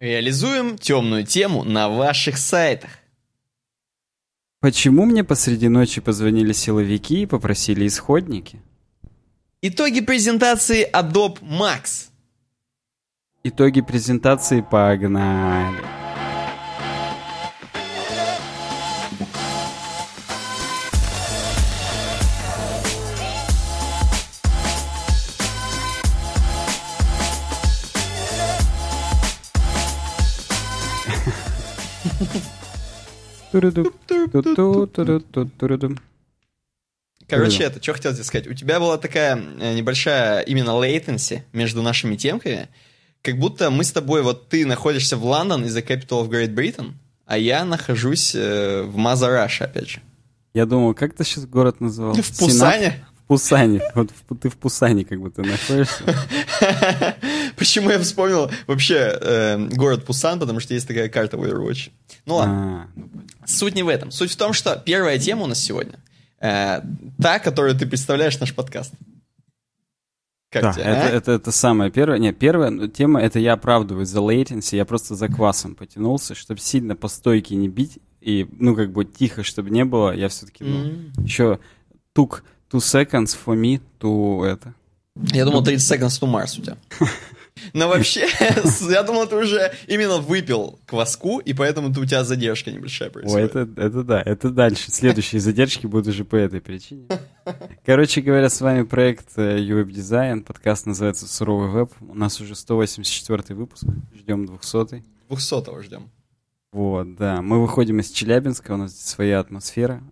Реализуем темную тему на ваших сайтах. Почему мне посреди ночи позвонили силовики и попросили исходники? Итоги презентации Adobe Max. Итоги презентации погнали. Короче, это, что хотел тебе сказать. У тебя была такая небольшая именно latency между нашими темками, как будто мы с тобой, вот ты находишься в Лондон из-за Capital of Great Britain, а я нахожусь в Мазараш, опять же. Я думал, как ты сейчас город называл? В Пусане? Пусане. Вот ты в Пусане как будто находишься. Почему я вспомнил вообще э, город Пусан, потому что есть такая карта в Overwatch. Ну ладно. А, ну, Суть не в этом. Суть в том, что первая тема у нас сегодня э, та, которую ты представляешь наш подкаст. Как да, тебе, это, а? это, это самое первое. Не, первая тема, это я оправдываюсь за latency, я просто за квасом потянулся, чтобы сильно по стойке не бить, и, ну, как бы тихо, чтобы не было, я все-таки, ну, mm. еще took two seconds for me to это. Я думал, 30 seconds to Mars у тебя. Но вообще, я думал, ты уже именно выпил кваску, и поэтому у тебя задержка небольшая происходит. Ой, это, это да, это дальше. Следующие задержки будут уже по этой причине. Короче говоря, с вами проект UWeb э, Design, подкаст называется «Суровый веб». У нас уже 184 выпуск, ждем 200 200 ждем. Вот, да. Мы выходим из Челябинска, у нас здесь своя атмосфера.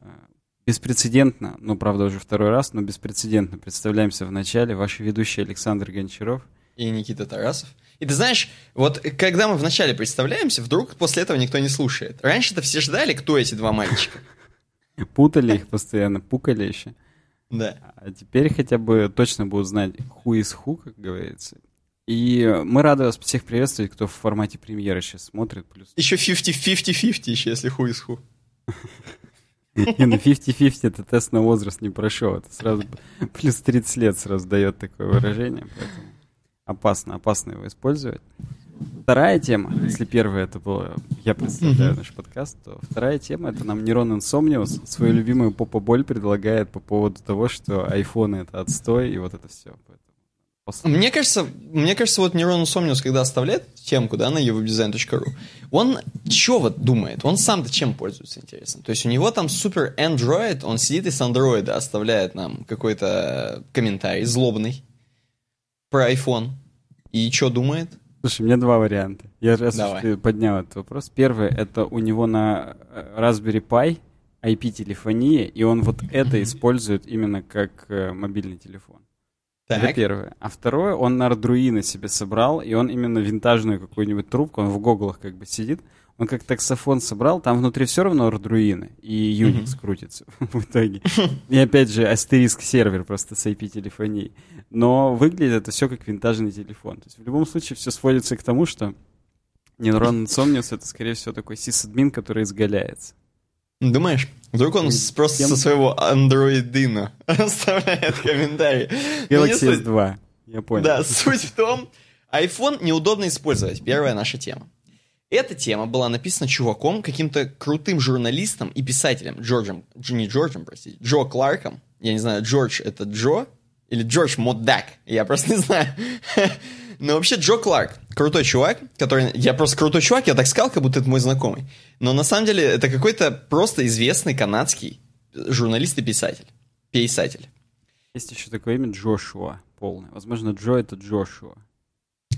Беспрецедентно, ну, правда, уже второй раз, но беспрецедентно представляемся в начале. Ваши ведущие Александр Гончаров – и Никита Тарасов. И ты знаешь, вот когда мы вначале представляемся, вдруг после этого никто не слушает. Раньше-то все ждали, кто эти два мальчика. Путали их постоянно, пукали еще. Да. А теперь хотя бы точно будут знать who is who, как говорится. И мы рады вас всех приветствовать, кто в формате премьеры сейчас смотрит. Плюс... Еще 50-50-50 еще, если who is who. Не, ну 50-50 это тест на возраст не прошел. Это сразу плюс 30 лет сразу дает такое выражение. Поэтому опасно, опасно его использовать. Вторая тема, если первая это было, я представляю наш подкаст, то вторая тема это нам Нерон Инсомниус свою любимую попа-боль предлагает по поводу того, что айфоны это отстой и вот это все. Мне кажется, мне кажется, вот Нерон Инсомниус, когда оставляет темку, да, на evobdesign.ru, он что вот думает? Он сам-то чем пользуется, интересно? То есть у него там супер Android, он сидит и с Android оставляет нам какой-то комментарий злобный, про iPhone. И что думает? Слушай, у меня два варианта. Я раз Давай. поднял этот вопрос. Первый, это у него на э, Raspberry Pi IP-телефония, и он вот это использует именно как э, мобильный телефон. Так. Это первое. А второе, он на Arduino себе собрал, и он именно винтажную какую-нибудь трубку, он в гоглах как бы сидит, он как таксофон собрал, там внутри все равно Arduino и Unix mm-hmm. крутится в итоге. И опять же, астериск сервер просто с IP-телефонией. Но выглядит это все как винтажный телефон. То есть в любом случае все сводится к тому, что Neuron Insomnius это, скорее всего, такой сисадмин, который изгаляется. Думаешь? Вдруг он просто Тем... со своего андроидина оставляет комментарий. Ну, Galaxy S2, я понял. Да, суть в том, iPhone неудобно использовать. Первая наша тема. Эта тема была написана чуваком, каким-то крутым журналистом и писателем, Джорджем, не Джорджем, простите, Джо Кларком. Я не знаю, Джордж это Джо или Джордж Моддак, я просто не знаю. Но вообще Джо Кларк, крутой чувак, который... Я просто крутой чувак, я так сказал, как будто это мой знакомый. Но на самом деле это какой-то просто известный канадский журналист и писатель. Писатель. Есть еще такое имя Джошуа полное. Возможно, Джо это Джошуа.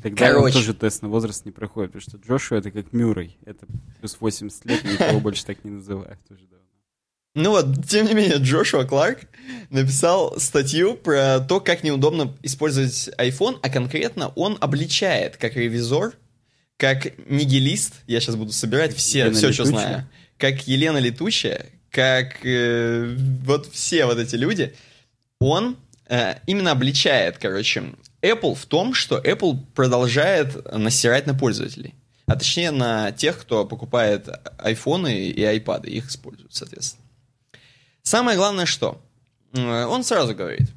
Тогда Короче. он тоже тест на возраст не проходит, потому что Джошуа это как Мюррей. Это плюс 80 лет, никого больше так не называют уже давно. Ну вот, тем не менее, Джошуа Кларк написал статью про то, как неудобно использовать iPhone, а конкретно он обличает как ревизор, как нигилист, я сейчас буду собирать все, Елена все, Летучая. что знаю, как Елена Летучая, как э, вот все вот эти люди, он э, именно обличает, короче, Apple в том, что Apple продолжает насирать на пользователей. А точнее на тех, кто покупает iPhone и iPad, и их используют, соответственно. Самое главное, что он сразу говорит,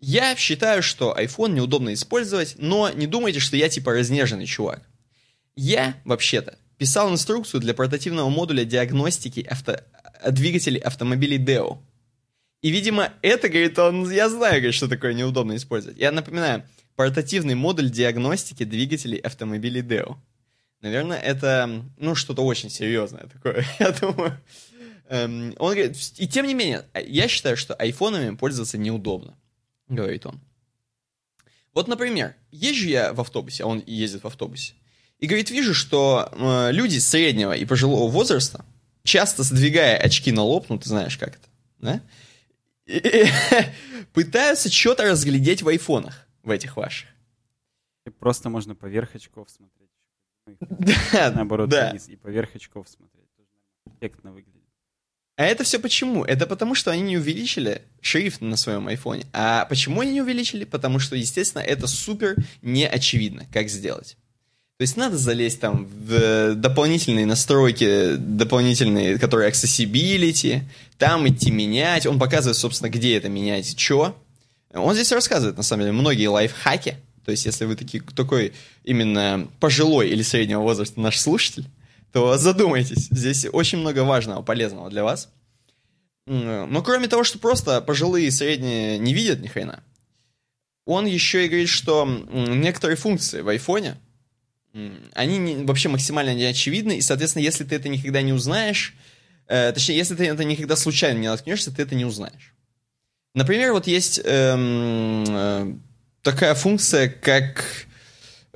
я считаю, что iPhone неудобно использовать, но не думайте, что я типа разнеженный чувак. Я, вообще-то, писал инструкцию для портативного модуля диагностики авто... двигателей автомобилей DEO. И, видимо, это, говорит, он, я знаю, говорит, что такое неудобно использовать. Я напоминаю, портативный модуль диагностики двигателей автомобилей DEO. Наверное, это, ну, что-то очень серьезное такое, я думаю. Эм, он говорит, и тем не менее, я считаю, что айфонами пользоваться неудобно, говорит он. Вот, например, езжу я в автобусе, а он ездит в автобусе, и говорит, вижу, что э, люди среднего и пожилого возраста, часто сдвигая очки на лоб, ну ты знаешь как это, да? И, и, пытаются что-то разглядеть в айфонах, в этих ваших. И просто можно поверх очков смотреть. Да, Наоборот, да. вниз и поверх очков смотреть. Эффектно выглядит. А это все почему? Это потому, что они не увеличили шрифт на своем айфоне. А почему они не увеличили? Потому что, естественно, это супер неочевидно, как сделать. То есть надо залезть там в дополнительные настройки, дополнительные, которые accessibility, там идти менять. Он показывает, собственно, где это менять, что. Он здесь рассказывает, на самом деле, многие лайфхаки. То есть, если вы таки, такой именно пожилой или среднего возраста наш слушатель, то задумайтесь. Здесь очень много важного, полезного для вас. Но кроме того, что просто пожилые и средние не видят ни хрена, он еще и говорит, что некоторые функции в айфоне, они не, вообще максимально неочевидны, и, соответственно, если ты это никогда не узнаешь, э, точнее, если ты это никогда случайно не наткнешься, ты это не узнаешь. Например, вот есть эм, э, такая функция, как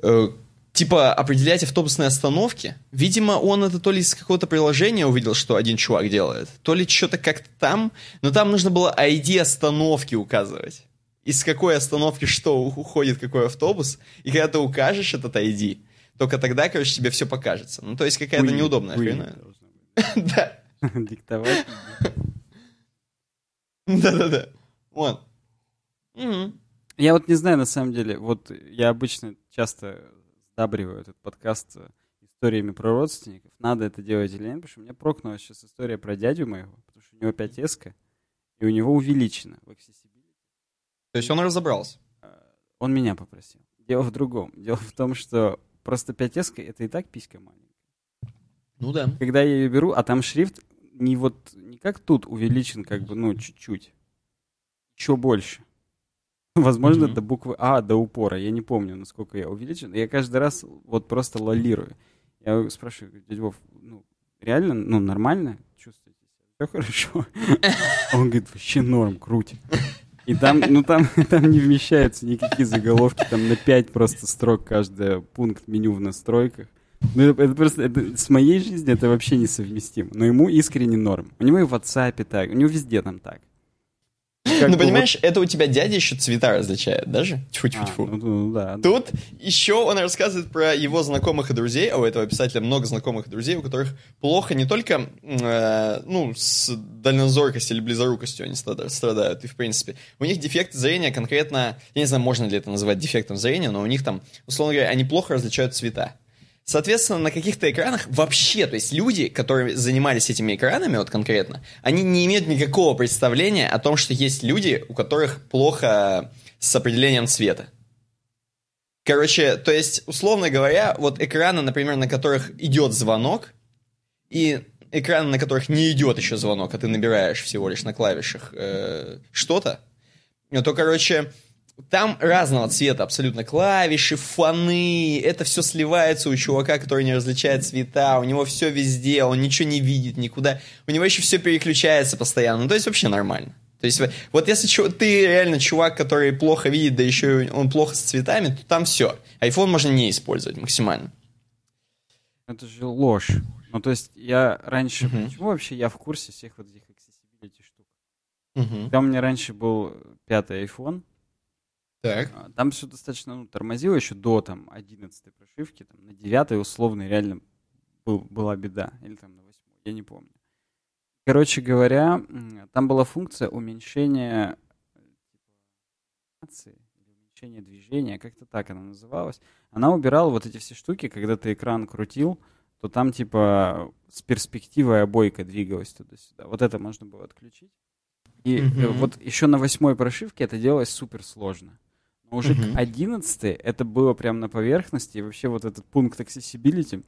э, типа определять автобусные остановки. Видимо, он это то ли из какого-то приложения увидел, что один чувак делает, то ли что-то как-то там, но там нужно было ID остановки указывать. Из какой остановки что уходит какой автобус, и когда ты укажешь этот ID, только тогда, короче, тебе все покажется. Ну, то есть какая-то неудобная хрена. Да. Диктовать. Да-да-да. Вот. Я вот не знаю, на самом деле, вот я обычно часто сдабриваю этот подкаст историями про родственников. Надо это делать или нет, потому что у меня прокнула сейчас история про дядю моего, потому что у него 5 эска, и у него увеличено в accessibility. То есть он разобрался? А, он меня попросил. Дело в другом. Дело в том, что Просто 5S это и так писька маленькая. Ну да. Когда я ее беру, а там шрифт не вот не как тут увеличен, как бы, ну, чуть-чуть. Еще больше. Возможно, mm-hmm. до буквы А до упора. Я не помню, насколько я увеличен. Я каждый раз вот просто лолирую. Я спрашиваю, дядя Вов, ну, реально, ну, нормально чувствуете себя? Все хорошо? Он говорит, вообще норм, крутит. И там, ну там, там не вмещаются никакие заголовки, там на 5 просто строк каждый пункт меню в настройках. Ну, это, это просто, это, с моей жизнью это вообще несовместимо. Но ему искренне норм. У него и в WhatsApp так, у него везде там так. Как ну, понимаешь, вот... это у тебя дядя еще цвета различает даже. Тьфу-тьфу-тьфу. А, ну, ну, да, Тут еще он рассказывает про его знакомых и друзей, а у этого писателя много знакомых и друзей, у которых плохо не только, э, ну, с дальнозоркостью или близорукостью они страдают, и, в принципе, у них дефект зрения конкретно, я не знаю, можно ли это называть дефектом зрения, но у них там, условно говоря, они плохо различают цвета. Соответственно, на каких-то экранах вообще, то есть люди, которые занимались этими экранами вот конкретно, они не имеют никакого представления о том, что есть люди, у которых плохо с определением цвета. Короче, то есть, условно говоря, вот экраны, например, на которых идет звонок, и экраны, на которых не идет еще звонок, а ты набираешь всего лишь на клавишах э, что-то, то, короче, там разного цвета абсолютно клавиши, фоны, это все сливается у чувака, который не различает цвета, у него все везде, он ничего не видит никуда, у него еще все переключается постоянно, ну, то есть вообще нормально. То есть вот если ты реально чувак, который плохо видит, да еще он плохо с цветами, то там все. iPhone можно не использовать максимально. Это же ложь. Ну, то есть я раньше... Uh-huh. Почему вообще я в курсе всех вот этих accessibility штук? Uh-huh. Когда у меня раньше был пятый iPhone, так. А, там все достаточно ну, тормозило еще до там 11 прошивки. Там, на 9 условно реально был, была беда. Или там на 8 я не помню. Короче говоря, там была функция уменьшения типа, уменьшения движения, как-то так она называлась. Она убирала вот эти все штуки, когда ты экран крутил, то там типа с перспективой обойка двигалась туда-сюда. Вот это можно было отключить. И mm-hmm. вот еще на восьмой прошивке это делалось супер сложно. Но уже mm-hmm. 11 это было прям на поверхности, и вообще вот этот пункт accessibility,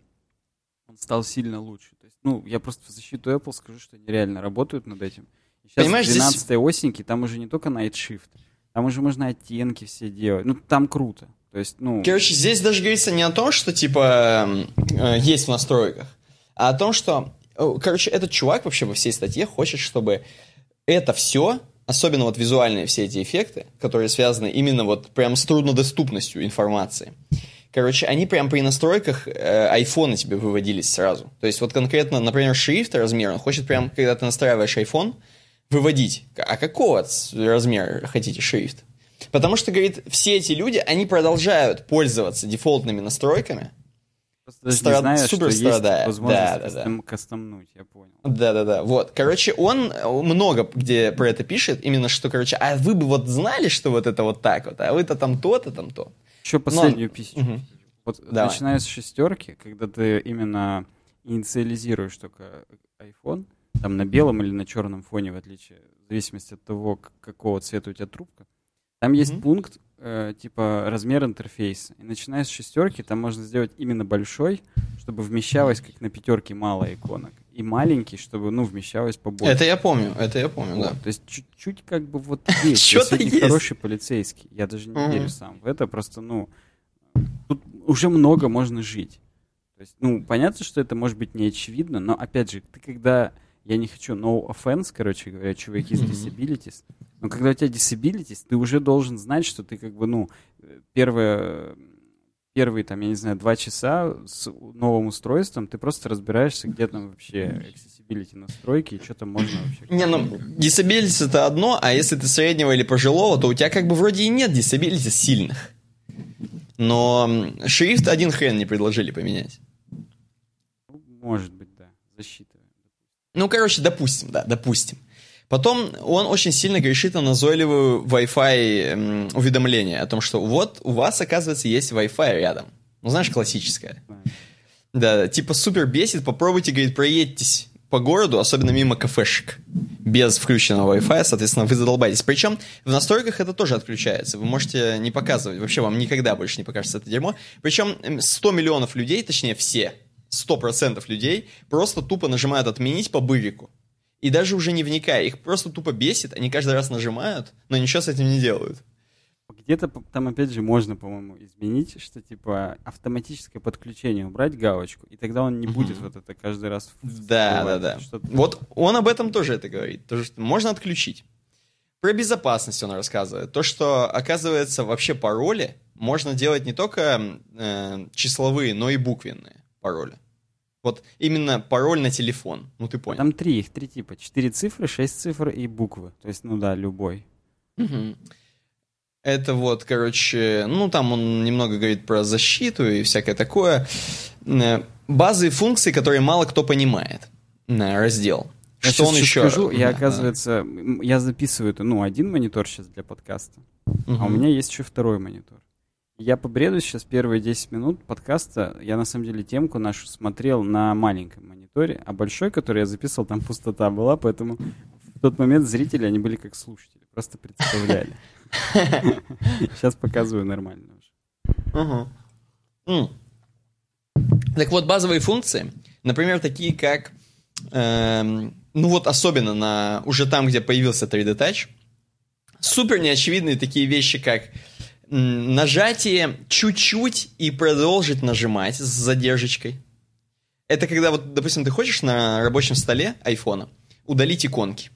он стал сильно лучше. То есть, ну, я просто в защиту Apple скажу, что они реально работают над этим. И сейчас Понимаешь, 12 здесь... осеньки, там уже не только Night Shift, там уже можно оттенки все делать. Ну, там круто. То есть, ну... Короче, здесь даже говорится не о том, что, типа, э, есть в настройках, а о том, что, э, короче, этот чувак вообще во всей статье хочет, чтобы это все, особенно вот визуальные все эти эффекты, которые связаны именно вот прям с труднодоступностью информации, Короче, они прям при настройках э, айфона тебе выводились сразу. То есть вот конкретно, например, шрифт размер, он хочет прям, когда ты настраиваешь iPhone, выводить. А какого размера хотите шрифт? Потому что, говорит, все эти люди, они продолжают пользоваться дефолтными настройками. Просто Стра... не знаешь, супер что страдая. есть возможность да, кастом... да. кастомнуть, я понял. Да-да-да, вот. Короче, он много где про это пишет, именно что, короче, а вы бы вот знали, что вот это вот так вот, а вы-то там то-то, там то. Еще последнюю Но... писечку. Угу. Вот Давай. начиная с шестерки, когда ты именно инициализируешь только iPhone, там на белом или на черном фоне, в отличие, в зависимости от того, какого цвета у тебя трубка, там есть mm-hmm. пункт, э, типа размер интерфейса. И начиная с шестерки, там можно сделать именно большой, чтобы вмещалось, как на пятерке, мало иконок. И маленький, чтобы, ну, вмещалось побольше. Это я помню, это я помню, вот. да. То есть чуть-чуть как бы вот есть. Что-то есть. хороший полицейский. Я даже не верю сам в это. Просто, ну, тут уже много можно жить. То есть, ну, понятно, что это может быть не очевидно, но, опять же, ты когда я не хочу no offense, короче говоря, чуваки с disabilities, но когда у тебя disabilities, ты уже должен знать, что ты как бы, ну, первое, первые, там, я не знаю, два часа с новым устройством, ты просто разбираешься, где там вообще accessibility настройки и что там можно вообще. Не, ну, disabilities это одно, а если ты среднего или пожилого, то у тебя как бы вроде и нет disabilities сильных. Но шрифт один хрен не предложили поменять. Может быть, да. Защита. Ну, короче, допустим, да, допустим. Потом он очень сильно грешит на назойливую Wi-Fi уведомление о том, что вот у вас, оказывается, есть Wi-Fi рядом. Ну, знаешь, классическое. Да, типа супер бесит, попробуйте, говорит, проедьтесь по городу, особенно мимо кафешек, без включенного Wi-Fi, соответственно, вы задолбаетесь. Причем в настройках это тоже отключается. Вы можете не показывать, вообще вам никогда больше не покажется это дерьмо. Причем 100 миллионов людей, точнее все, 100% людей просто тупо нажимают «отменить» по бырику. И даже уже не вникая, их просто тупо бесит, они каждый раз нажимают, но ничего с этим не делают. Где-то там, опять же, можно, по-моему, изменить, что, типа, автоматическое подключение, убрать галочку, и тогда он не будет вот это каждый раз... Да, да, да. Вот он об этом тоже это говорит, то, что можно отключить. Про безопасность он рассказывает. То, что, оказывается, вообще пароли можно делать не только э, числовые, но и буквенные пароля. Вот именно пароль на телефон. Ну, ты понял. Там три, их три типа. Четыре цифры, шесть цифр и буквы. То есть, ну да, любой. Угу. Это вот, короче, ну, там он немного говорит про защиту и всякое такое. Э, базы функции, которые мало кто понимает. Раздел. Я что он еще... Скажу, я, оказывается, я записываю это, ну, один монитор сейчас для подкаста, угу. а у меня есть еще второй монитор. Я побреду сейчас первые 10 минут подкаста. Я на самом деле темку нашу смотрел на маленьком мониторе, а большой, который я записывал, там пустота была, поэтому в тот момент зрители, они были как слушатели, просто представляли. Сейчас показываю нормально уже. Так вот, базовые функции, например, такие как, эм, ну вот особенно на уже там, где появился 3D Touch, супер неочевидные такие вещи, как нажатие чуть-чуть и продолжить нажимать с задержкой. Это когда вот, допустим, ты хочешь на рабочем столе айфона удалить иконки.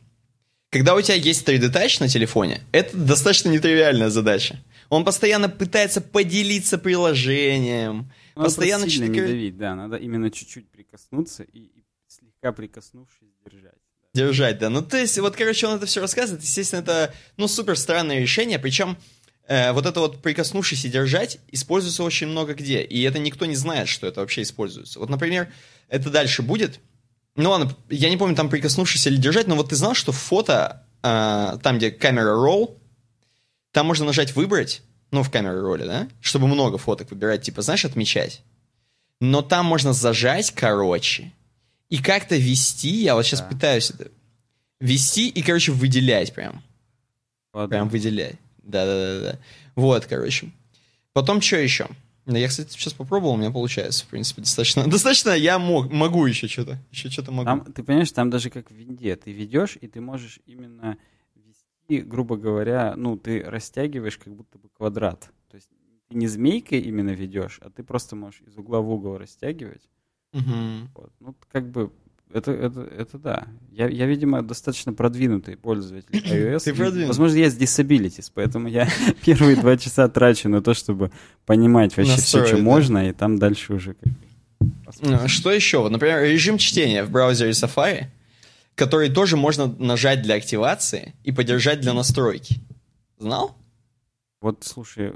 Когда у тебя есть 3D Touch на телефоне, это достаточно нетривиальная задача. Он постоянно пытается поделиться приложением. Надо постоянно сильно не давить, да, надо именно чуть-чуть прикоснуться и, и слегка прикоснувшись держать. Держать, да. Ну, то есть, вот, короче, он это все рассказывает. Естественно, это, ну, супер странное решение. Причем э, вот это вот прикоснувшись и держать используется очень много где. И это никто не знает, что это вообще используется. Вот, например, это дальше будет. Ну ладно, я не помню, там прикоснувшись или держать, но вот ты знал, что фото, э, там, где камера ролл, там можно нажать «Выбрать», ну, в камере роли, да, чтобы много фоток выбирать, типа, знаешь, отмечать. Но там можно зажать, короче, и как-то вести, я вот сейчас да. пытаюсь это, вести и, короче, выделять прям. Ладно. Прям выделять. Да-да-да. Вот, короче. Потом что еще? Я, кстати, сейчас попробовал, у меня получается, в принципе, достаточно. Достаточно, я мог, могу еще что-то. Еще что-то могу. Там, ты понимаешь, там даже как в винде. Ты ведешь, и ты можешь именно вести, грубо говоря, ну, ты растягиваешь как будто бы квадрат. То есть ты не змейкой именно ведешь, а ты просто можешь из угла в угол растягивать. Угу. Вот. Ну, как бы это, это, это да. Я, я, видимо, достаточно продвинутый пользователь iOS. Ты продвинутый. Возможно, я с disabilities, поэтому я первые два часа трачу на то, чтобы понимать вообще все, что можно, и там дальше уже ну, Что еще? Вот, например, режим чтения в браузере Safari, который тоже можно нажать для активации и подержать для настройки. Знал? Вот, слушай,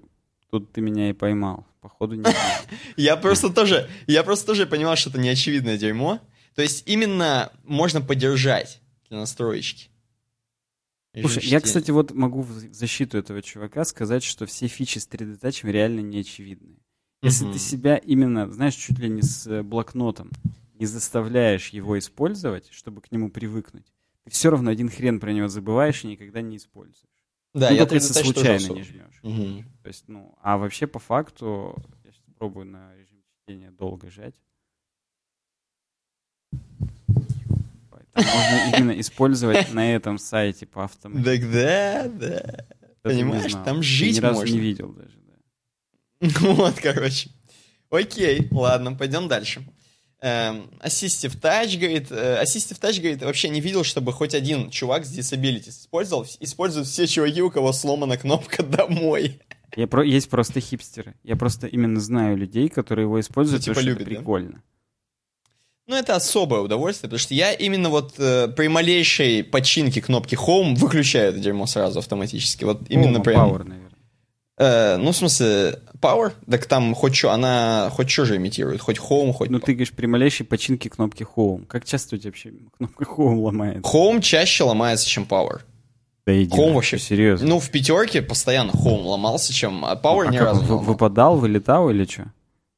тут ты меня и поймал. Походу, не Я просто тоже, я просто тоже понимал, что это неочевидное дерьмо. То есть именно можно поддержать для настроечки. Слушай, я, кстати, вот могу в защиту этого чувака сказать, что все фичи с 3D Touch реально не очевидны. Если mm-hmm. ты себя именно, знаешь, чуть ли не с э, блокнотом не заставляешь его использовать, чтобы к нему привыкнуть, ты все равно один хрен про него забываешь и никогда не используешь. Да, ну, я только если случайно не жмешь. Угу. То есть, ну, а вообще по факту, я сейчас пробую на режим чтения долго жать. Можно именно использовать на этом сайте по автомату. Так да, да. Понимаешь, там жить можно. Ни разу не видел даже, да. Вот, короче. Окей, ладно, пойдем дальше. Эм, Assistive Touch, говорит, э, Assistive Touch, говорит, вообще не видел, чтобы хоть один чувак с disabilities использовал. Используют все чуваки, у кого сломана кнопка «Домой». Я про... Есть просто хипстеры. Я просто именно знаю людей, которые его используют, типа потому любят, что это прикольно. Да? Ну, это особое удовольствие, потому что я именно вот э, при малейшей починке кнопки Home выключаю это дерьмо сразу автоматически. Вот именно Home, прям... Power, наверное. Э, ну, в смысле, Power, так там хоть что, она хоть что же имитирует, хоть Home, хоть... Ну, ты говоришь, при малейшей починке кнопки Home. Как часто у тебя вообще кнопка Home ломается? Home чаще ломается, чем Power. Да иди, Home вообще. Серьезно? Ну, в пятерке постоянно Home ломался, чем... А Power ну, а ни разу не Выпадал, вылетал или что?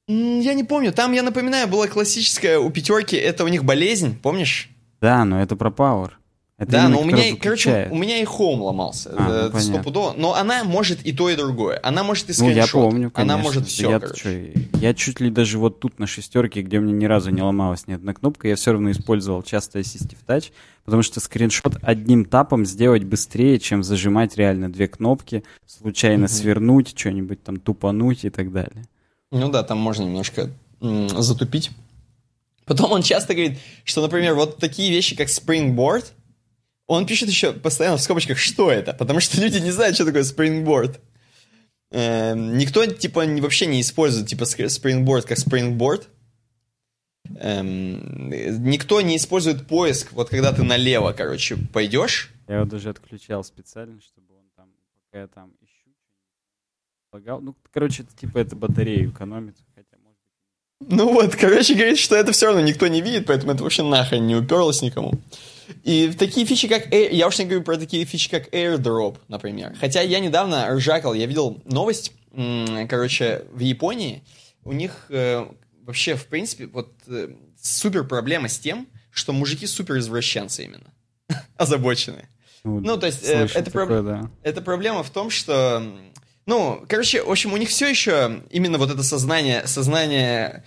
Я не помню. Там, я напоминаю, была классическая у пятерки, это у них болезнь, помнишь? Да, но это про Power. Это да, но у меня, короче, у меня и Home ломался. А, это ну, стопудово. Но она может и то, и другое. Она может и скриншот. Ну, я помню, конечно. Она может все, я, короче. я чуть ли даже вот тут на шестерке, где мне ни разу не ломалась ни одна кнопка, я все равно использовал часто Assistive Touch, потому что скриншот одним тапом сделать быстрее, чем зажимать реально две кнопки, случайно угу. свернуть, что-нибудь там тупануть и так далее. Ну да, там можно немножко затупить. Потом он часто говорит, что, например, вот такие вещи, как Springboard, он пишет еще постоянно в скобочках, что это, потому что люди не знают, что такое Springboard. Эм, никто, типа, вообще не использует, типа, Springboard как Springboard. Эм, никто не использует поиск, вот когда ты налево, короче, пойдешь. Я его даже отключал специально, чтобы он там, пока я там лагал. Ну, короче, это, типа это батарею экономит. Хотя, может быть... Ну вот, короче, говорит, что это все равно никто не видит, поэтому это вообще нахрен не уперлось никому. И такие фичи, как... Air, я уж не говорю про такие фичи, как AirDrop, например. Хотя я недавно ржакал, я видел новость, короче, в Японии у них э, вообще, в принципе, вот э, супер проблема с тем, что мужики супер извращенцы именно. Озабоченные. Ну, ну, то есть, э, это, такое, проб... да. это проблема в том, что ну, короче, в общем, у них все еще именно вот это сознание, сознание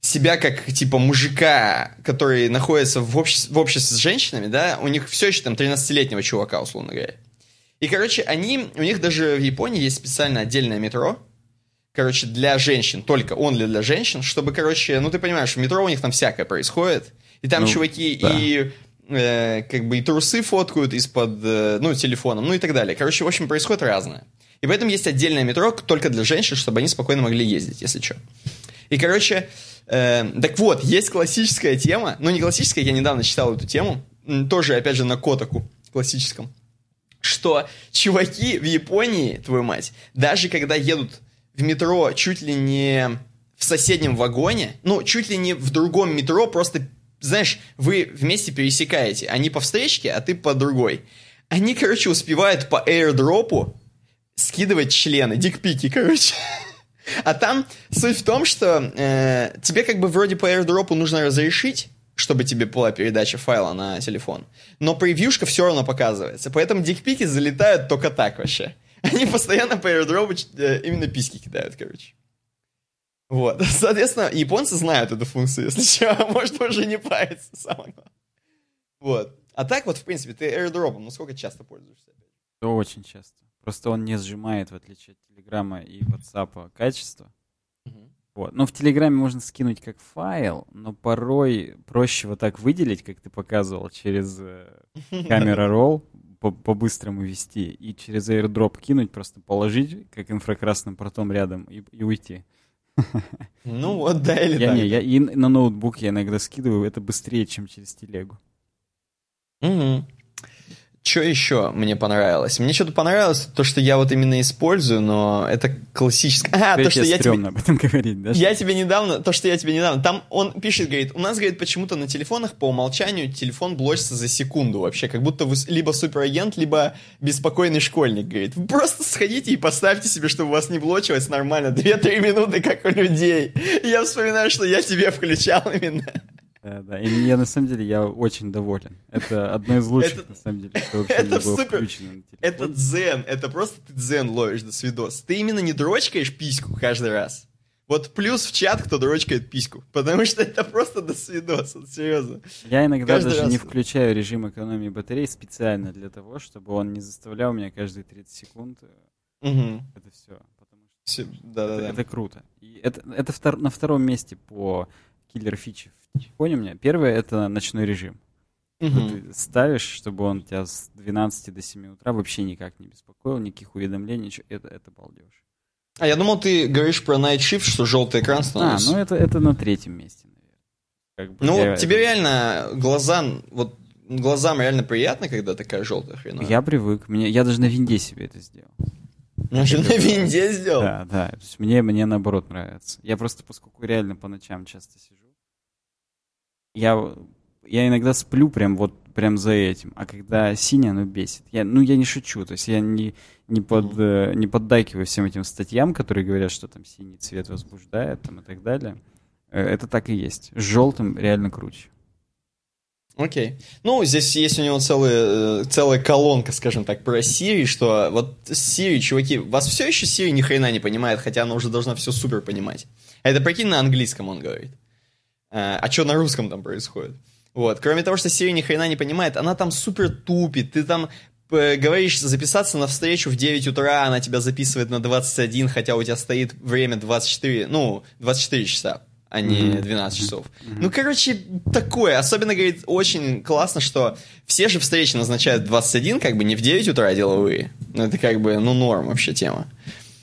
себя как, типа, мужика, который находится в, обществе, в обществе с женщинами, да, у них все еще там 13-летнего чувака, условно говоря. И, короче, они, у них даже в Японии есть специально отдельное метро, короче, для женщин, только он для, для женщин, чтобы, короче, ну, ты понимаешь, в метро у них там всякое происходит, и там ну, чуваки да. и э, как бы и трусы фоткают из-под, э, ну, телефоном, ну и так далее. Короче, в общем, происходит разное. И поэтому есть отдельное метро только для женщин, чтобы они спокойно могли ездить, если что. И, короче, э, так вот, есть классическая тема, ну не классическая, я недавно читал эту тему, тоже, опять же, на Котаку классическом, что чуваки в Японии, твою мать, даже когда едут в метро чуть ли не в соседнем вагоне, ну, чуть ли не в другом метро, просто, знаешь, вы вместе пересекаете, они по встречке, а ты по другой. Они, короче, успевают по airdropу скидывать члены, дикпики, короче. А там суть в том, что э, тебе как бы вроде по airdropу нужно разрешить, чтобы тебе была передача файла на телефон. Но превьюшка все равно показывается. Поэтому дикпики залетают только так вообще. Они постоянно по airdrop э, именно письки кидают, короче. Вот, соответственно, японцы знают эту функцию, если что, может уже не париться, самое главное. Вот. А так вот, в принципе, ты airdrop, ну сколько часто пользуешься? Очень часто. Просто он не сжимает, в отличие от Телеграма и WhatsApp, качество. Вот. Ну, в Телеграме можно скинуть как файл, но порой проще вот так выделить, как ты показывал, через э, камера ролл, по-быстрому вести, и через airdrop кинуть, просто положить, как инфракрасным портом рядом, и, и уйти. Ну вот, да, или я, так. Не, я и на ноутбук я иногда скидываю, это быстрее, чем через телегу. Угу. Что еще мне понравилось? Мне что-то понравилось, то, что я вот именно использую, но это классическое... А, то, что я тебе... об этом говорить, да? Я тебе недавно... То, что я тебе недавно... Там он пишет, говорит, у нас, говорит, почему-то на телефонах по умолчанию телефон блочится за секунду вообще, как будто вы либо суперагент, либо беспокойный школьник, говорит. Вы просто сходите и поставьте себе, чтобы у вас не блочилось нормально 2-3 минуты, как у людей. Я вспоминаю, что я тебе включал именно. Да, да. И я на самом деле я очень доволен. Это одно из лучших, это, на самом деле, что вообще это было супер. включено на Это дзен, это просто ты дзен ловишь до свидос. Ты именно не дрочкаешь письку каждый раз. Вот плюс в чат, кто дрочкает письку. Потому что это просто до свидос, вот, серьезно. Я иногда каждый даже раз... не включаю режим экономии батареи специально для того, чтобы он не заставлял меня каждые 30 секунд. Угу. Это все. Потому что все, да, да, это, да. это круто. И это, это втор, на втором месте по киллер фичи Понял меня? Первое — это ночной режим. Угу. Ты ставишь, чтобы он тебя с 12 до 7 утра вообще никак не беспокоил, никаких уведомлений, ничего. Это, это балдеж. А я думал, ты говоришь про Night Shift, что желтый экран становится. А, ну это, это на третьем месте, наверное. Как бы ну, я... тебе реально глаза, вот глазам реально приятно, когда такая желтая хрена. Я привык. Мне, я даже на винде себе это сделал. Даже на винде сделал? Да, да. То есть мне, мне наоборот нравится. Я просто, поскольку реально по ночам часто сижу, я, я иногда сплю прям вот прям за этим. А когда синяя, ну, бесит. Я, ну, я не шучу. То есть я не, не, под, mm-hmm. не поддакиваю всем этим статьям, которые говорят, что там синий цвет возбуждает там, и так далее. Э, это так и есть. С желтым реально круче. Окей. Okay. Ну, здесь есть у него целая, э, целая колонка, скажем так, про Siri, что вот Siri, чуваки, вас все еще Siri ни хрена не понимает, хотя она уже должна все супер понимать. Это прикинь, на английском он говорит. А, а что на русском там происходит? Вот. Кроме того, что Siri ни хрена не понимает, она там супер тупит. Ты там э, говоришь записаться на встречу в 9 утра, она тебя записывает на 21, хотя у тебя стоит время 24, ну, 24 часа а не 12 часов. Mm-hmm. Ну, короче, такое. Особенно, говорит, очень классно, что все же встречи назначают в 21, как бы не в 9 утра деловые. Ну, это как бы, ну, норм вообще тема.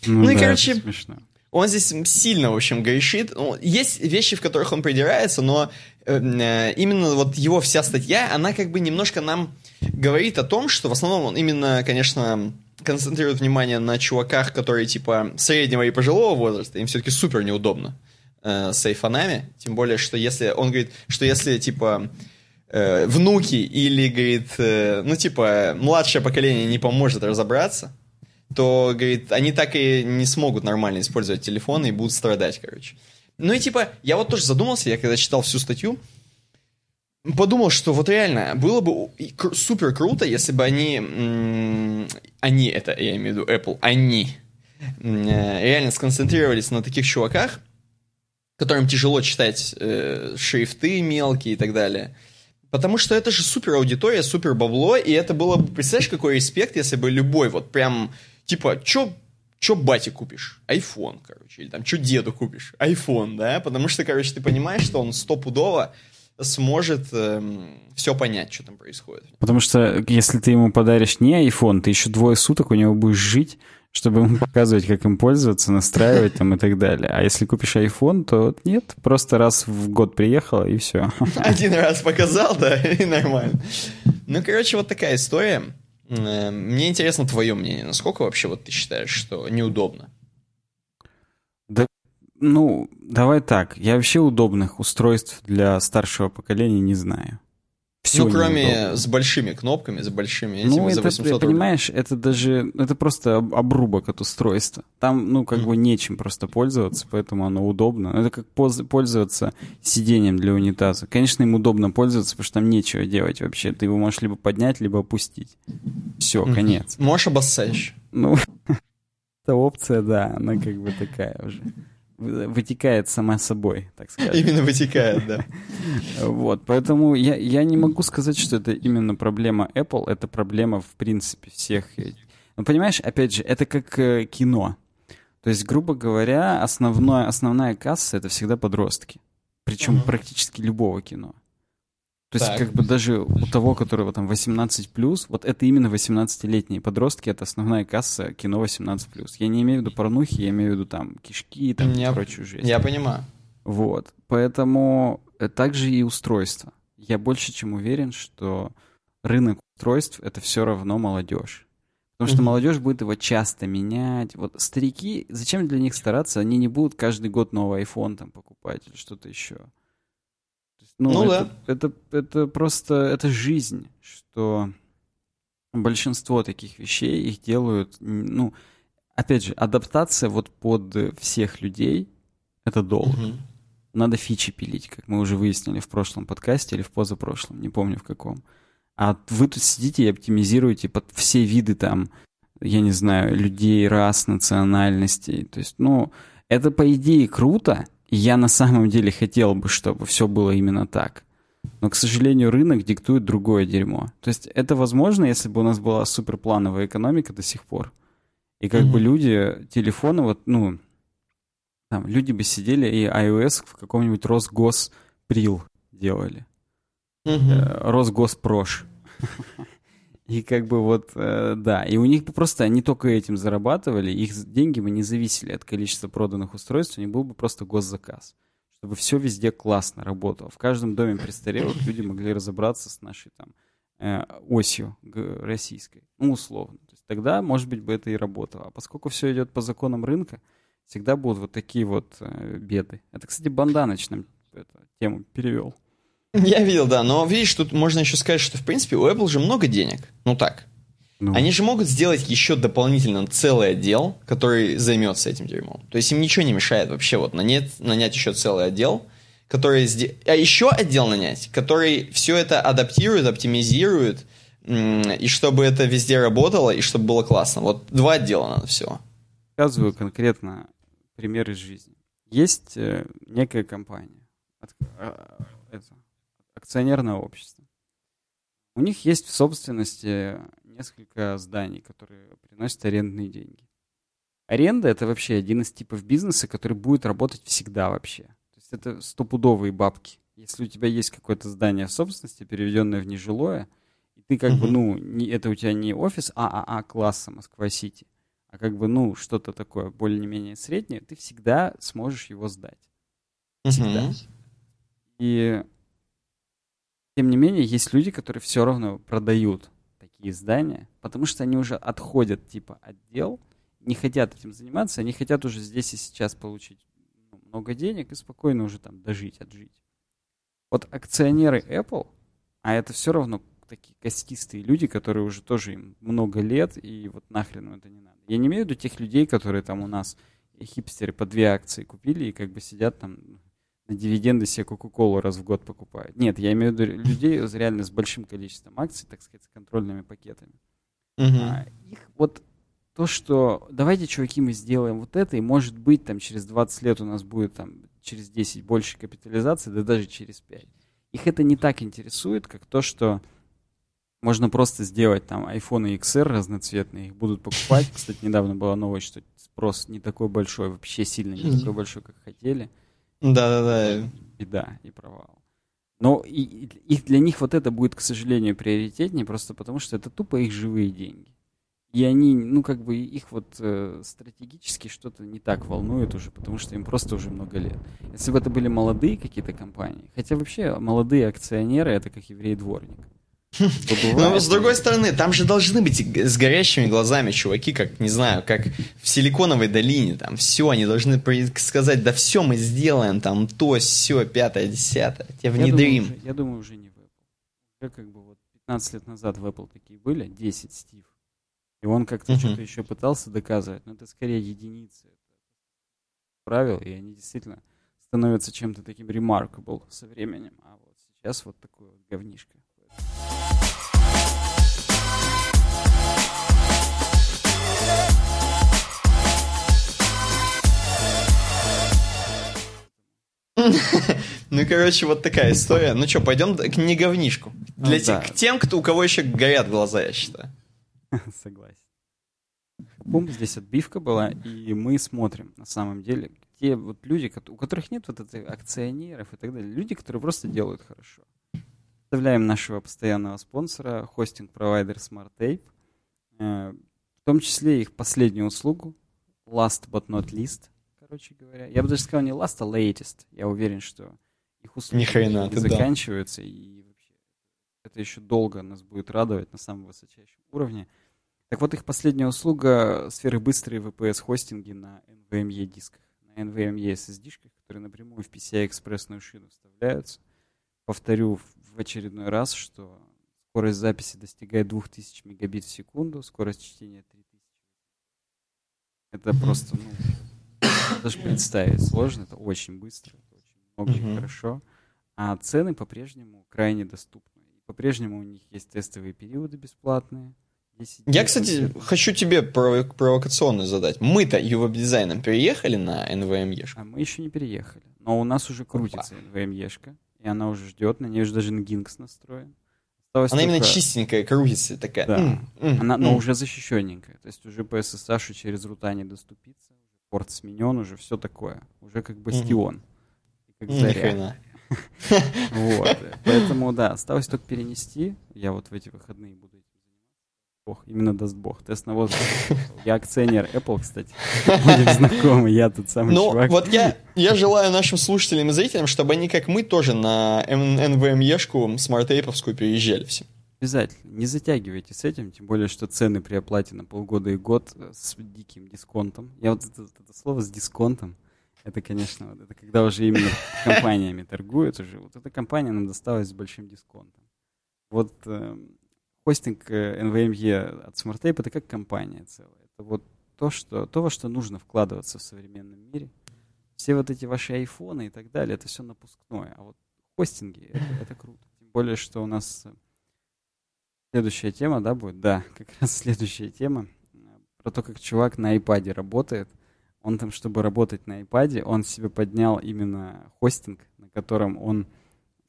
Ну, ну да, и, короче, смешно он здесь сильно, в общем, грешит. Ну, есть вещи, в которых он придирается, но эм, э, именно вот его вся статья, она как бы немножко нам говорит о том, что в основном он именно, конечно, концентрирует внимание на чуваках, которые типа среднего и пожилого возраста, им все-таки супер неудобно э, с айфонами, тем более, что если, он говорит, что если типа э, внуки или, говорит, э, ну типа младшее поколение не поможет разобраться, то, говорит, они так и не смогут нормально использовать телефоны и будут страдать, короче. Ну и типа, я вот тоже задумался, я когда читал всю статью, подумал, что вот реально было бы супер круто, если бы они, они, это я имею в виду Apple, они э, реально сконцентрировались на таких чуваках, которым тяжело читать э, шрифты мелкие и так далее. Потому что это же супер аудитория, супер бабло, и это было бы, представляешь, какой респект, если бы любой вот прям типа, чё, чё бате купишь? Айфон, короче. Или там, чё деду купишь? Айфон, да? Потому что, короче, ты понимаешь, что он стопудово сможет эм, все понять, что там происходит. Потому что если ты ему подаришь не iPhone, ты еще двое суток у него будешь жить, чтобы ему показывать, как им пользоваться, настраивать там и так далее. А если купишь iPhone, то нет, просто раз в год приехал и все. Один раз показал, да, и нормально. Ну, короче, вот такая история. Э, мне интересно твое мнение. Насколько вообще вот ты считаешь, что неудобно? Да, ну, давай так. Я вообще удобных устройств для старшего поколения не знаю. Все ну, кроме неудобно. с большими кнопками, с большими этими ну, за 800 это, понимаешь, это даже, это просто обрубок от устройства. Там, ну, как mm. бы нечем просто пользоваться, поэтому оно удобно. Это как пользоваться сиденьем для унитаза. Конечно, им удобно пользоваться, потому что там нечего делать вообще. Ты его можешь либо поднять, либо опустить. Все, конец. Можешь обоссать. Ну, эта опция, да, она как бы такая уже вытекает сама собой, так сказать. Именно вытекает, да. Вот, поэтому я, я не могу сказать, что это именно проблема Apple, это проблема, в принципе, всех. Ну, понимаешь, опять же, это как э, кино. То есть, грубо говоря, основное, основная касса — это всегда подростки. Причем практически любого кино. То есть, так. как бы даже у того, которого там 18 вот это именно 18-летние подростки, это основная касса кино 18 Я не имею в виду порнухи, я имею в виду там кишки и там я, прочую жизнь. Я понимаю. Вот. Поэтому э, также и устройство. Я больше чем уверен, что рынок устройств это все равно молодежь. Потому что mm-hmm. молодежь будет его часто менять. Вот старики, зачем для них стараться? Они не будут каждый год новый iPhone там покупать или что-то еще. Ну, ну это, да. Это, это, просто, это жизнь, что большинство таких вещей их делают, ну, опять же, адаптация вот под всех людей — это долго. Угу. Надо фичи пилить, как мы уже выяснили в прошлом подкасте или в позапрошлом, не помню в каком. А вы тут сидите и оптимизируете под все виды там, я не знаю, людей, рас, национальностей. То есть, ну, это по идее круто, я на самом деле хотел бы, чтобы все было именно так. Но, к сожалению, рынок диктует другое дерьмо. То есть это возможно, если бы у нас была суперплановая экономика до сих пор. И как mm-hmm. бы люди, телефоны, вот, ну, там, люди бы сидели и iOS в каком-нибудь Росгосприл делали. Mm-hmm. Росгоспрош. И как бы вот, э, да, и у них просто, они только этим зарабатывали, их деньги бы не зависели от количества проданных устройств, у них был бы просто госзаказ, чтобы все везде классно работало. В каждом доме престарелых люди могли разобраться с нашей там э, осью российской, ну, условно. То есть тогда, может быть, бы это и работало. А поскольку все идет по законам рынка, всегда будут вот такие вот э, беды. Это, кстати, Банданыч нам эту тему перевел. Я видел, да, но видишь, тут можно еще сказать, что в принципе у Apple же много денег. Ну так. Ну. Они же могут сделать еще дополнительно целый отдел, который займется этим дерьмом. То есть им ничего не мешает вообще вот нанять, нанять еще целый отдел, который... А еще отдел нанять, который все это адаптирует, оптимизирует, и чтобы это везде работало, и чтобы было классно. Вот два отдела надо всего. Рассказываю конкретно пример из жизни. Есть э, некая компания, а, это, акционерное общество. У них есть в собственности несколько зданий, которые приносят арендные деньги. Аренда — это вообще один из типов бизнеса, который будет работать всегда вообще. То есть это стопудовые бабки. Если у тебя есть какое-то здание в собственности, переведенное в нежилое, и ты как бы, ну, не, это у тебя не офис ААА класса Москва-Сити, а как бы, ну, что-то такое более-менее среднее, ты всегда сможешь его сдать. Всегда. И тем не менее, есть люди, которые все равно продают такие здания, потому что они уже отходят типа отдел, не хотят этим заниматься, они хотят уже здесь и сейчас получить ну, много денег и спокойно уже там дожить, отжить. Вот акционеры Apple, а это все равно такие костистые люди, которые уже тоже им много лет, и вот нахрен это не надо. Я не имею в виду тех людей, которые там у нас хипстеры по две акции купили и как бы сидят там на дивиденды себе Кока-Колу раз в год покупают. Нет, я имею в виду людей реально с большим количеством акций, так сказать, с контрольными пакетами. Угу. А, их вот то, что давайте, чуваки, мы сделаем вот это, и может быть там через 20 лет у нас будет там через 10 больше капитализации, да даже через 5. Их это не так интересует, как то, что можно просто сделать там iPhone XR разноцветные, их будут покупать. Кстати, недавно была новость, что спрос не такой большой, вообще сильно не такой большой, как хотели. Да-да-да. Беда и провал. Но и, и для них вот это будет, к сожалению, приоритетнее, просто потому что это тупо их живые деньги. И они, ну, как бы их вот э, стратегически что-то не так волнует уже, потому что им просто уже много лет. Если бы это были молодые какие-то компании, хотя вообще молодые акционеры это как еврей-дворник. Но с другой стороны, там же должны быть с горящими глазами чуваки, как, не знаю, как в Силиконовой долине, там все, они должны сказать, да все мы сделаем, там то, все, пятое, десятое, тебе внедрим. Я думаю, уже, я думаю, уже не в Apple. Уже как бы вот 15 лет назад в Apple такие были, 10 Стив. И он как-то что-то еще пытался доказывать, но это скорее единицы правил, и они действительно становятся чем-то таким remarkable со временем. А вот сейчас вот такой вот говнишко. Ну, короче, вот такая история. Ну что, пойдем к не говнишку. Для ну, тех, к тем, кто, у кого еще горят глаза, я считаю. Согласен. Бум, здесь отбивка была, и мы смотрим, на самом деле, те вот люди, у которых нет вот этих акционеров и так далее, люди, которые просто делают хорошо. Представляем нашего постоянного спонсора, хостинг-провайдер SmartTape, э, в том числе их последнюю услугу, last but not least, короче говоря. Я бы даже сказал не last, а latest. Я уверен, что их услуги Ни хрена, не заканчиваются, да. и вообще это еще долго нас будет радовать на самом высочайшем уровне. Так вот, их последняя услуга — сферы быстрые VPS-хостинги на NVMe дисках. На NVMe SSD-шках, которые напрямую в PCI-экспрессную шину вставляются. Повторю в очередной раз, что скорость записи достигает 2000 мегабит в секунду, скорость чтения 3000. Это просто, ну, даже представить сложно, это очень быстро, это очень много и хорошо. А цены по-прежнему крайне доступны. По-прежнему у них есть тестовые периоды бесплатные. Я, кстати, хочу тебе провокационно задать. Мы-то веб-дизайном переехали на NVMe. А мы еще не переехали. Но у нас уже крутится NVMe, и она уже ждет, на ней уже даже Nginx настроен. Осталось она только... именно чистенькая, крутится такая. Да. Mm, mm, она, mm. но уже защищенненькая. То есть уже по SSH через рута не доступиться. Порт сменен, уже все такое. Уже как бастион. Mm-hmm. Как заря. Вот. Поэтому, да, осталось только перенести. Я вот в эти выходные буду Бог, именно даст Бог. Тест на возраст. Я акционер Apple, кстати. Будем знакомы, я тут самый ну, чувак. вот я, я желаю нашим слушателям и зрителям, чтобы они, как мы, тоже на NVMe-шку SmartApe овскую переезжали все. Обязательно. Не затягивайте с этим, тем более, что цены при оплате на полгода и год с диким дисконтом. Я вот это, это слово с дисконтом, это, конечно, вот это когда уже именно компаниями торгуют уже. Вот эта компания нам досталась с большим дисконтом. Вот эм, хостинг NVMe э, от SmartTape это как компания целая. Это вот то, что, то, во что нужно вкладываться в современном мире. Все вот эти ваши айфоны и так далее, это все напускное. А вот хостинги, это, это круто. Тем более, что у нас э, следующая тема, да, будет? Да, как раз следующая тема. Про то, как чувак на iPad работает. Он там, чтобы работать на iPad, он себе поднял именно хостинг, на котором он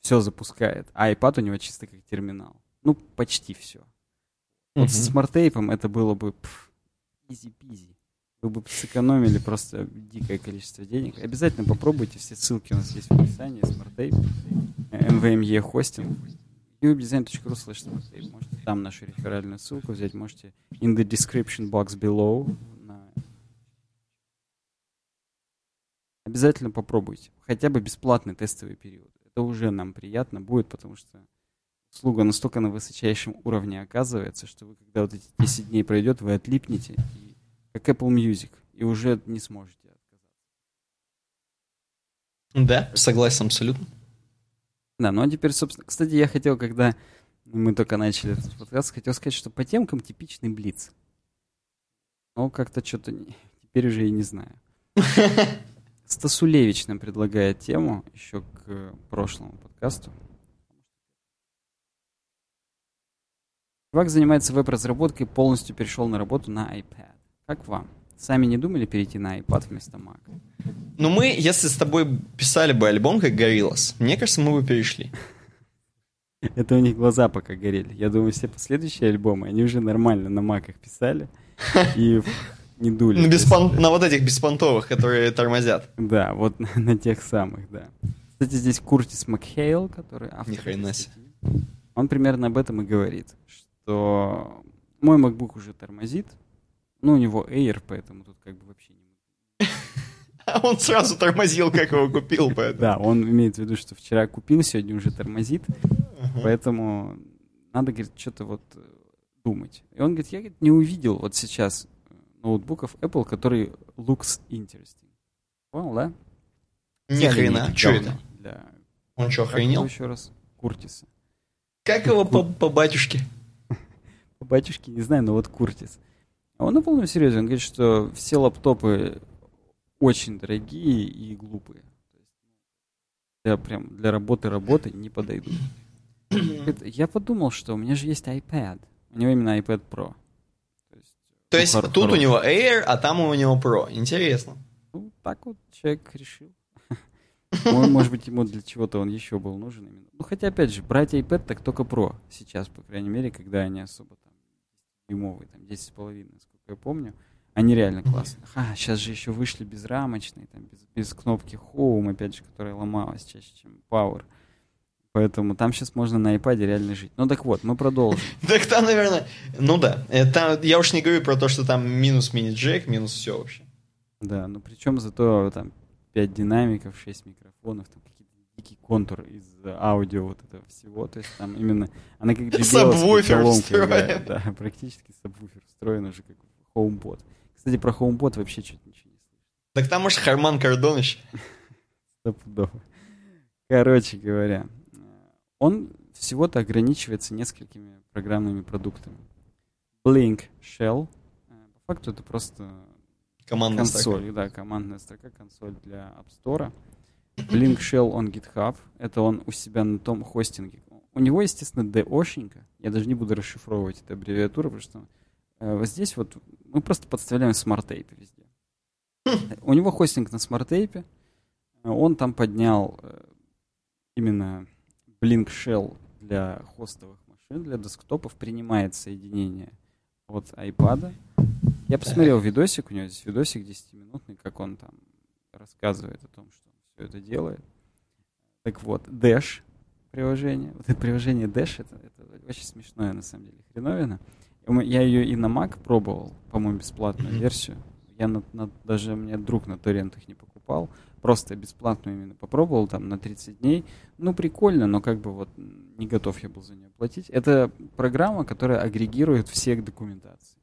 все запускает. А iPad у него чисто как терминал. Ну, почти все. Вот с SmartApe ом это было бы easy-peasy. Вы бы сэкономили просто дикое количество денег. Обязательно попробуйте, все ссылки у нас есть в описании, SmartApe, NVMe хостинг, uwebdesign.ru slash smartape. Можете там нашу реферальную ссылку взять, можете in the description box below. Обязательно попробуйте. Хотя бы бесплатный тестовый период. Это уже нам приятно будет, потому что услуга настолько на высочайшем уровне оказывается, что вы, когда вот эти 10 дней пройдет, вы отлипнете, и, как Apple Music, и уже не сможете отказаться. Да, согласен абсолютно. Да, ну а теперь, собственно, кстати, я хотел, когда мы только начали этот подкаст, хотел сказать, что по темкам типичный Блиц. Но как-то что-то теперь уже и не знаю. Стасулевич нам предлагает тему еще к прошлому подкасту. Чувак занимается веб-разработкой, полностью перешел на работу на iPad. Как вам? Сами не думали перейти на iPad вместо Mac? Ну мы, если с тобой писали бы альбом как Gorillaz, мне кажется, мы бы перешли. Это у них глаза пока горели. Я думаю, все последующие альбомы, они уже нормально на маках писали и не дули. На, беспон... на вот этих беспонтовых, которые тормозят. Да, вот на, на тех самых, да. Кстати, здесь Куртис Макхейл, который автор. Ни хрена себе. Он примерно об этом и говорит, что мой MacBook уже тормозит. Ну, у него Air, поэтому тут как бы вообще не... А он сразу тормозил, как его купил, поэтому. Да, он имеет в виду, что вчера купил, сегодня уже тормозит. Поэтому надо, говорит, что-то вот э, думать. И он говорит, я говорит, не увидел вот сейчас э, ноутбуков Apple, который looks interesting. Понял, да? Ни хрена, что это? Для... Он что, охренел? еще раз? Куртиса. Как его по, по батюшке? По батюшке, не знаю, но вот Куртис. А он на полном серьезе, он говорит, что все лаптопы очень дорогие и глупые. Для, прям, для работы работы не подойдут. Я подумал, что у меня же есть iPad. У него именно iPad Pro. То есть, То есть тут хороший. у него Air, а там у него Pro. Интересно. Ну, так вот человек решил. Может быть, ему для чего-то он еще был нужен именно. Ну, хотя, опять же, брать iPad так только Pro сейчас, по крайней мере, когда они особо там дюймовые, там 10,5, насколько я помню. Они реально классные. А, сейчас же еще вышли безрамочные, там, без, без кнопки Home, опять же, которая ломалась чаще, чем Power. Поэтому там сейчас можно на iPad реально жить. Ну так вот, мы продолжим. Так там, наверное, ну да. Там, я уж не говорю про то, что там минус мини-джек, минус все вообще. Да, ну причем зато там 5 динамиков, 6 микрофонов, там дикий контур из аудио вот этого всего. То есть там именно... Она как Сабвуфер встроен. Да, практически сабвуфер встроен уже как HomePod. Кстати, про HomePod вообще что-то ничего не слышно. Так там, может, Харман Кардоныч. Стопудово. Короче говоря, он всего-то ограничивается несколькими программными продуктами. Blink Shell. Э, по факту это просто командная консоль, строка. да, командная строка, консоль для App Store. Blink Shell on GitHub. Это он у себя на том хостинге. У него, естественно, DO -шенька. Я даже не буду расшифровывать эту аббревиатуру, потому что э, вот здесь вот мы просто подставляем SmartApe ы везде. У него хостинг на SmartApe. Он там поднял э, именно Blink Shell для хостовых машин, для десктопов принимает соединение от iPad. Я посмотрел видосик, у него здесь видосик 10-минутный, как он там рассказывает о том, что все это делает. Так вот, Dash приложение. Вот это приложение Dash, это, это очень смешное на самом деле хреновина. Я ее и на Mac пробовал, по-моему, бесплатную версию. Я на, на, даже мне друг на торрентах не покупал. Просто бесплатную именно попробовал там на 30 дней. Ну, прикольно, но как бы вот не готов я был за нее платить. Это программа, которая агрегирует все документации.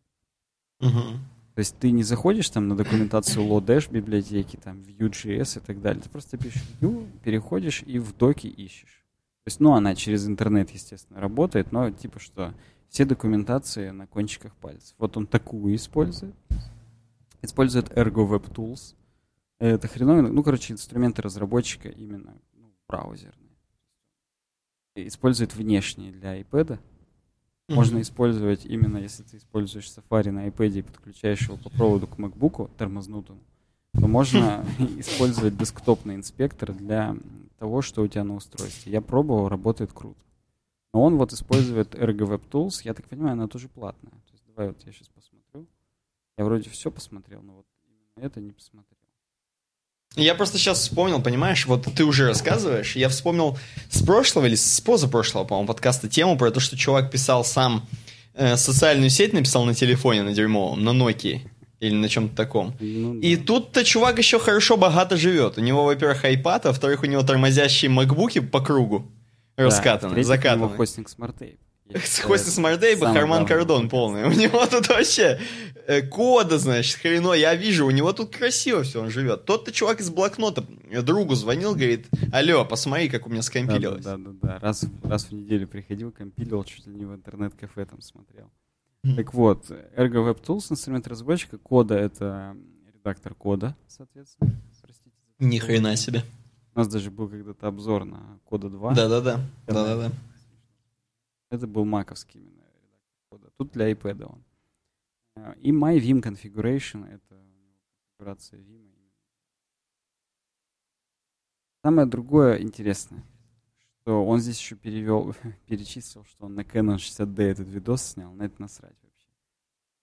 Uh-huh. То есть ты не заходишь там на документацию Lodash библиотеки, там Vue.js и так далее. Ты просто пишешь Vue, переходишь и в доке ищешь. То есть, ну, она через интернет, естественно, работает, но типа что, все документации на кончиках пальцев. Вот он такую использует. Использует Ergo Web Tools. Это хреновина. Ну, короче, инструменты разработчика именно ну, браузерные. Использует внешние для iPad. Можно mm-hmm. использовать именно, если ты используешь Safari на iPad и подключаешь его по проводу к MacBook термознутому, то можно использовать десктопный инспектор для того, что у тебя на устройстве. Я пробовал, работает круто. Но он вот использует Ergo Web Tools. Я так понимаю, она тоже платная. То есть давай вот я сейчас посмотрю. Я вроде все посмотрел, но вот именно это не посмотрел. Я просто сейчас вспомнил, понимаешь, вот ты уже рассказываешь, я вспомнил с прошлого или с позапрошлого, по-моему, подкаста тему про то, что чувак писал сам э, социальную сеть, написал на телефоне на дерьмовом, на Nokia или на чем-то таком. Ну, да. И тут-то чувак еще хорошо богато живет. У него, во-первых, iPad, а во-вторых, у него тормозящие макбуки по кругу да, закатаны. У него хостинг смарт-тейп. Хостинг смарт-тейп Харман Кардон полный. У него тут вообще э, кода, значит, хрено. Я вижу, у него тут красиво все, он живет. Тот-то чувак из блокнота другу звонил, говорит, алло, посмотри, как у меня скомпилилось. Да, да, да. Раз, раз в неделю приходил, компилил, чуть ли не в интернет-кафе там смотрел. Так вот, Ergo Web Tools, инструмент разработчика, кода — это редактор кода, соответственно. Простите. Ни хрена себе. У нас даже был когда-то обзор на кода 2. Да-да-да. Да-да-да. Это был маковский именно редактор кода. Тут для iPad он. Э, и My Vim Configuration — это конфигурация Vim. Самое другое интересное, что он здесь еще перевел, перечислил, что он на Canon 60D этот видос снял, на это насрать вообще.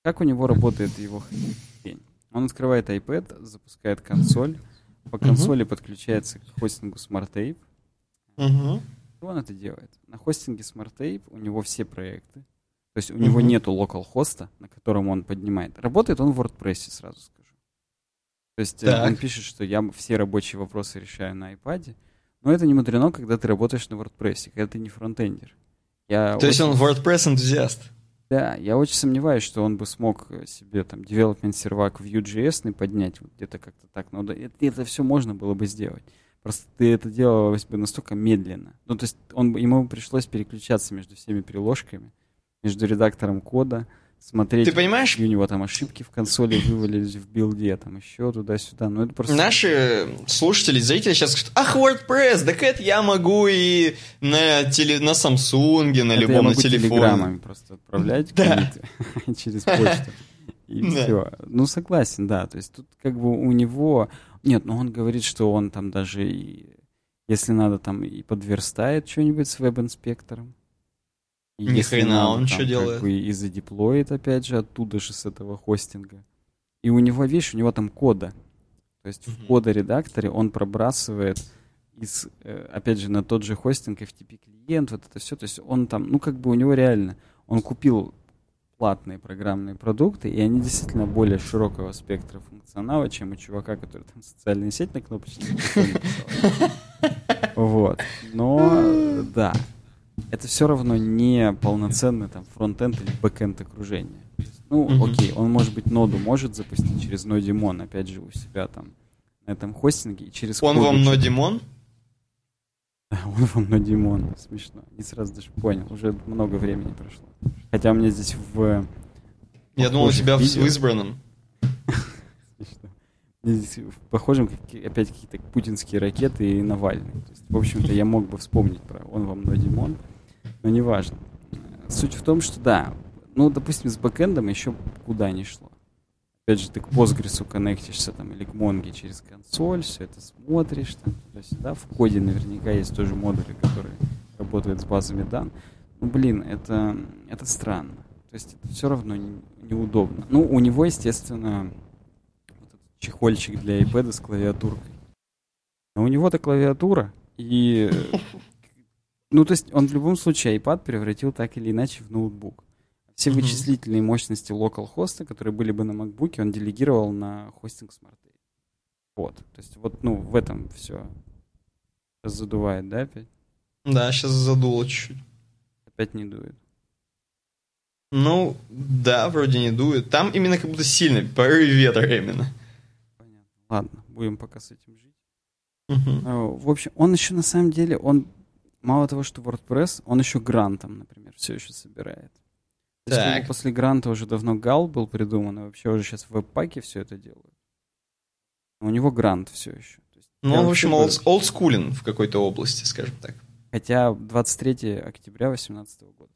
Как у него работает его хрень? Он открывает iPad, запускает консоль, по консоли uh-huh. подключается к хостингу SmartTape. Uh-huh. Он это делает. На хостинге SmartTape у него все проекты. То есть у uh-huh. него нету локал хоста, на котором он поднимает. Работает он в WordPress, сразу скажу. То есть э, так. он пишет, что я все рабочие вопросы решаю на iPad. Но это не мудрено, когда ты работаешь на WordPress, когда ты не фронтендер. Я То очень... есть он WordPress энтузиаст? Да, я очень сомневаюсь, что он бы смог себе там development сервак Vue.js поднять вот где-то как-то так. Но это, это все можно было бы сделать. Просто ты это делал бы настолько медленно. Ну, то есть он, ему пришлось переключаться между всеми приложками, между редактором кода, смотреть, Ты понимаешь? у него там ошибки в консоли вывалились в билде, там еще туда-сюда. Ну, это просто... Наши слушатели, зрители сейчас скажут, ах, WordPress, так это я могу и на, теле... на Samsung, на это любом я могу на телефоне. просто отправлять Да. через почту. И Да. все. Ну, согласен, да. То есть тут как бы у него... Нет, ну он говорит, что он там даже и... Если надо, там и подверстает что-нибудь с веб-инспектором. И Ни хрена надо, он там как делает? бы и задеплоит, опять же, оттуда же, с этого хостинга. И у него, видишь, у него там кода. То есть в Мгм. кода-редакторе он пробрасывает из, э, опять же, на тот же хостинг FTP клиент, вот это все. То есть он там, ну как бы у него реально, он купил платные программные продукты, и они действительно более широкого спектра функционала, чем у чувака, который там социальные сети на кнопочке. Вот. Но, да, это все равно не полноценный там фронтенд или бэкенд окружение. Ну, окей, он, может быть, ноду может запустить через Nodemon, опять же, у себя там на этом хостинге, и через Он вам что-то- Он вам Nodemon. Смешно. Не сразу даже понял. Уже много времени прошло. Хотя меня здесь в... Я думал, у тебя в, видео- в избранном. Смешно. Мне здесь в похожем опять какие-то путинские ракеты и Навальный. То есть, в общем-то, я мог бы вспомнить про он вам Нодимон, но неважно. Суть в том, что да, ну, допустим, с бэкэндом еще куда не шло. Опять же, ты к Postgres коннектишься там или к Mongo через консоль, все это смотришь там туда-сюда. В коде наверняка есть тоже модули, которые работают с базами данных. Ну, блин, это, это странно. То есть это все равно не- неудобно. Ну, у него, естественно, вот этот чехольчик для iPad с клавиатуркой. Но у него-то клавиатура, и... э, Ну, то есть он в любом случае iPad превратил так или иначе в ноутбук. Все вычислительные мощности локал-хоста, которые были бы на MacBook, он делегировал на хостинг Smart Вот. То есть вот, ну, в этом все задувает, да, опять? Да, сейчас задуло чуть-чуть. Опять не дует. Ну, да, вроде не дует. Там именно как будто сильный порыв ветра именно. Понятно. Ладно, будем пока с этим жить. А, В общем, он еще на самом деле, он мало того, что WordPress, он еще грантом, например, все еще собирает. То есть, как бы Так. после гранта уже давно гал был придуман, и вообще уже сейчас в веб-паке все это делают. Но у него грант все еще. Есть Ну, он, в общем, олд- олдскулен в какой-то области, скажем так. Хотя 23 октября 2018 года.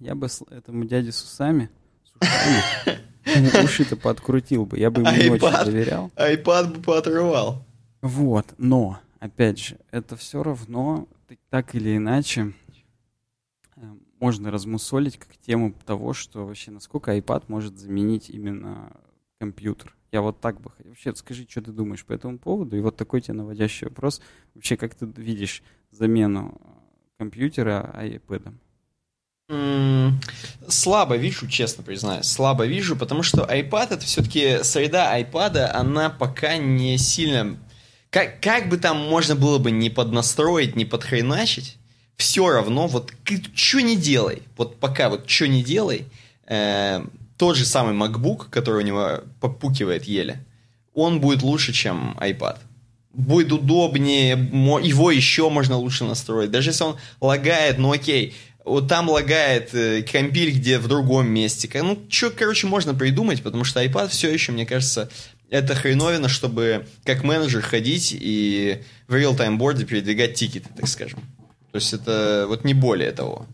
Я бы этому дяде с усами, с ушами, уши-то подкрутил бы. Я бы ему не очень доверял. Айпад бы поотрывал. Вот, но, опять же, это все равно, так или иначе, можно размусолить как тему того, что вообще насколько iPad может заменить именно компьютер. Я вот так бы хотел. Вообще, скажи, что ты думаешь по этому поводу? И вот такой тебе наводящий вопрос. Вообще, как ты видишь замену э, компьютера iPad? Слабо вижу, честно признаюсь. Слабо вижу, потому что iPad это все-таки среда iPad, она пока не сильно... Как, как бы там можно было бы не поднастроить, не подхреначить, все равно, вот что не делай, вот пока вот что не делай, э, тот же самый MacBook, который у него попукивает еле, он будет лучше, чем iPad. Будет удобнее, его еще можно лучше настроить. Даже если он лагает, ну окей, вот там лагает э, компиль, где в другом месте. Ну, что, короче, можно придумать, потому что iPad все еще, мне кажется, это хреновина, чтобы как менеджер ходить и в real-time борде передвигать тикеты, так скажем. То есть это вот не более того.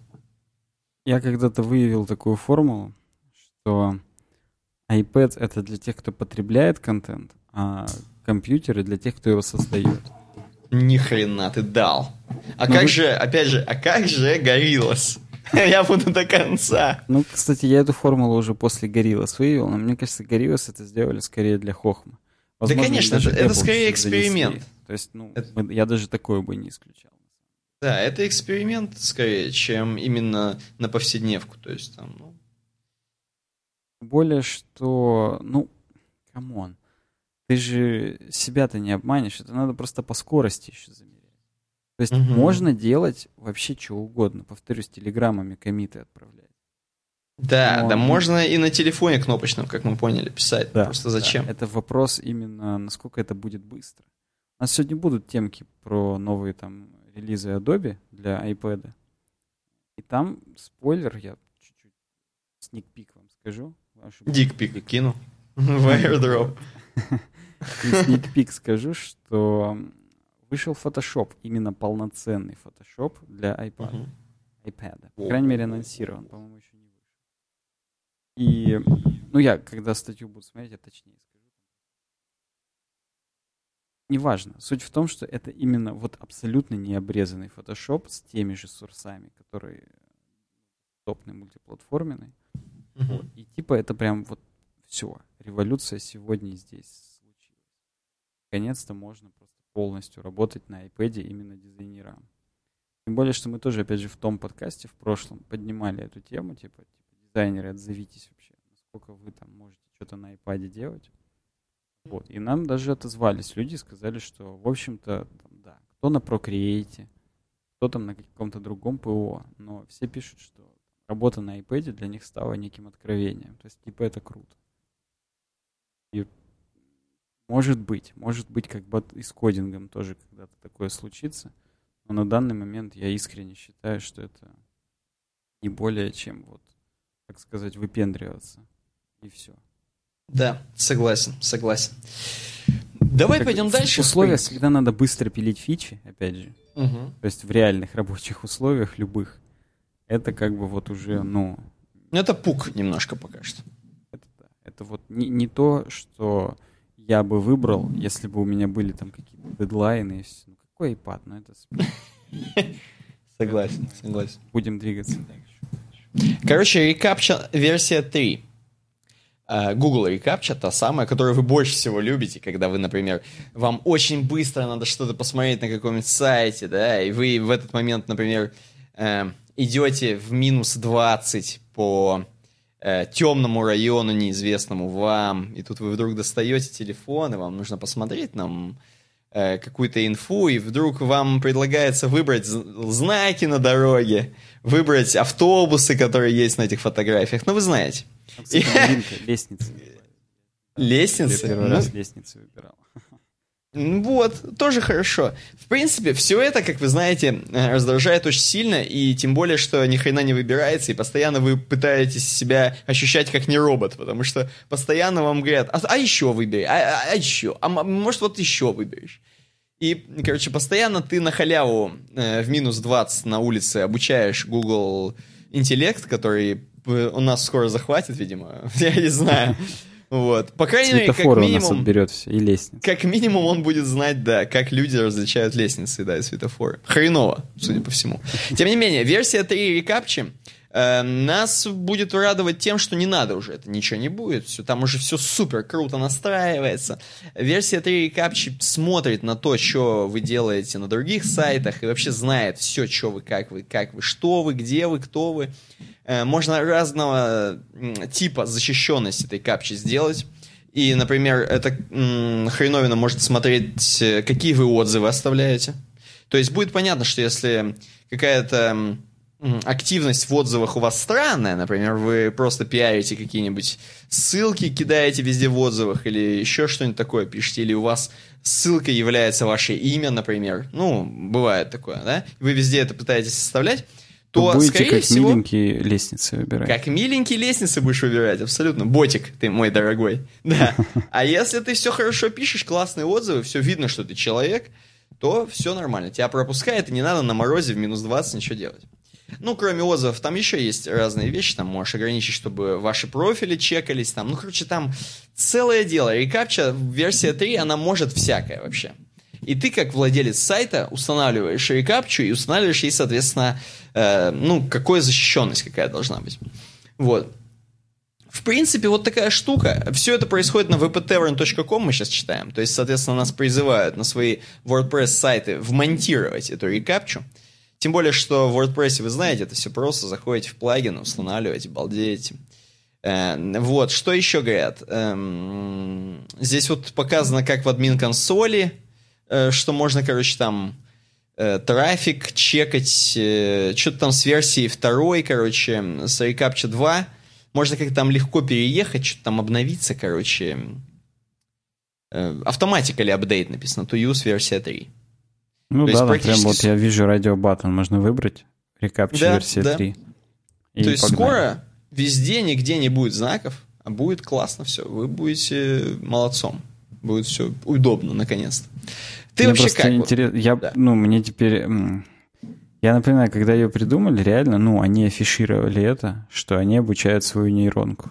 Я когда-то выявил такую формулу, что iPad — это для тех, кто потребляет контент, а компьютеры для тех, кто его создает. Ни хрена ты дал. А Ну как вы- же, опять же, а как же Гориллас? Я буду до конца. Ну, кстати, я эту формулу уже после Gorillaz вывел, но мне кажется, Gorillaz это сделали скорее для хохма. Возможно, конечно, это- скорее занесли. эксперимент. То есть, ну, Это- я даже такое бы не исключал. Да, это эксперимент скорее, чем именно на повседневку. То есть там, ну, Более, что, ну, come on, ты же себя-то не обманешь, это надо просто по скорости еще замерять. То есть Мгм. можно делать вообще что угодно. Повторюсь, телеграммами commit ы отправлять. Да, Но... да можно и на телефоне кнопочном, как мы поняли, писать. Да, Просто зачем? Да. Это вопрос именно, насколько это будет быстро. У нас сегодня будут темки про новые там релизы Adobe для iPad. И там, спойлер, я чуть-чуть сникпик вам скажу. Дикпик кину. В airdrop. Сникпик скажу, что вышел Photoshop, именно полноценный Photoshop для iPad. iPad. По крайней мере, анонсирован, по-моему, еще не вышел. И, ну, я, когда статью буду смотреть, я точнее скажу. Неважно. Суть в том, что это именно вот абсолютно необрезанный Photoshop с теми же сурсами, которые топный мультиплатформенный. Uh-huh. Вот. И типа это прям вот все. Революция сегодня здесь случилась. Наконец-то можно просто полностью работать на iPad именно дизайнерам. Тем более, что мы тоже, опять же, в том подкасте в прошлом поднимали эту тему, типа, типа дизайнеры, отзовитесь вообще, насколько вы там можете что-то на iPad делать. Вот. И нам даже отозвались люди, сказали, что, в общем-то, да, кто на Procreate, кто там на каком-то другом ПО, но все пишут, что работа на iPad для них стала неким откровением. То есть, типа, это круто. И может быть, может быть, как бы и с кодингом тоже когда-то такое случится. Но на данный момент я искренне считаю, что это не более чем вот, так сказать, выпендриваться. И все. Да, согласен, согласен. Давай как пойдем дальше. В условиях, когда надо быстро пилить фичи, опять же, угу. то есть в реальных рабочих условиях, любых, это как бы вот уже, ну... Ну, это пук немножко пока что. Это, это вот не, не то, что я бы выбрал, если бы у меня были там какие-то дедлайны. Ну, какой iPad? Ну, это... Согласен, согласен. Будем двигаться Короче, рекапча версия 3. А, Google Recaptcha, та самая, которую вы больше всего любите, когда вы, например, вам очень быстро надо что-то посмотреть на каком-нибудь сайте, да, и вы в этот момент, например, э, идете в минус 20 по э, темному району, неизвестному вам, и тут вы вдруг достаете телефон, и вам нужно посмотреть нам э, какую-то инфу, и вдруг вам предлагается выбрать знаки на дороге, выбрать автобусы, которые есть на этих фотографиях. Ну, вы знаете. Лестницы. Лестницы? Я первый раз лестницы выбирал. Вот, тоже хорошо. В принципе, все это, как вы знаете, э, раздражает очень сильно, и тем более, что ни хрена не выбирается, и постоянно вы пытаетесь себя ощущать как не робот, потому что постоянно вам говорят, а, а еще выбери, а, а, а еще, а может вот еще выберешь. И, короче, постоянно ты на халяву э, в минус 20 на улице обучаешь Google интеллект, который э, у нас скоро захватит, видимо, я не знаю. Вот. По крайней мере, как минимум... нас отберет все, и лестницы. Как минимум он будет знать, да, как люди различают лестницы, да, и светофоры. Хреново, судя по всему. Тем не менее, версия 3 рекапчи нас будет радовать тем, что не надо уже, это ничего не будет, все, там уже все супер круто настраивается. Версия 3 рекапчи смотрит на то, что вы делаете на других сайтах, и вообще знает все, что вы, как вы, как вы, что вы, где вы, кто вы. Э, можно разного типа защищенность этой капчи сделать. И, например, эта хреновина может смотреть, э, какие вы отзывы оставляете. То есть будет понятно, что если какая-то активность в отзывах у вас странная, например, вы просто пиарите какие-нибудь ссылки, кидаете везде в отзывах, или еще что-нибудь такое пишете, или у вас ссылка является ваше имя, например, ну, бывает такое, да, вы везде это пытаетесь составлять, то, будете скорее как всего... миленькие лестницы выбирать. Как миленькие лестницы будешь выбирать, абсолютно. Ботик ты, мой дорогой. Да. А если ты все хорошо пишешь, классные отзывы, все видно, что ты человек, то все нормально. Тебя пропускает, и не надо на морозе в минус 20 ничего делать. Ну, кроме отзывов, там еще есть разные вещи. Там можешь ограничить, чтобы ваши профили чекались. Там, ну, короче, там целое дело. Рекапча версия 3, она может всякое вообще. И ты, как владелец сайта, устанавливаешь рекапчу и устанавливаешь ей, соответственно, э, ну, какая защищенность какая должна быть. Вот. В принципе, вот такая штука. Все это происходит на vptavern.com, мы сейчас читаем. То есть, соответственно, нас призывают на свои WordPress-сайты вмонтировать эту рекапчу. Тем более, что в WordPress, вы знаете, это все просто. Заходите в плагин, устанавливаете, балдеете. Э, вот, что еще говорят? Эм, здесь вот показано, как в админ консоли Э, что можно, короче, там э, трафик чекать, что-то там с версии второй, короче, с Recaptcha 2. можно как-то там легко переехать, что-то там обновиться, короче. Автоматика или апдейт написано, to use версия 3. Ну То да, практически... прям вот я вижу радио баттон, можно выбрать, рекапчи да, версия да. 3. То есть погнали. скоро везде, нигде не будет знаков, а будет классно все. Вы будете молодцом. Будет все удобно, наконец-то. Ты мне вообще как? Интерес... Я, да. ну, мне теперь... Я напоминаю, когда ее придумали, реально, ну, они афишировали это, что они обучают свою нейронку.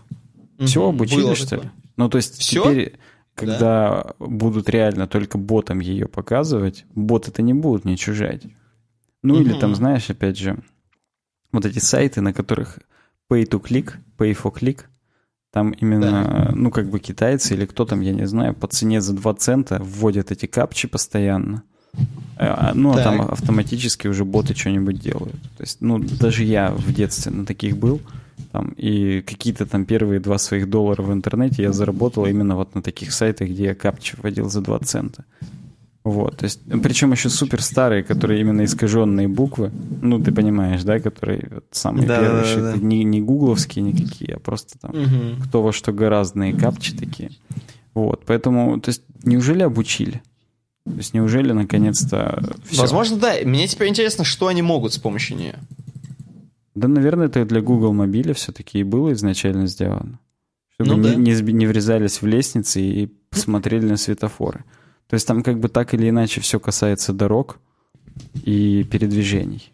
Угу. Все обучили, что ли? Ну, то есть Все? теперь, когда да? будут реально только ботом ее показывать, бот это не будут не чужать. Ну, угу. или там, знаешь, опять же, вот эти сайты, на которых pay to click, pay for click, там именно, да. ну, как бы китайцы или кто там, я не знаю, по цене за 2 цента вводят эти капчи постоянно. А, ну, а там автоматически уже боты что-нибудь делают. То есть, ну, даже я в детстве на таких был, там, и какие-то там первые два своих доллара в интернете я заработал именно вот на таких сайтах, где я капчи вводил за 2 цента. Вот, то есть, причем еще супер старые, которые именно искаженные буквы, ну, ты понимаешь, да, которые вот, самые да, первые, да, да. не, не гугловские никакие, а просто там угу. кто во что гораздо капчи такие. Вот, поэтому, то есть, неужели обучили? То есть, неужели наконец-то все? Возможно, да. Мне теперь интересно, что они могут с помощью нее. Да, наверное, это для Google мобиля все-таки и было изначально сделано. Чтобы ну, да. не, не, не врезались в лестницы и посмотрели на светофоры. То есть там как бы так или иначе все касается дорог и передвижений.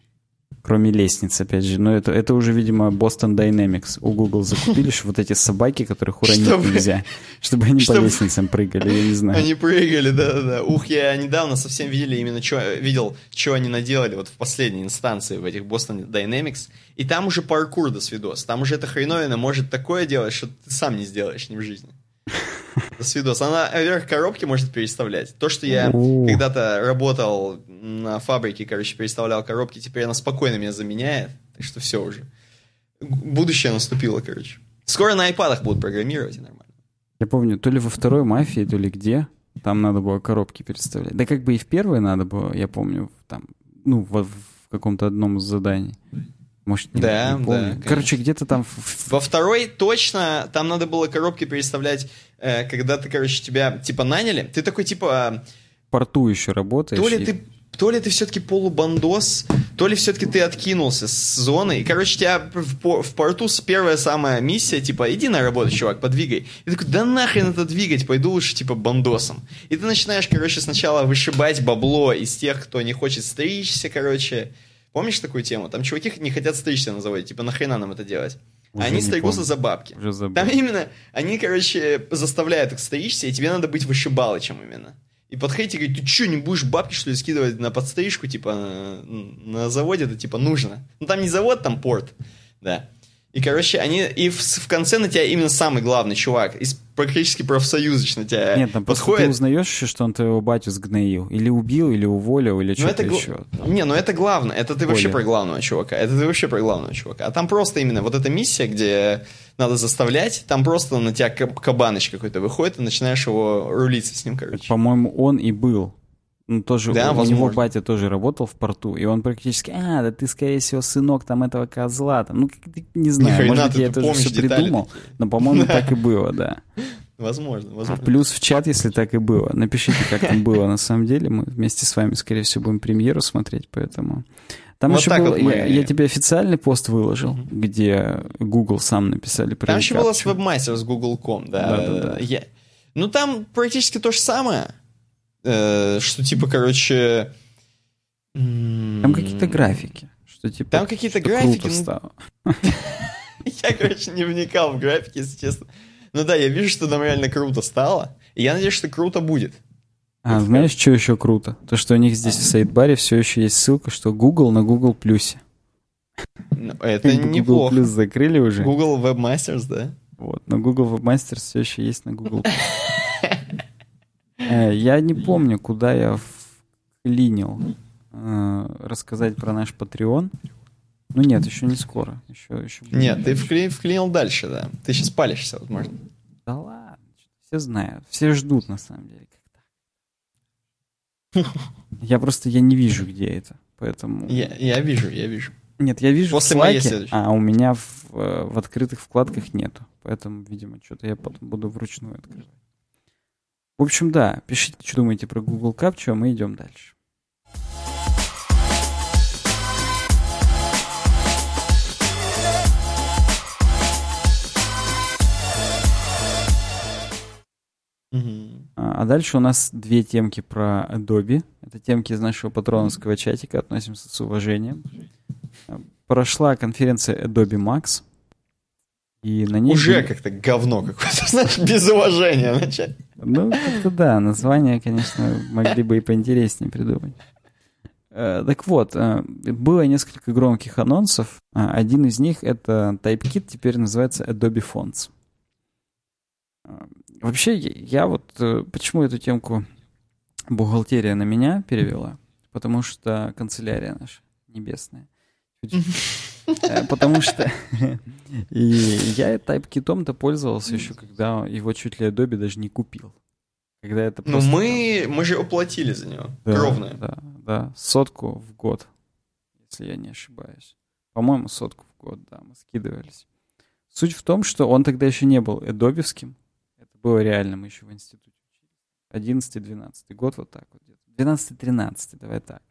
Кроме лестниц, опять же. Но это, это уже, видимо, Boston Dynamics. У Google закупили вот эти собаки, которых уронить чтобы... нельзя. Чтобы они чтобы... по лестницам прыгали, я не знаю. Они прыгали, да-да-да. Ух, я недавно совсем видели именно, что, видел, что они наделали вот в последней инстанции в этих Boston Dynamics. И там уже паркур до свидос. Там уже эта хреновина может такое делать, что ты сам не сделаешь ни в жизни. До свидос. Она вверх коробки может переставлять. То, что я когда-то работал на фабрике, короче, переставлял коробки, теперь она спокойно меня заменяет. Так что все уже. Будущее наступило, короче. Скоро на айпадах будут программировать, и нормально. Я помню, то ли во второй мафии, то ли где, там надо было коробки переставлять. Да как бы и в первой надо было, я помню, там, ну, в, в каком-то одном из заданий. Может, не, да, не помню. Да, Короче, где-то там... Во второй точно там надо было коробки переставлять, э, когда ты, короче, тебя типа наняли. Ты такой типа... порту еще работаешь. То ли и... ты то ли ты все-таки полубандос, то ли все-таки ты откинулся с зоны. И, короче, тебя в, в порту с первая самая миссия, типа, иди на работу, чувак, подвигай. И ты такой, да нахрен это двигать, пойду лучше, типа, бандосом. И ты начинаешь, короче, сначала вышибать бабло из тех, кто не хочет стричься, короче, Помнишь такую тему? Там чуваки не хотят стричься на заводе, типа нахрена нам это делать? Уже они стригутся за бабки. Уже забыл. Там именно, они, короче, заставляют их стричься, и тебе надо быть вышибалычем именно. И подходите и говорить, ты что, не будешь бабки, что ли, скидывать на подстрижку, типа, на, на заводе это, типа, нужно. Ну, там не завод, там порт, да. И, короче, они... И в, в конце на тебя именно самый главный чувак из практически профсоюзоч на тебя Нет, там подходит. ты узнаешь еще, что он твоего батю сгноил. Или убил, или уволил, или что-то это еще. Там. Не, ну это главное. Это ты Более. вообще про главного чувака. Это ты вообще про главного чувака. А там просто именно вот эта миссия, где надо заставлять, там просто на тебя кабаныч какой-то выходит, и начинаешь его рулиться с ним, короче. По-моему, он и был ну, тоже да, у возможно. него батя тоже работал в порту, и он практически, а, да ты, скорее всего, сынок там этого козла, там, ну, не знаю, может быть, я это уже все придумал, такие. но, по-моему, так и было, да. Возможно, возможно. Плюс в чат, если так и было. Напишите, как там было на самом деле. Мы вместе с вами, скорее всего, будем премьеру смотреть, поэтому... Там вот еще был, вот мы... я, я тебе официальный пост выложил, mm-hmm. где Google сам написали про Там еще было с WebMaster, с Google.com, да. Да, да, да. Я... Ну, там практически то же самое. Э, что типа, короче... Там какие-то графики. Что типа... Там какие-то графики. Ну, стало. Я, короче, не вникал в графики, если честно. Ну да, я вижу, что там реально круто стало. И я надеюсь, что круто будет. А, знаешь, что еще круто? То, что у них здесь в сайт-баре все еще есть ссылка, что Google на Google Плюсе. Ну, это неплохо. Google Плюс закрыли уже. Google Webmasters, да? Вот, но Google Webmasters все еще есть на Google Э, я не помню, куда я вклинил э, рассказать про наш Patreon. Ну нет, еще не скоро. Еще, еще нет, ты вклинил, вклинил дальше, да. Ты сейчас палишься, возможно. Да ладно, все знают. Все ждут, на самом деле. Я просто я не вижу, где это. Поэтому. Я, я вижу, я вижу. Нет, я вижу После в Slack, а у меня в, э, в открытых вкладках нету. Поэтому, видимо, что-то я потом буду вручную открывать. В общем, да, пишите, что думаете про Google Capture, а мы идем дальше. А дальше у нас две темки про Adobe. Это темки из нашего патроновского чатика, относимся с уважением. Прошла конференция Adobe Max. И на ней Уже были... как-то говно какое-то, знаешь, без уважения начать. Ну, как-то да, название, конечно, могли бы и поинтереснее придумать. Э, так вот, э, было несколько громких анонсов. А один из них — это TypeKit, теперь называется Adobe Fonts. Э, вообще, я вот почему эту темку бухгалтерия на меня перевела? Потому что канцелярия наша небесная — Э, потому что и я TypeKit-то пользовался еще, когда его чуть ли Adobe даже не купил. Когда это Ну мы, мы же оплатили за него. Да, Ровно. Да, да. Сотку в год, если я не ошибаюсь. По-моему, сотку в год, да, мы скидывались. Суть в том, что он тогда еще не был эдобевским. Это было реально, мы еще в институте учились. 11-12 год, вот так вот. 12-13, давай так.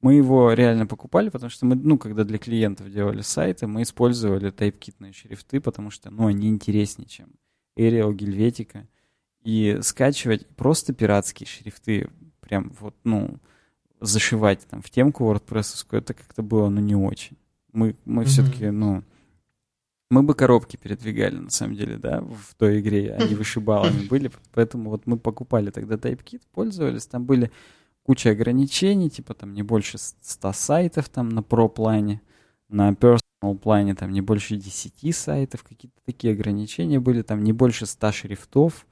Мы его реально покупали, потому что мы, ну, когда для клиентов делали сайты, мы использовали тайпкитные шрифты, потому что, ну, они интереснее, чем Arial, Helvetica. И скачивать просто пиратские шрифты, прям вот, ну, зашивать там в темку WordPress, это как-то было, ну, не очень. Мы, мы mm-hmm. все-таки, ну, мы бы коробки передвигали, на самом деле, да, в той игре, они вышибалами были, поэтому вот мы покупали тогда TypeKit, пользовались, там были куча ограничений, типа там не больше 100 сайтов там на про плане, на personal плане там не больше 10 сайтов, какие-то такие ограничения были, там не больше 100 шрифтов.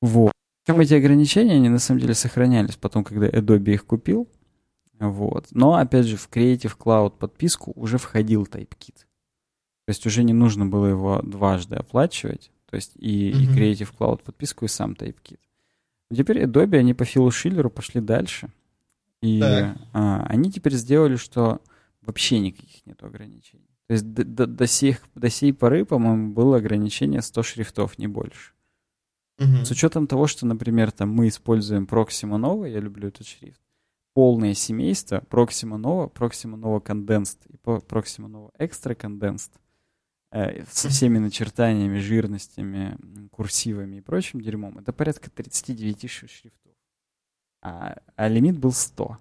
Вот. Причем эти ограничения, они на самом деле сохранялись потом, когда Adobe их купил. Вот. Но, опять же, в Creative Cloud подписку уже входил TypeKit. То есть уже не нужно было его дважды оплачивать. То есть и, mm-hmm. и Creative Cloud подписку, и сам TypeKit. Теперь Adobe, они по Филу Шиллеру пошли дальше. И а, они теперь сделали, что вообще никаких нет ограничений. То есть до, до, до, сих, до сей поры, по-моему, было ограничение 100 шрифтов, не больше. Угу. С учетом того, что, например, там мы используем Proxima Nova, я люблю этот шрифт, полное семейство Proxima Nova, Proxima Nova Condensed и Proxima Nova Extra Condensed — со всеми начертаниями, жирностями, курсивами и прочим дерьмом, это порядка 39 шрифтов. А, а лимит был 100.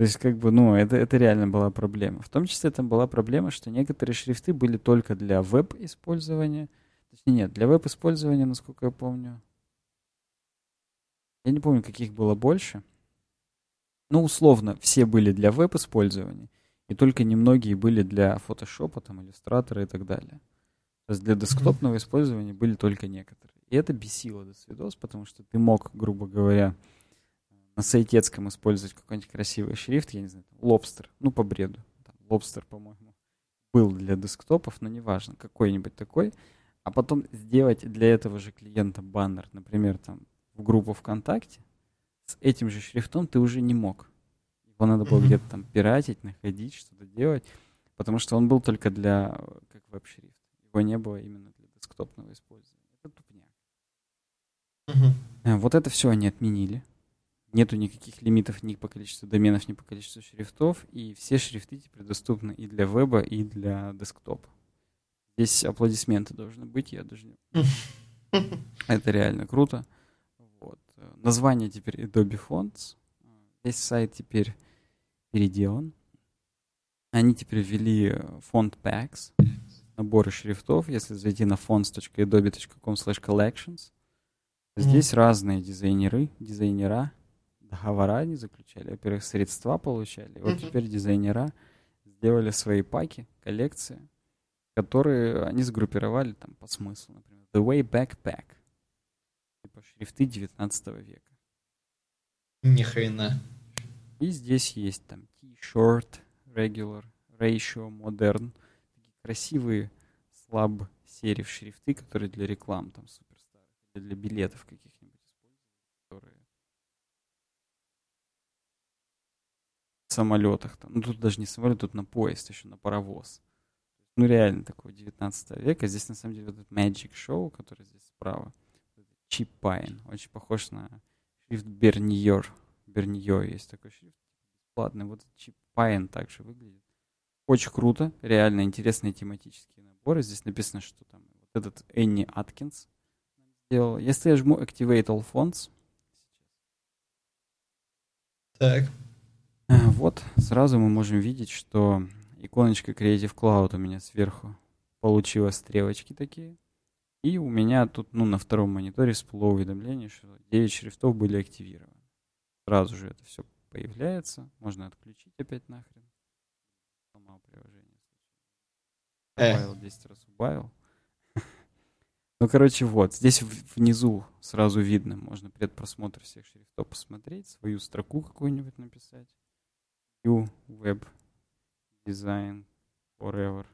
То есть, как бы, ну, это, это реально была проблема. В том числе там была проблема, что некоторые шрифты были только для веб-использования. Точнее, нет, для веб-использования, насколько я помню. Я не помню, каких было больше. Ну, условно, все были для веб-использования. И только немногие были для фотошопа, там, иллюстратора и так далее. То есть для десктопного использования были только некоторые. И это бесило до свидос, потому что ты мог, грубо говоря, на сайтецком использовать какой-нибудь красивый шрифт, я не знаю, лобстер, ну, по бреду. Лобстер, по-моему, был для десктопов, но неважно, какой-нибудь такой. А потом сделать для этого же клиента баннер, например, там, в группу ВКонтакте, с этим же шрифтом ты уже не мог. Его надо было mm-hmm. где-то там пиратить, находить, что-то делать, потому что он был только для, как веб-шрифт. Его не было именно для десктопного использования. Это тупняк. Mm-hmm. Вот это все они отменили. Нету никаких лимитов ни по количеству доменов, ни по количеству шрифтов, и все шрифты теперь доступны и для веба, и для десктопа. Здесь аплодисменты должны быть, я даже Это реально круто. Вот. Название теперь Adobe Fonts. Весь сайт теперь переделан. Они теперь ввели фонд packs, наборы шрифтов. Если зайти на fonts.adobe.com collections, здесь mm-hmm. разные дизайнеры, дизайнера, договора они заключали. Во-первых, средства получали. Mm-hmm. Вот теперь дизайнера сделали свои паки, коллекции, которые они сгруппировали там по смыслу. Например, The Way Backpack. Типа шрифты 19 века. Ни хрена. И здесь есть там T-shirt, regular, ratio, modern. Такие красивые слаб сериф шрифты, которые для реклам там супер старых, или для билетов каких-нибудь которые самолетах. Там. Ну, тут даже не самолет, тут на поезд, еще на паровоз. Ну, реально, такого 19 века. Здесь, на самом деле, вот этот Magic Show, который здесь справа, Cheap Pine, очень похож на шрифт Bernier. Bernier есть такой шрифт. Бесплатный. Вот Cheap Pine также выглядит. Очень круто, реально интересные тематические наборы. Здесь написано, что там вот этот Энни Аткинс сделал. Если я жму Activate All Fonts, так. Вот, сразу мы можем видеть, что иконочка Creative Cloud у меня сверху получила стрелочки такие. И у меня тут, ну, на втором мониторе всплыло уведомление, что 9 шрифтов были активированы. Сразу же это все появляется. Можно отключить опять нахрен. Сломал приложение. Убавил, 10 раз убавил. Ну, короче, вот. Здесь внизу сразу видно. Можно предпросмотр всех шрифтов посмотреть, свою строку какую-нибудь написать. View, Web, Design, Forever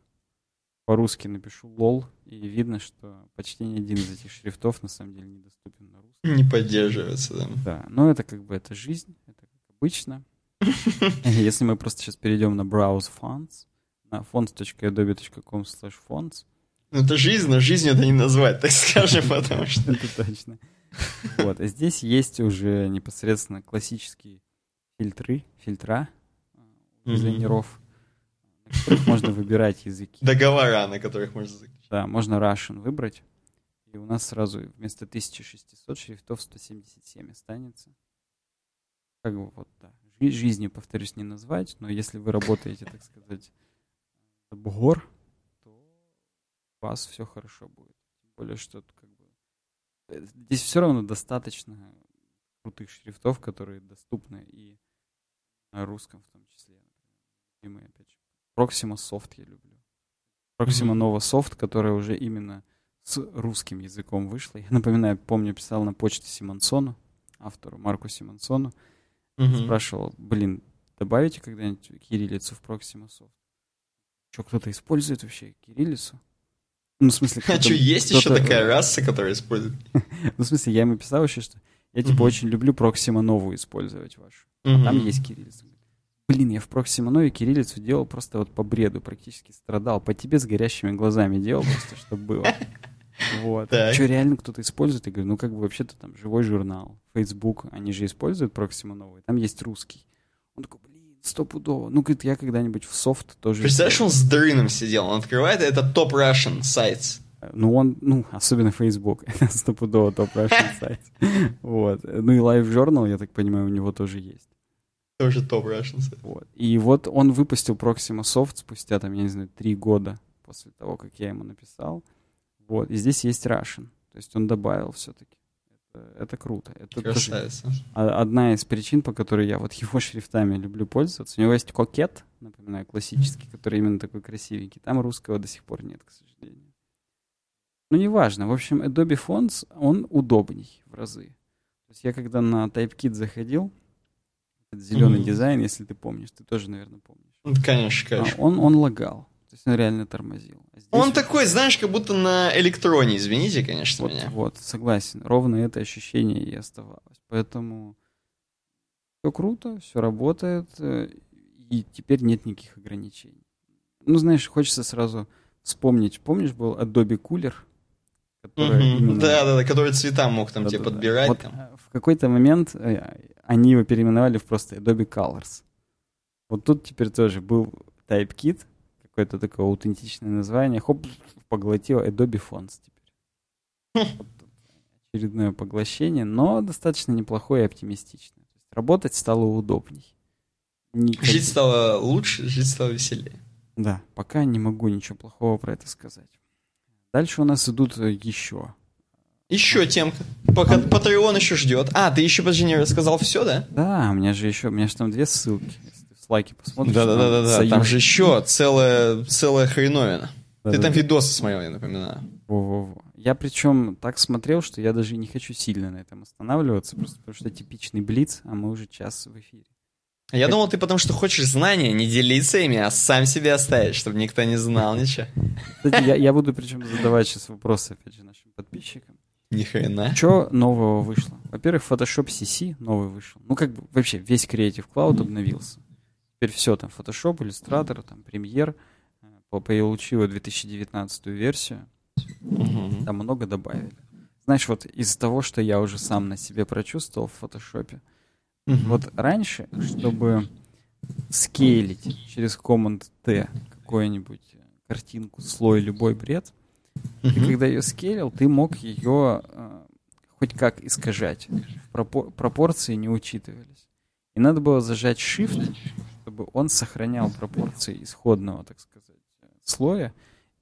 по-русски напишу лол, и видно, что почти ни один из этих шрифтов на самом деле недоступен на русском. Не поддерживается, да. Да, но это как бы это жизнь, это как обычно. Если мы просто сейчас перейдем на Browse Fonts, на fonts.adobe.com slash fonts. Ну это жизнь, но жизнью это не назвать, так скажем, потому что... Это точно. Вот, а здесь есть уже непосредственно классические фильтры, фильтра дизайнеров на которых можно выбирать языки. Договора, на которых можно заключить. Да, можно Russian выбрать. И у нас сразу вместо 1600 шрифтов 177 останется. Как бы вот, да. Жизнью, повторюсь, не назвать, но если вы работаете, так сказать, в бугор, то у вас все хорошо будет. Тем более, что как бы э, здесь все равно достаточно крутых шрифтов, которые доступны и на русском в том числе. Например, опять же, Proxima Soft я люблю. Proxima mm-hmm. Nova Soft, которая уже именно с русским языком вышла. Я напоминаю, помню, писал на почту Симонсону, автору Марку Симонсону. Mm-hmm. Спрашивал, блин, добавите когда-нибудь кириллицу в Proxima Soft? Что, кто-то использует вообще кириллицу? Ну, в смысле, А что, есть еще такая раса, которая использует? ну, в смысле, я ему писал еще, что я, типа, очень люблю Proxima новую использовать вашу. там есть кириллица. Блин, я в Проксиманове кириллицу делал просто вот по бреду, практически страдал. По тебе с горящими глазами делал просто, чтобы было. Вот. Что, реально кто-то использует? Я говорю, ну как бы вообще-то там живой журнал, Facebook, они же используют Proxima новый, там есть русский. Он такой, блин, стопудово. Ну, говорит, я когда-нибудь в софт тоже... Представляешь, он с дрыном сидел, он открывает, это топ Russian сайт. Ну, он, ну, особенно Facebook, это стопудово топ Russian сайт. Вот. Ну и Live Journal, я так понимаю, у него тоже есть. Тоже топ Russian Вот. И вот он выпустил Proxima Soft спустя, там, я не знаю, три года после того, как я ему написал. Вот. И здесь есть Russian. То есть он добавил все-таки. Это, это круто. Это Красавица. Тоже одна из причин, по которой я вот его шрифтами люблю пользоваться. У него есть кокет, напоминаю, классический, который именно такой красивенький. Там русского до сих пор нет, к сожалению. Ну, неважно. В общем, Adobe Fonts, он удобней в разы. То есть я когда на TypeKit заходил, зеленый mm-hmm. дизайн, если ты помнишь, ты тоже, наверное, помнишь. Конечно, конечно. А, он, он лагал. То есть он реально тормозил. А он такой, знаешь, как будто на электроне, извините, конечно, вот, меня. Вот, согласен. Ровно это ощущение и оставалось. Поэтому все круто, все работает, э, и теперь нет никаких ограничений. Ну, знаешь, хочется сразу вспомнить. Помнишь, был Adobe Cooler? Mm-hmm. именно... Да, да, да, который цвета мог там да, тебе да, подбирать. Вот там. В какой-то момент э, они его переименовали в просто Adobe Colors. Вот тут теперь тоже был TypeKit, какое-то такое аутентичное название, хоп, поглотил Adobe Fonts теперь. Вот очередное поглощение, но достаточно неплохое и оптимистичное. То есть работать стало удобней. Никак... Жить стало лучше, жить стало веселее. Да, пока не могу ничего плохого про это сказать. Дальше у нас идут еще еще темка. Пока Патреон еще ждет. А, ты еще, подожди, не рассказал все, да? Да, у меня же еще, у меня же там две ссылки. Если ты в слайке посмотришь. Да-да-да, да. там же еще целая, целая хреновина. Да, ты да, там да. видосы смотрел, я напоминаю. Во-во-во. Я причем так смотрел, что я даже не хочу сильно на этом останавливаться, просто потому что типичный блиц, а мы уже час в эфире. Я думал, ты потому что хочешь знания, не делиться ими, а сам себе оставить, чтобы никто не знал ничего. Кстати, я, я буду причем задавать сейчас вопросы, опять же, нашим подписчикам. Ни хрена. Что нового вышло? Во-первых, Photoshop CC новый вышел. Ну, как бы вообще весь Creative Cloud обновился. Теперь все, там, Photoshop, Illustrator, там, Premiere, э, получила 2019 версию, угу. там много добавили. Знаешь, вот из-за того, что я уже сам на себе прочувствовал в фотошопе, угу. вот раньше, чтобы скейлить через Command-T какую-нибудь картинку, слой, любой бред, угу. ты когда ее скейлил, ты мог ее э, хоть как искажать. Пропор- пропорции не учитывались. И надо было зажать Shift, чтобы он сохранял пропорции исходного, так сказать, слоя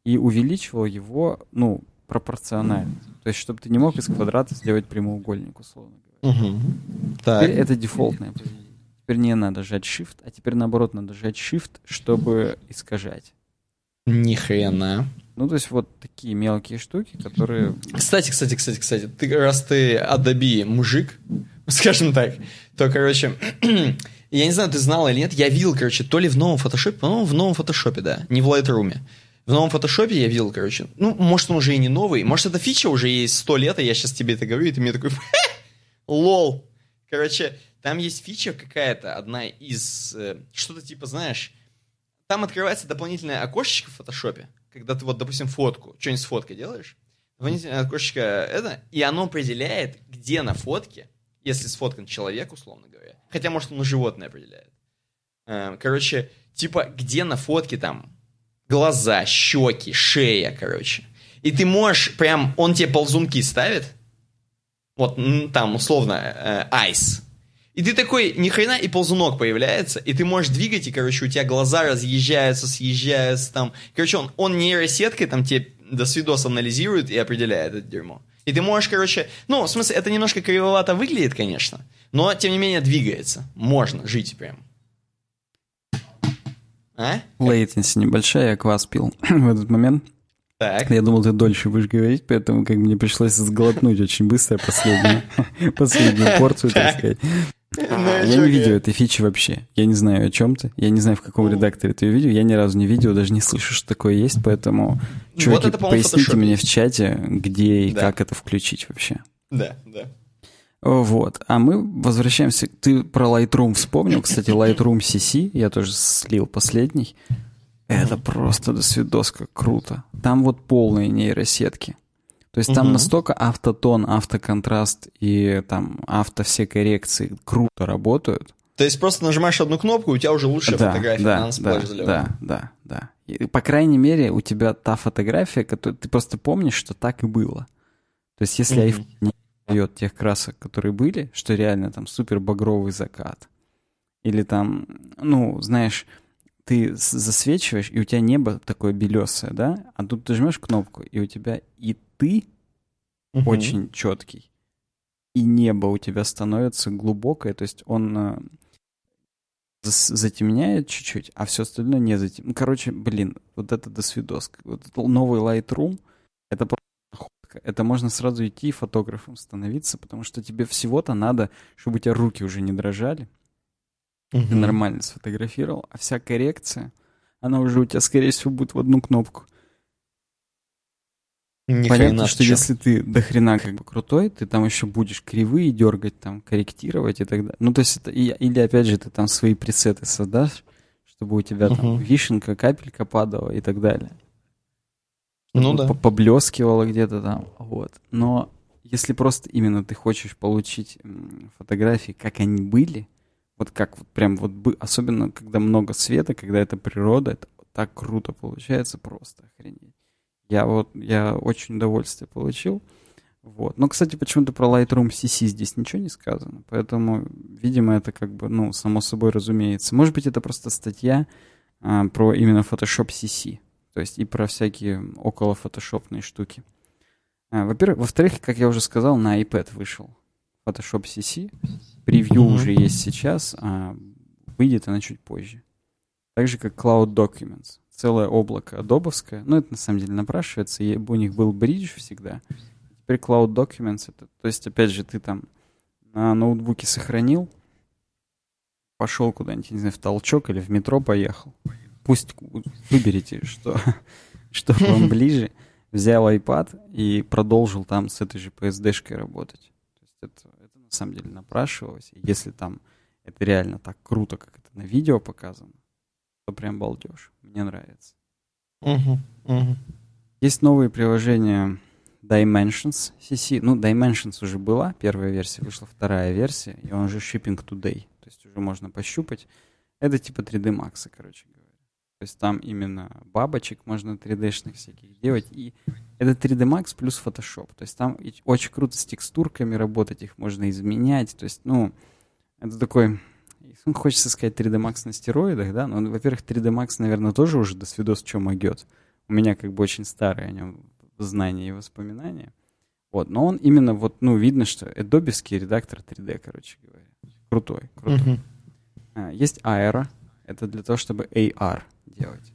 и увеличивал его, ну, пропорционально. То есть, чтобы ты не мог из квадрата сделать прямоугольник, условно говоря. Угу. Теперь это дефолтное поведение. Теперь не надо жать Shift, а теперь наоборот надо жать Shift, чтобы искажать. Ни хрена. Ну, то есть вот такие мелкие штуки, которые... Кстати, кстати, кстати, кстати, ты, раз ты Adobe мужик, скажем так, то, короче, я не знаю, ты знал или нет, я видел, короче, то ли в новом фотошопе, по-моему, в новом фотошопе, да, не в Lightroom. В новом фотошопе я видел, короче, ну, может, он уже и не новый, может, эта фича уже есть сто лет, и я сейчас тебе это говорю, и ты мне такой, лол. Короче, там есть фича какая-то, одна из, э, что-то типа, знаешь, там открывается дополнительное окошечко в фотошопе, когда ты вот, допустим, фотку, что-нибудь с фоткой делаешь, дополнительное окошечко это, и оно определяет, где на фотке, если сфоткан человек, условно говоря, хотя, может, он животное определяет. Эм, короче, типа, где на фотке там глаза, щеки, шея, короче. И ты можешь прям, он тебе ползунки ставит, вот там условно э, айс, и ты такой, ни хрена, и ползунок появляется, и ты можешь двигать, и, короче, у тебя глаза разъезжаются, съезжаются там. Короче, он, он нейросеткой там тебе до свидос анализирует и определяет это дерьмо. И ты можешь, короче, ну, в смысле, это немножко кривовато выглядит, конечно, но, тем не менее, двигается. Можно жить прям. А? Лейтенси небольшая, я квас пил в этот момент. Так. Я думал, ты дольше будешь говорить, поэтому как мне пришлось сглотнуть очень быстро последнюю, последнюю порцию, так сказать. Ну, я не видел этой фичи вообще. Я не знаю, о чем ты. Я не знаю, в каком редакторе ты ее видел. Я ни разу не видел, даже не слышу, что такое есть. Поэтому, чуваки, поясните мне в чате, где и как это включить вообще. Да, да. Вот. А мы возвращаемся. Ты про Lightroom вспомнил. Кстати, Lightroom CC я тоже слил последний. Это просто до свидоска круто. Там вот полные нейросетки. То есть там угу. настолько автотон, автоконтраст и там авто все коррекции круто работают. То есть просто нажимаешь одну кнопку, и у тебя уже лучшая да, фотография да, на да, да, да, да. И, по крайней мере, у тебя та фотография, которую ты просто помнишь, что так и было. То есть если mm iPhone не дает тех красок, которые были, что реально там супер багровый закат, или там, ну, знаешь, ты засвечиваешь, и у тебя небо такое белесое, да? А тут ты жмешь кнопку, и у тебя и ты угу. очень четкий, и небо у тебя становится глубокое, то есть он э, затемняет чуть-чуть, а все остальное не затемняет. Ну, короче, блин, вот это до свидос. Вот новый Lightroom, это просто это можно сразу идти фотографом становиться, потому что тебе всего-то надо, чтобы у тебя руки уже не дрожали. Угу. Ты нормально сфотографировал, а вся коррекция, она уже у тебя, скорее всего, будет в одну кнопку. Ни Понятно, что если ты до хрена как бы крутой, ты там еще будешь кривые дергать, там, корректировать и так далее. Ну, то есть это, или опять же ты там свои пресеты создашь, чтобы у тебя uh там вишенка, капелька падала и так далее. Ну да. Поблескивало где-то там, вот. Но если просто именно ты хочешь получить фотографии, как они были, вот как вот прям вот, особенно когда много света, когда это природа, это так круто получается, просто охренеть. Я вот, я очень удовольствие получил. Вот. Но, кстати, почему-то про Lightroom CC здесь ничего не сказано, поэтому, видимо, это как бы, ну, само собой разумеется. Может быть, это просто статья а, про именно Photoshop CC, то есть и про всякие около фотошопные штуки. А, во-первых, во-вторых, как я уже сказал, на iPad вышел Photoshop CC. Превью mm-hmm. уже есть сейчас, а выйдет она чуть позже. Так же, как Cloud Documents целое облако адобовское. Ну, это на самом деле напрашивается. И у них был бридж всегда. Теперь Cloud Documents. Это, то есть, опять же, ты там на ноутбуке сохранил, пошел куда-нибудь, не знаю, в толчок или в метро поехал. Пусть выберите, что, что вам ближе. Взял iPad и продолжил там с этой же PSD-шкой работать. То есть это, самом деле напрашивалось. И если там это реально так круто, как это на видео показано, то прям балдеж. Мне нравится. Угу, угу. Есть новые приложения Dimensions CC. Ну, Dimensions уже была, первая версия, вышла вторая версия, и он уже shipping today. То есть уже можно пощупать. Это типа 3D Max, короче говоря. То есть там именно бабочек можно 3D-шных всяких делать. И это 3D Max плюс Photoshop. То есть там очень круто с текстурками работать, их можно изменять. То есть, ну, это такой... Хочется сказать 3D Max на стероидах, да? Но, во-первых, 3D Max, наверное, тоже уже до свидос что могет. У меня как бы очень старые о нем знания и воспоминания. Вот, но он именно вот, ну, видно, что Adobe редактор 3D, короче говоря. Крутой, крутой. Uh-huh. Есть Aero, это для того, чтобы AR делать.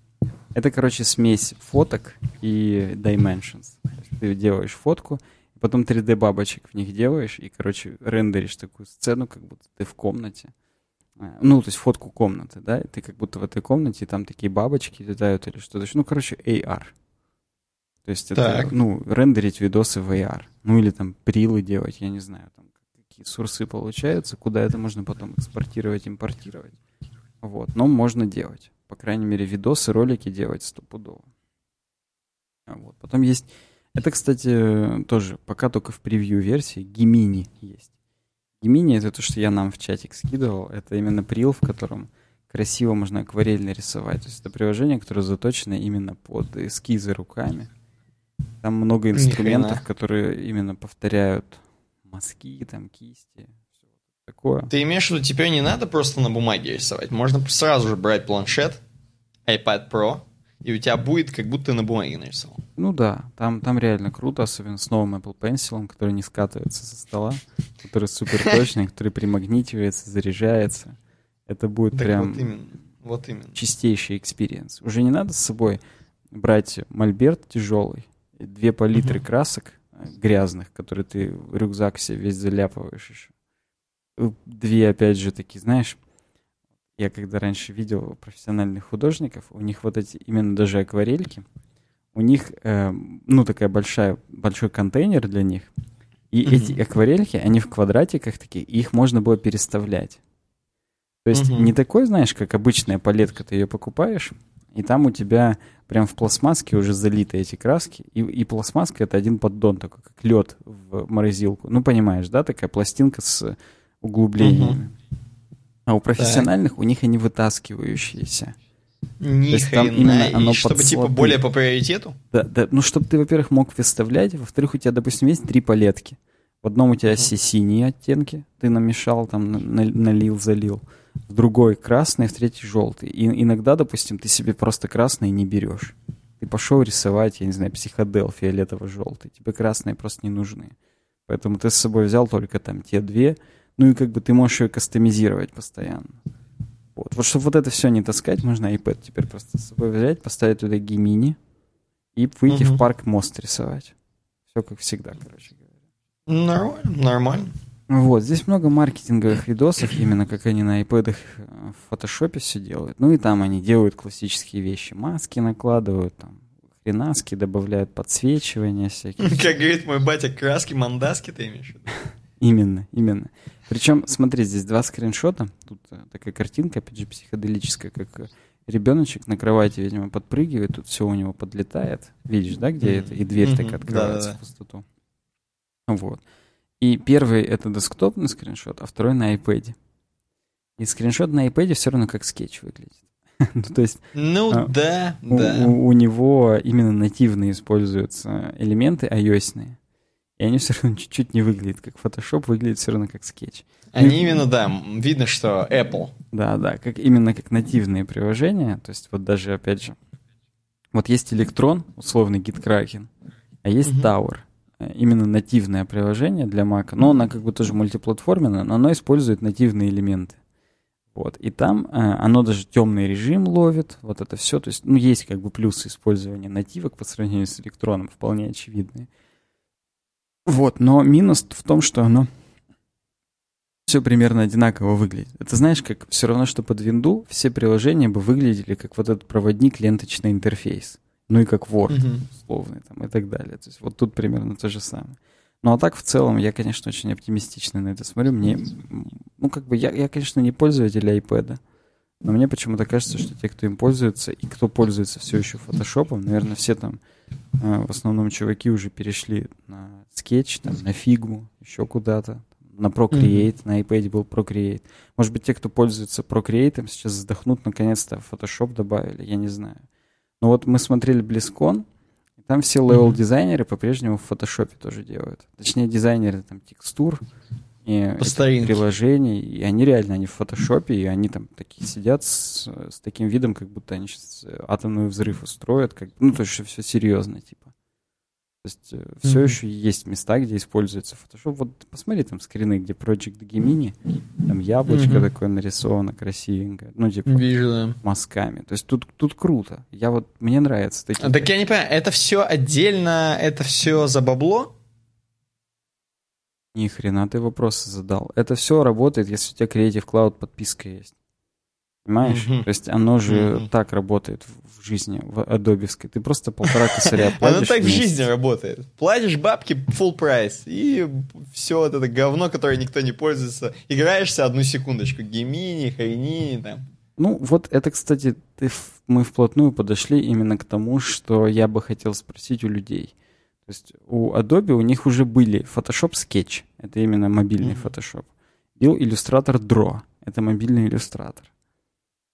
Это, короче, смесь фоток и dimensions. Ты делаешь фотку, потом 3D бабочек в них делаешь, и, короче, рендеришь такую сцену, как будто ты в комнате. А, ну, то есть фотку комнаты, да, и ты как будто в этой комнате, и там такие бабочки летают или что-то. Ну, короче, AR. То есть это, ну, рендерить видосы в AR. Ну, или там прилы делать, я не знаю, там какие сурсы получаются, куда это можно потом экспортировать, импортировать. Вот, но можно делать по крайней мере, видосы, ролики делать стопудово. А вот. Потом есть... Это, кстати, тоже пока только в превью-версии. Гемини есть. Гемини — это то, что я нам в чатик скидывал. Это именно прил, в котором красиво можно акварельно рисовать. То есть это приложение, которое заточено именно под эскизы руками. Там много инструментов, которые именно повторяют мазки, там, кисти, такое. Ты имеешь в виду, теперь не надо просто на бумаге рисовать. Можно сразу же брать планшет, iPad Pro, и у тебя будет, как будто ты на бумаге нарисовал. Ну да, там, там реально круто, особенно с новым Apple Pencil, который не скатывается со стола, который супер точный, который примагнитивается, заряжается. Это будет так прям вот именно, вот именно. чистейший experience. Уже не надо с собой брать мольберт тяжелый, две палитры uh-huh. красок грязных, которые ты в рюкзак себе весь заляпываешь еще две, опять же, такие, знаешь, я когда раньше видел профессиональных художников, у них вот эти именно даже акварельки, у них, э, ну, такая большая, большой контейнер для них, и mm-hmm. эти акварельки, они в квадратиках такие, их можно было переставлять. То есть mm-hmm. не такой, знаешь, как обычная палетка, ты ее покупаешь, и там у тебя прям в пластмасске уже залиты эти краски, и, и пластмасска это один поддон такой, как лед в морозилку. Ну, понимаешь, да, такая пластинка с углублениями. Угу. А у профессиональных так. у них они вытаскивающиеся. Ни То там именно оно чтобы типа более по приоритету? Да, да. Ну, чтобы ты, во-первых, мог выставлять, во-вторых, у тебя, допустим, есть три палетки. В одном у тебя все синие оттенки, ты намешал, там налил, залил. В другой красный, в третий желтый. И иногда, допустим, ты себе просто красный не берешь. Ты пошел рисовать, я не знаю, психодел фиолетово-желтый. Тебе красные просто не нужны. Поэтому ты с собой взял только там те две, ну и как бы ты можешь ее кастомизировать постоянно. Вот, вот чтобы вот это все не таскать, можно iPad теперь просто с собой взять, поставить туда гимини и выйти угу. в парк мост рисовать. Все как всегда, короче говоря. Нормально, нормально. Вот, здесь много маркетинговых видосов, именно как они на iPad в фотошопе все делают. Ну и там они делают классические вещи. Маски накладывают, там, хренаски добавляют подсвечивания всякие. Как говорит мой батя, краски, мандаски ты имеешь в виду? Именно, именно. Причем, смотри, здесь два скриншота. Тут э, такая картинка, опять же, психоделическая, как э, ребеночек на кровати, видимо, подпрыгивает, тут все у него подлетает. Видишь, да, где mm-hmm. это? И дверь mm-hmm. так открывается да, да, в пустоту. Вот. И первый это десктопный скриншот, а второй на iPad. И скриншот на iPad все равно как скетч выглядит. ну, то есть... Ну, а, да, у, да. У, у него именно нативно используются элементы iOS -ные. И они все равно чуть-чуть не выглядят как Photoshop, выглядят все равно как скетч. Они ну, именно, да, видно, что Apple. Да, да, как, именно как нативные приложения. То есть вот даже, опять же, вот есть Electron, условный GitKraken, а есть uh-huh. Tower. Э, именно нативное приложение для Mac. Но оно как бы тоже мультиплатформенное, но оно использует нативные элементы. Вот. И там э, оно даже темный режим ловит, вот это все. То есть, ну, есть как бы плюсы использования нативок по сравнению с электроном, вполне очевидные. Вот, но минус в том, что оно все примерно одинаково выглядит. Это знаешь, как все равно, что под винду все приложения бы выглядели как вот этот проводник, ленточный интерфейс. Ну и как Word, mm-hmm. условный там, и так далее. То есть вот тут примерно то же самое. Ну а так в целом я, конечно, очень оптимистично на это смотрю. Мне, ну как бы, я, я конечно, не пользователь iPad, Но мне почему-то кажется, что те, кто им пользуется, и кто пользуется все еще фотошопом, наверное, все там, э, в основном чуваки уже перешли на скетч, там, на фигму, еще куда-то. На Procreate, mm-hmm. на iPad был Procreate. Может быть, те, кто пользуется Procreate, сейчас вздохнут, наконец-то Photoshop добавили, я не знаю. Но вот мы смотрели BlizzCon, и там все левел-дизайнеры по-прежнему в Photoshop тоже делают. Точнее, дизайнеры там текстур, и приложений, и они реально, они в фотошопе, и они там такие сидят с, с таким видом, как будто они сейчас атомный взрыв устроят, как, ну, то есть все серьезно, типа. То есть mm-hmm. все еще есть места, где используется Photoshop. Вот посмотри там скрины, где Project Gemini, там яблочко mm-hmm. такое нарисовано красивенькое, ну типа Вижу, да. мазками. То есть тут, тут круто. Я вот, мне нравится такие. А, так я не понимаю, это все отдельно, это все за бабло? Ни хрена ты вопросы задал. Это все работает, если у тебя Creative Cloud подписка есть. Понимаешь? Mm-hmm. То есть оно же mm-hmm. так работает в жизни, в Адобевской. Ты просто полтора косаря платишь. Оно так в жизни работает. Платишь бабки full прайс, и все вот это говно, которое никто не пользуется. Играешься одну секундочку. Гемини, Хайнини, там. Ну, вот это, кстати, ты, мы вплотную подошли именно к тому, что я бы хотел спросить у людей. То есть у Adobe у них уже были Photoshop Sketch, это именно мобильный mm-hmm. Photoshop. Был иллюстратор Draw, это мобильный иллюстратор.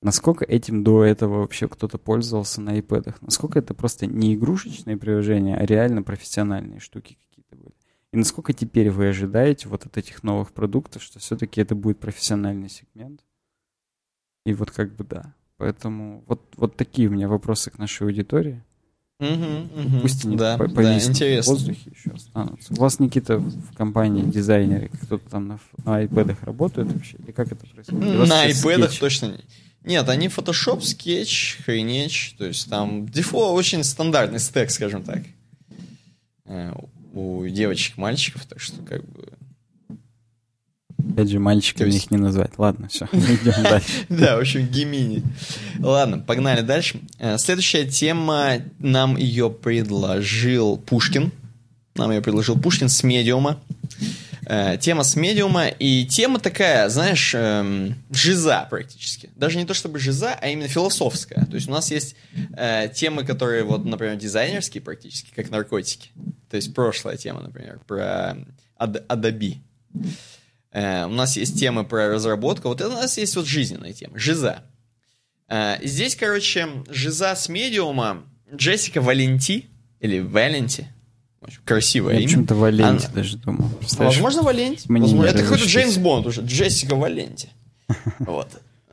Насколько этим до этого вообще кто-то пользовался на iPad? Насколько это просто не игрушечные приложения, а реально профессиональные штуки какие-то были? И насколько теперь вы ожидаете вот от этих новых продуктов, что все-таки это будет профессиональный сегмент? И вот как бы да. Поэтому вот, вот такие у меня вопросы к нашей аудитории. Угу, угу. Пусть они да, по да, в воздухе еще останутся. У вас, Никита, в компании дизайнеры, кто-то там на, на iPad работает вообще? Или как это происходит? На iPad точно не. Нет, они Photoshop, Sketch, Хренеч, то есть там дефо очень стандартный стек, скажем так. Э, у девочек, мальчиков, так что как бы Опять же, мальчиками есть... их не назвать. Ладно, все, идем дальше. Да, в общем, гемини. Ладно, погнали дальше. Э, следующая тема, нам ее предложил Пушкин. Нам ее предложил Пушкин с медиума. Э, тема с медиума, и тема такая, знаешь, эм, жиза практически. Даже не то чтобы жиза, а именно философская. То есть у нас есть э, темы, которые, вот, например, дизайнерские практически, как наркотики. То есть прошлая тема, например, про Adobe. Э, у нас есть темы про разработку, вот это у нас есть вот жизненная тема, жиза. Э, здесь, короче, жиза с медиума Джессика Валенти, или Валенти, красивое Я имя. почему-то Валенти Она... даже думал. Возможно, Валенти. Возможно, это какой-то Джеймс Бонд уже, Джессика Валенти. Вот.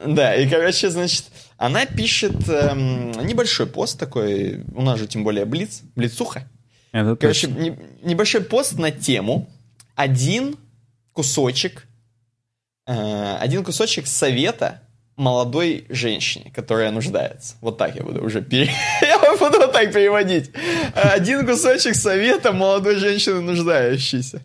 Да, и, короче, значит, она пишет эм, небольшой пост такой, у нас же тем более Блиц, Блицуха. Это короче, не, небольшой пост на тему «Один кусочек, э, один кусочек совета молодой женщине, которая нуждается. Вот так я буду уже пере... буду так переводить. Один кусочек совета молодой женщины нуждающейся.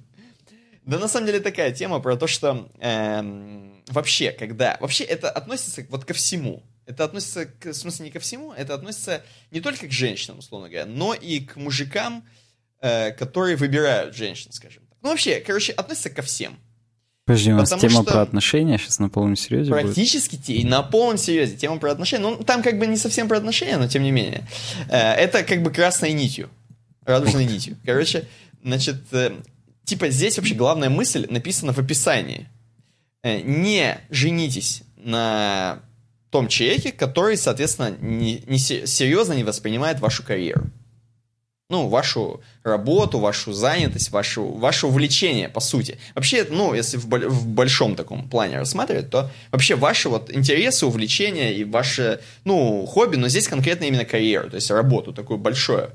Да на самом деле такая тема про то, что эм, вообще, когда... Вообще это относится вот ко всему. Это относится, к, в смысле, не ко всему, это относится не только к женщинам, условно говоря, но и к мужикам, э, которые выбирают женщин, скажем так. Ну, вообще, короче, относится ко всем. Подожди, у нас Потому тема про отношения сейчас на полном серьезе Практически будет? на полном серьезе. Тема про отношения. Ну, там как бы не совсем про отношения, но тем не менее. Э, это как бы красной нитью. Радужной нитью. Короче, значит, э, типа здесь вообще главная мысль написана в описании. Э, не женитесь на том человеке, который, соответственно, не, не серьезно не воспринимает вашу карьеру ну, вашу работу, вашу занятость, вашу, ваше увлечение, по сути. Вообще, ну, если в, в большом таком плане рассматривать, то вообще ваши вот интересы, увлечения и ваше, ну, хобби, но здесь конкретно именно карьеру, то есть работу, такую большую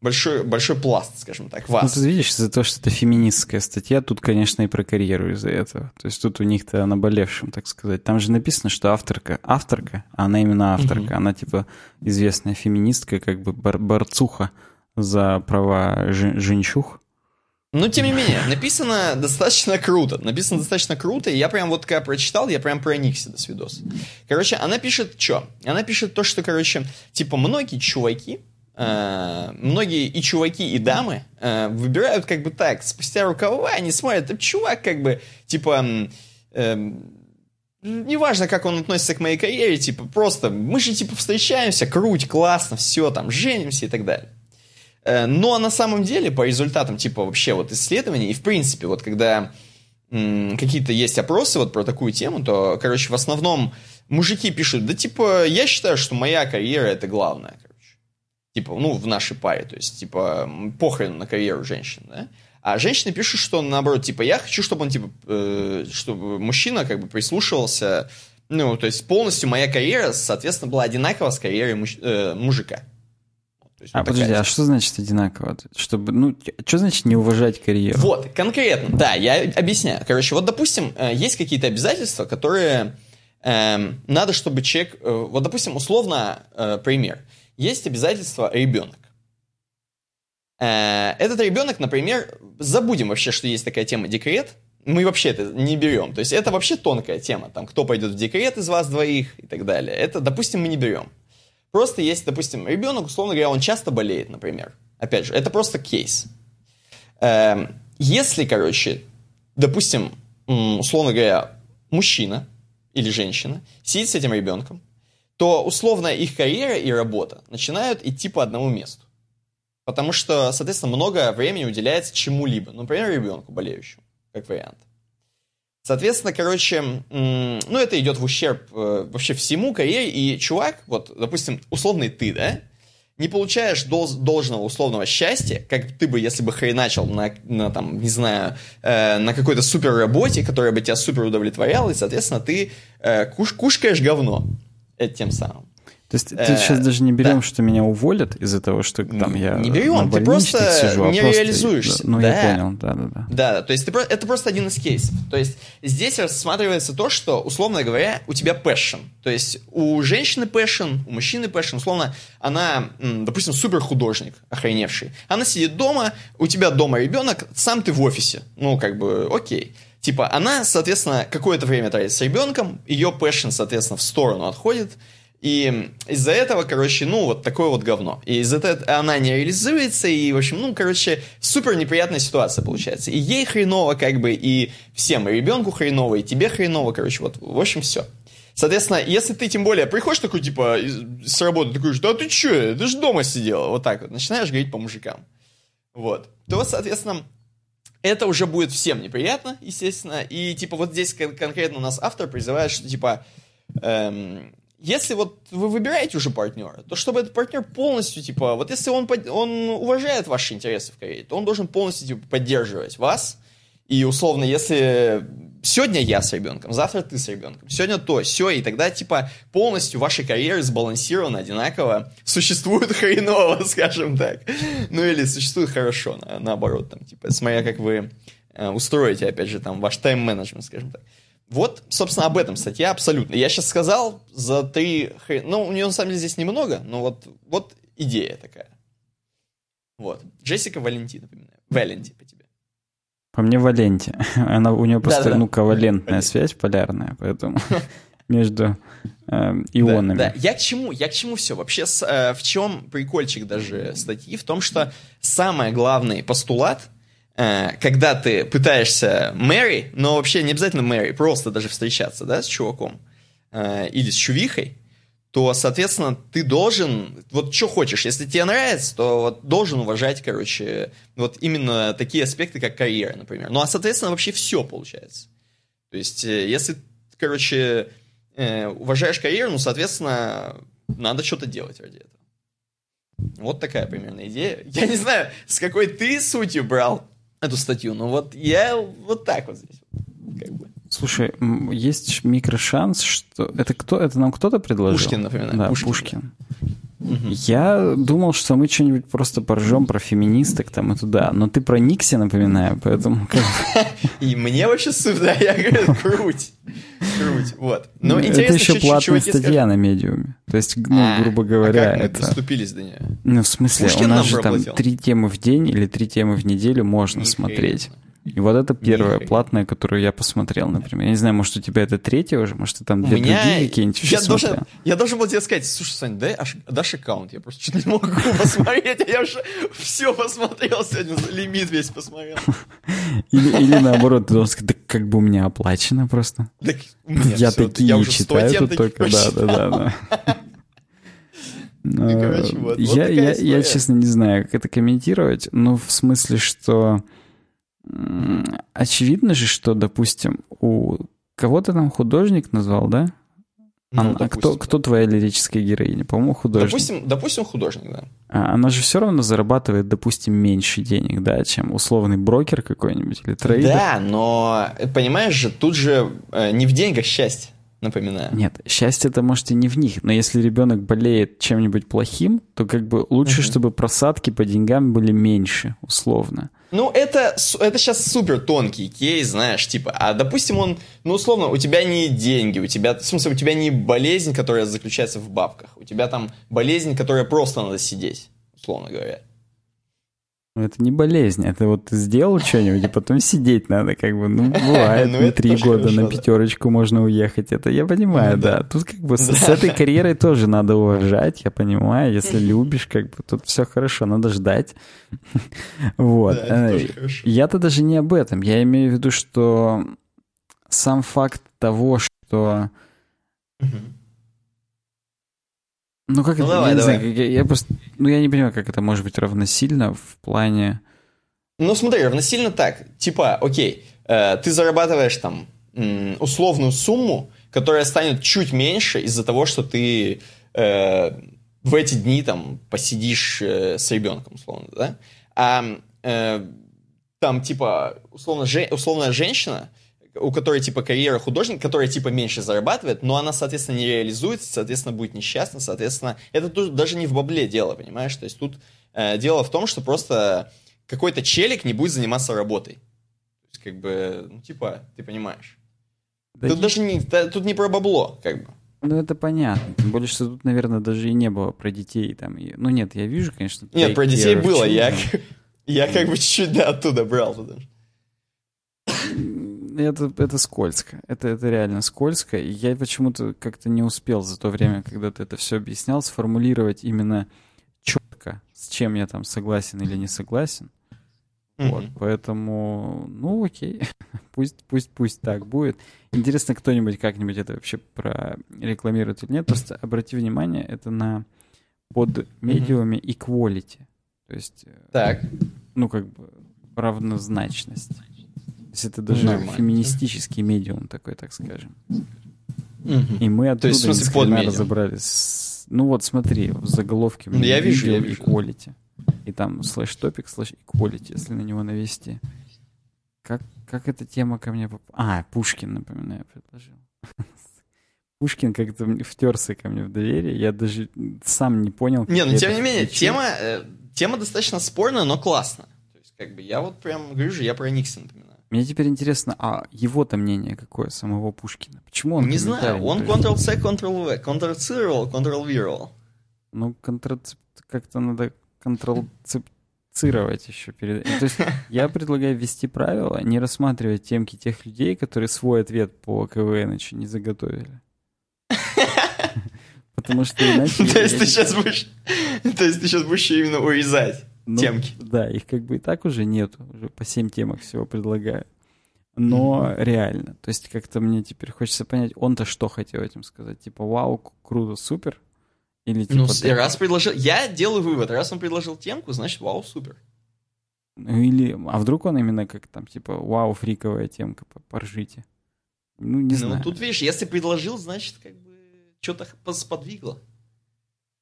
большой, большой пласт, скажем так, вас. Ну, ты видишь, из-за того, что это феминистская статья, тут, конечно, и про карьеру из-за этого. То есть тут у них-то наболевшим, так сказать. Там же написано, что авторка, авторка, а она именно авторка, угу. она типа известная феминистка, как бы бор- борцуха за права женщух. Но, тем не менее, написано достаточно круто. Написано достаточно круто, и я прям вот когда прочитал, я прям проникся до свидос. Короче, она пишет что? Она пишет то, что, короче, типа, многие чуваки, э, многие и чуваки, и дамы э, выбирают как бы так, спустя рукава, они смотрят, чувак как бы, типа, э, неважно, как он относится к моей карьере, типа, просто, мы же, типа, встречаемся, круть, классно, все, там, женимся и так далее. Э, но на самом деле, по результатам, типа, вообще вот исследований, и в принципе, вот когда какие-то есть опросы вот про такую тему, то, короче, в основном мужики пишут, да, типа, я считаю, что моя карьера это главное, короче. Типа, ну, в нашей паре, то есть, типа, похрен на карьеру женщин, да. А женщины пишут, что наоборот, типа, я хочу, чтобы он, типа, э, чтобы мужчина как бы прислушивался, ну, то есть полностью моя карьера, соответственно, была одинакова с карьерой муж, э, мужика. Есть, а подожди, а что значит одинаково? Чтобы, ну, что значит не уважать карьеру? Вот, конкретно, да, я объясняю. Короче, вот, допустим, э, есть какие-то обязательства, которые э, надо, чтобы человек... Э, вот, допустим, условно, э, пример. Есть обязательство ребенок. Э, этот ребенок, например, забудем вообще, что есть такая тема декрет, мы вообще это не берем. То есть это вообще тонкая тема, там, кто пойдет в декрет из вас двоих и так далее. Это, допустим, мы не берем. Просто есть, допустим, ребенок, условно говоря, он часто болеет, например. Опять же, это просто кейс. Эм, если, короче, допустим, условно говоря, мужчина или женщина сидит с этим ребенком, то условно их карьера и работа начинают идти по одному месту. Потому что, соответственно, много времени уделяется чему-либо. Например, ребенку болеющему, как вариант. Соответственно, короче, ну, это идет в ущерб э, вообще всему карьере. И чувак, вот, допустим, условный ты, да, не получаешь дол- должного условного счастья, как ты бы, если бы хреначил на, на там, не знаю, э, на какой-то супер работе, которая бы тебя супер удовлетворяла, и, соответственно, ты э, куш- кушкаешь говно этим самым. То есть ты сейчас даже не берем, да. что меня уволят из-за того, что там я не берем, ты просто сижу, а не просто... реализуешься. Ну да. я понял, да, да, да. Да, то есть ты, это просто один из кейсов. То есть здесь рассматривается то, что условно говоря у тебя passion. То есть у женщины passion, у мужчины passion. Условно она, допустим, супер художник, охреневший. Она сидит дома, у тебя дома ребенок, сам ты в офисе. Ну как бы окей. Типа она, соответственно, какое-то время тратит с ребенком, ее passion, соответственно, в сторону отходит и из-за этого, короче, ну, вот такое вот говно. И из-за этого она не реализуется, и, в общем, ну, короче, супер неприятная ситуация получается. И ей хреново, как бы, и всем, и ребенку хреново, и тебе хреново, короче, вот, в общем, все. Соответственно, если ты тем более приходишь такой, типа, с работы, такой, да ты че, ты же дома сидела, вот так вот, начинаешь говорить по мужикам. Вот. То, соответственно, это уже будет всем неприятно, естественно. И, типа, вот здесь конкретно у нас автор призывает, что, типа, эм, если вот вы выбираете уже партнера, то чтобы этот партнер полностью, типа, вот если он, он уважает ваши интересы в карьере, то он должен полностью, типа, поддерживать вас. И, условно, если сегодня я с ребенком, завтра ты с ребенком, сегодня то, все, и тогда, типа, полностью ваши карьеры сбалансированы одинаково, существуют хреново, скажем так. Ну, или существуют хорошо, на, наоборот, там, типа, смотря как вы э, устроите, опять же, там, ваш тайм-менеджмент, скажем так. Вот, собственно, об этом статья абсолютно. Я сейчас сказал за три... Ну, у нее на самом деле здесь немного, но вот, вот идея такая. Вот. Джессика Валенти, напоминаю. Валенти по тебе. По мне Валенти. Она, у нее просто, Да-да-да. ну, ковалентная связь полярная, поэтому между э, ионами. Да, да, я к чему? Я к чему все? Вообще, с, э, в чем прикольчик даже статьи? В том, что самый главный постулат когда ты пытаешься Мэри, но вообще не обязательно Мэри, просто даже встречаться, да, с чуваком э, или с чувихой, то, соответственно, ты должен, вот что хочешь, если тебе нравится, то вот должен уважать, короче, вот именно такие аспекты, как карьера, например. Ну, а, соответственно, вообще все получается. То есть, э, если, короче, уважаешь карьеру, ну, соответственно, надо что-то делать ради этого. Вот такая примерно идея. Я не знаю, с какой ты сутью брал эту статью. Но вот я вот так вот здесь. Как бы. Слушай, есть микрошанс, что... Это кто? Это нам кто-то предложил? Пушкин, например. Да, Пушкин. Пушкин. Я думал, что мы что-нибудь просто поржем про феминисток там и туда, но ты про Никси напоминаю, поэтому... И мне вообще сюда, я говорю, круть. Круть, вот. Но это еще платная статья на медиуме. То есть, ну, а, грубо а говоря, а это... доступились до нее? Ну, в смысле, у нас же там три темы в день или три темы в неделю можно смотреть. И вот это первое, платное, которое я посмотрел, например. Я не знаю, может, у тебя это третье уже, может, ты там для меня... другие какие-нибудь я должен, я должен был тебе сказать, слушай, Сань, дай аж, дашь аккаунт, я просто что-то не могу посмотреть, я уже все посмотрел сегодня, лимит весь посмотрел. Или, или наоборот, ты должен сказать, да как бы у меня оплачено просто. Так, я все, такие я читаю тут только, да, да, да, да. Короче, вот, я, вот я, я, честно, не знаю, как это комментировать, но в смысле, что очевидно же, что, допустим, у кого-то там художник назвал, да? Ну, а, допустим, а кто, кто твоя лирическая героиня? По-моему, художник. Допустим, допустим, художник, да. А, она же все равно зарабатывает, допустим, меньше денег, да, чем условный брокер какой-нибудь или трейдер. Да, но понимаешь же, тут же э, не в деньгах счастье напоминаю. Нет, счастье это может и не в них, но если ребенок болеет чем-нибудь плохим, то как бы лучше, угу. чтобы просадки по деньгам были меньше, условно. Ну, это, это сейчас супер тонкий кейс, знаешь, типа, а допустим он, ну, условно, у тебя не деньги, у тебя, в смысле, у тебя не болезнь, которая заключается в бабках, у тебя там болезнь, которая просто надо сидеть, условно говоря. Ну, это не болезнь, это вот ты сделал что-нибудь, и потом сидеть надо, как бы, ну, бывает, ну, на три года на пятерочку можно уехать, это я понимаю, ну да. Тут как бы с этой карьерой тоже надо уважать, я понимаю, если любишь, как бы, тут все хорошо, надо ждать. Вот. Э, я-то даже не об этом, я имею в виду, что сам факт того, что ну, как ну, это, давай, я давай. не знаю, я, я просто, ну, я не понимаю, как это может быть равносильно в плане... Ну, смотри, равносильно так, типа, окей, э, ты зарабатываешь там условную сумму, которая станет чуть меньше из-за того, что ты э, в эти дни там посидишь э, с ребенком, условно, да? А э, там, типа, условно, же, условная женщина, у которой, типа, карьера художника, которая, типа, меньше зарабатывает, но она, соответственно, не реализуется, соответственно, будет несчастна, соответственно, это тут даже не в бабле дело, понимаешь? То есть тут э, дело в том, что просто какой-то челик не будет заниматься работой. То есть, как бы, ну, типа, ты понимаешь. Да тут не... даже не, тут не про бабло, как бы. Ну, это понятно. Тем более, что тут, наверное, даже и не было про детей там. Ну, нет, я вижу, конечно... Нет, про детей было. Я, я как бы чуть-чуть да, оттуда брал. Потому что это, это скользко. Это, это реально скользко. И я почему-то как-то не успел за то время, когда ты это все объяснял, сформулировать именно четко, с чем я там согласен или не согласен. Mm-hmm. Вот, поэтому, ну, окей, пусть, пусть, пусть так будет. Интересно, кто-нибудь как-нибудь это вообще прорекламирует или нет. Просто обрати внимание, это на под медиуме mm-hmm. equality. То есть, э, так. ну, как бы равнозначность есть это даже Нормально. феминистический медиум такой, так скажем. Угу. И мы оттуда То есть, в смысле, под разобрались. Ну вот смотри, в заголовке ну, я вижу, я вижу. equality. И там слэш топик, слэш equality, если на него навести. Как, как эта тема ко мне попала? А, Пушкин, напоминаю, предложил. Пушкин как-то втерся ко мне в доверие, я даже сам не понял. Не, ну тем не менее, тема, э, тема достаточно спорная, но классная. То есть, как бы, я вот прям говорю же, я проникся, напоминаю. Мне теперь интересно, а его-то мнение какое, самого Пушкина? Почему он Не знаю, он Ctrl-C, Ctrl-V, Ctrl-C, Ctrl-V Ну, контр... как-то надо Ctrl-цировать еще перед... То есть я предлагаю ввести правило, не рассматривать темки тех людей, которые свой ответ по КВН еще не заготовили. Потому что иначе... То есть ты сейчас будешь... То есть ты сейчас будешь именно урезать? Ну, темки. Да, их как бы и так уже нету, уже по 7 темок всего предлагаю. Но mm-hmm. реально, то есть как-то мне теперь хочется понять, он-то что хотел этим сказать? Типа, вау, круто, супер? Или типа... Ну, так... раз предложил... Я делаю вывод, раз он предложил темку, значит, вау, супер. Ну или... А вдруг он именно как там, типа, вау, фриковая темка, поржите? Ну, не ну, знаю. Ну, тут, видишь, если предложил, значит, как бы что-то сподвигло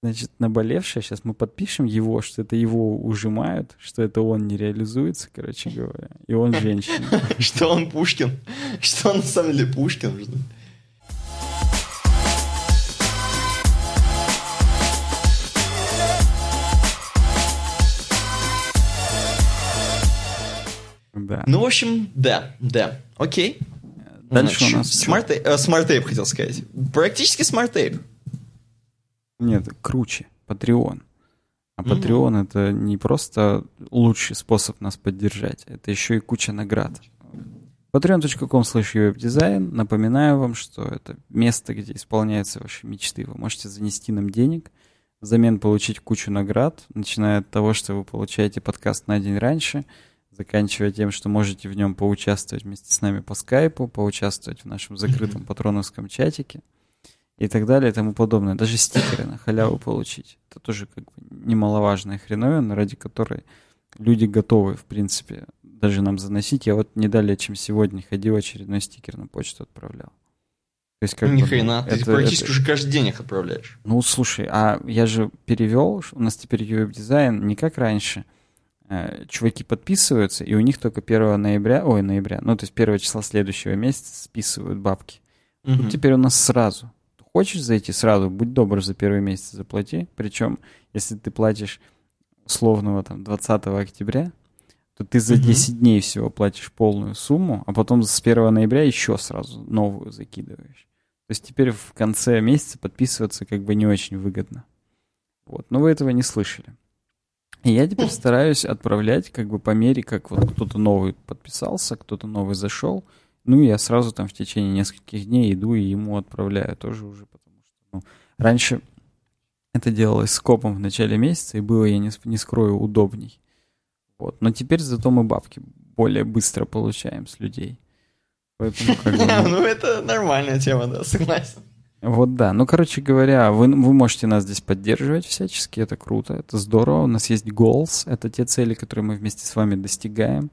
значит, наболевшее. Сейчас мы подпишем его, что это его ужимают, что это он не реализуется, короче говоря. И он женщина. Что он Пушкин. Что он на самом деле Пушкин. Да. Ну, в общем, да, да. Окей. Дальше Значит, у нас... SmartApe, Smart хотел сказать. Практически SmartApe. Нет, круче. Patreon. А Patreon mm-hmm. это не просто лучший способ нас поддержать, это еще и куча наград. patreon.com slash webdesign. Напоминаю вам, что это место, где исполняются ваши мечты. Вы можете занести нам денег, взамен получить кучу наград, начиная от того, что вы получаете подкаст на день раньше, заканчивая тем, что можете в нем поучаствовать вместе с нами по скайпу, поучаствовать в нашем закрытом патроновском чатике и так далее и тому подобное. Даже стикеры на халяву получить. Это тоже как бы немаловажная хреновина, ради которой люди готовы, в принципе, даже нам заносить. Я вот не далее, чем сегодня ходил, очередной стикер на почту отправлял. То есть как Ни бы, хрена, ну, ты это, практически это... уже каждый день их отправляешь. Ну, слушай, а я же перевел, у нас теперь веб-дизайн не как раньше. Э, чуваки подписываются, и у них только 1 ноября, ой, ноября, ну, то есть 1 числа следующего месяца списывают бабки. Угу. Тут теперь у нас сразу. Хочешь зайти сразу, будь добр, за первый месяц заплати. Причем, если ты платишь условного там 20 октября, то ты за 10 дней всего платишь полную сумму, а потом с 1 ноября еще сразу новую закидываешь. То есть теперь в конце месяца подписываться как бы не очень выгодно. Вот, но вы этого не слышали. И я теперь стараюсь отправлять как бы по мере, как вот кто-то новый подписался, кто-то новый зашел, ну, я сразу там в течение нескольких дней иду и ему отправляю тоже уже, потому что, ну, раньше это делалось скопом в начале месяца, и было, я не, не скрою, удобней. Вот. Но теперь зато мы бабки более быстро получаем с людей. Поэтому, как бы, ну... ну, это нормальная тема, да, согласен. Вот да. Ну, короче говоря, вы, вы можете нас здесь поддерживать всячески, это круто, это здорово. У нас есть goals, это те цели, которые мы вместе с вами достигаем.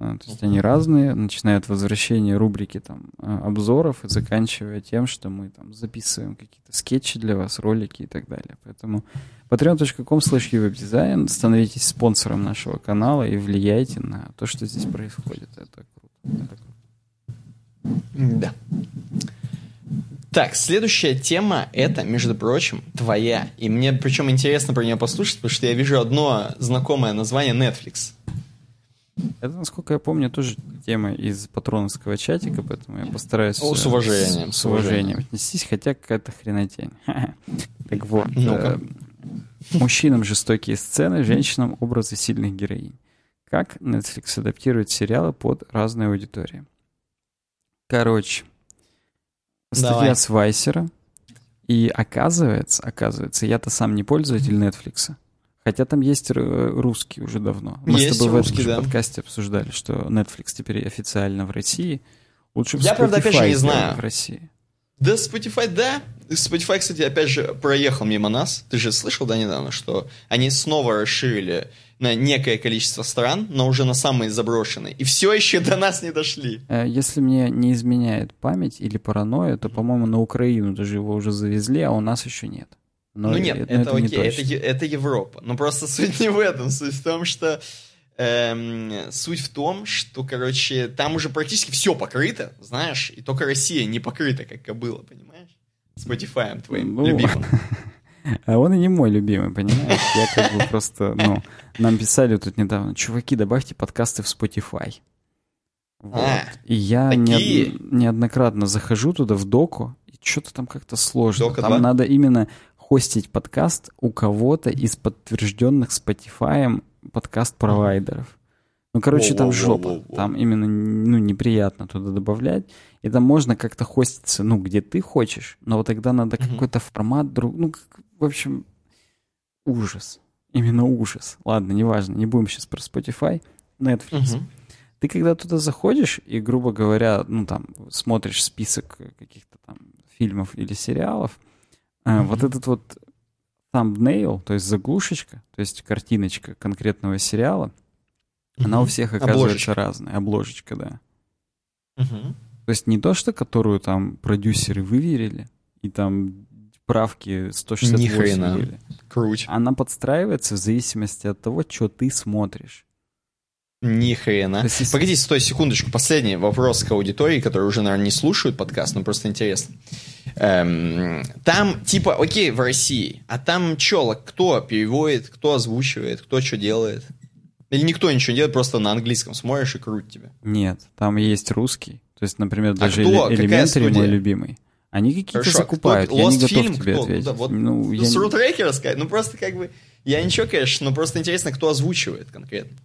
А, то есть они разные, начиная от возвращения рубрики там а, обзоров и заканчивая тем, что мы там записываем какие-то скетчи для вас, ролики и так далее. Поэтому patreon.com slash становитесь спонсором нашего канала и влияйте на то, что здесь происходит. Это круто. Это круто. Да. Так, следующая тема это, между прочим, твоя. И мне причем интересно про нее послушать, потому что я вижу одно знакомое название Netflix. Это, насколько я помню, тоже тема из патроновского чатика, поэтому я постараюсь... О, с уважением. С, с уважением отнестись, хотя какая-то хренотень. Так вот. Э, мужчинам жестокие сцены, женщинам образы сильных героинь. Как Netflix адаптирует сериалы под разные аудитории. Короче, статья с Вайсера. И оказывается, оказывается, я-то сам не пользователь Netflix. Хотя там есть русский уже давно. Мы есть с тобой русский, в этом да. подкасте обсуждали, что Netflix теперь официально в России. Лучше Я, правда, опять же не знаю. в России. Да, Spotify, да. Spotify, кстати, опять же, проехал мимо нас. Ты же слышал, да, недавно, что они снова расширили на некое количество стран, но уже на самые заброшенные. И все еще до нас не дошли. Э, если мне не изменяет память или паранойя, то, по-моему, на Украину даже его уже завезли, а у нас еще нет. Но ну нет, это, это, это окей, это, это Европа. Но просто суть не в этом. Суть в том, что эм, суть в том, что, короче, там уже практически все покрыто, знаешь, и только Россия не покрыта, как было, понимаешь? Spotify твоим ну, любимым. А он и не мой любимый, понимаешь? Я как бы просто, ну, нам писали тут недавно, чуваки, добавьте подкасты в Spotify. Вот. А, и я не, неоднократно захожу туда в доку, и что-то там как-то сложно. Дока там 2? надо именно хостить подкаст у кого-то из подтвержденных Spotify подкаст-провайдеров. Ну, короче, там жопа. Там именно ну, неприятно туда добавлять. И там можно как-то хоститься, ну, где ты хочешь, но вот тогда надо какой-то формат друг... Ну, в общем, ужас. Именно ужас. Ладно, неважно, не будем сейчас про Spotify, Netflix. Ты когда туда заходишь и, грубо говоря, ну, там, смотришь список каких-то там фильмов или сериалов, а, вот этот вот thumbnail, то есть заглушечка, то есть картиночка конкретного сериала, mm-hmm. она у всех оказывается обложечка. разная. Обложечка, да. Mm-hmm. То есть не то, что которую там продюсеры выверили, и там правки 168 были. Круть. Она подстраивается в зависимости от того, что ты смотришь. Ни хрена. Погоди, стой секундочку. Последний вопрос к аудитории, которые уже, наверное, не слушают подкаст, но просто интересно. Эм, там, типа, окей, в России, а там чё, кто переводит, кто озвучивает, кто что делает? Или никто ничего не делает, просто на английском смотришь и круть тебя? Нет, там есть русский. То есть, например, а даже а кто? Мой любимый. Они какие-то закупают, кто, я не готов фильм, тебе кто, ответить. Да, вот, ну, я... Суртрекера сказать, ну просто как бы, я ничего, конечно, но просто интересно, кто озвучивает конкретно.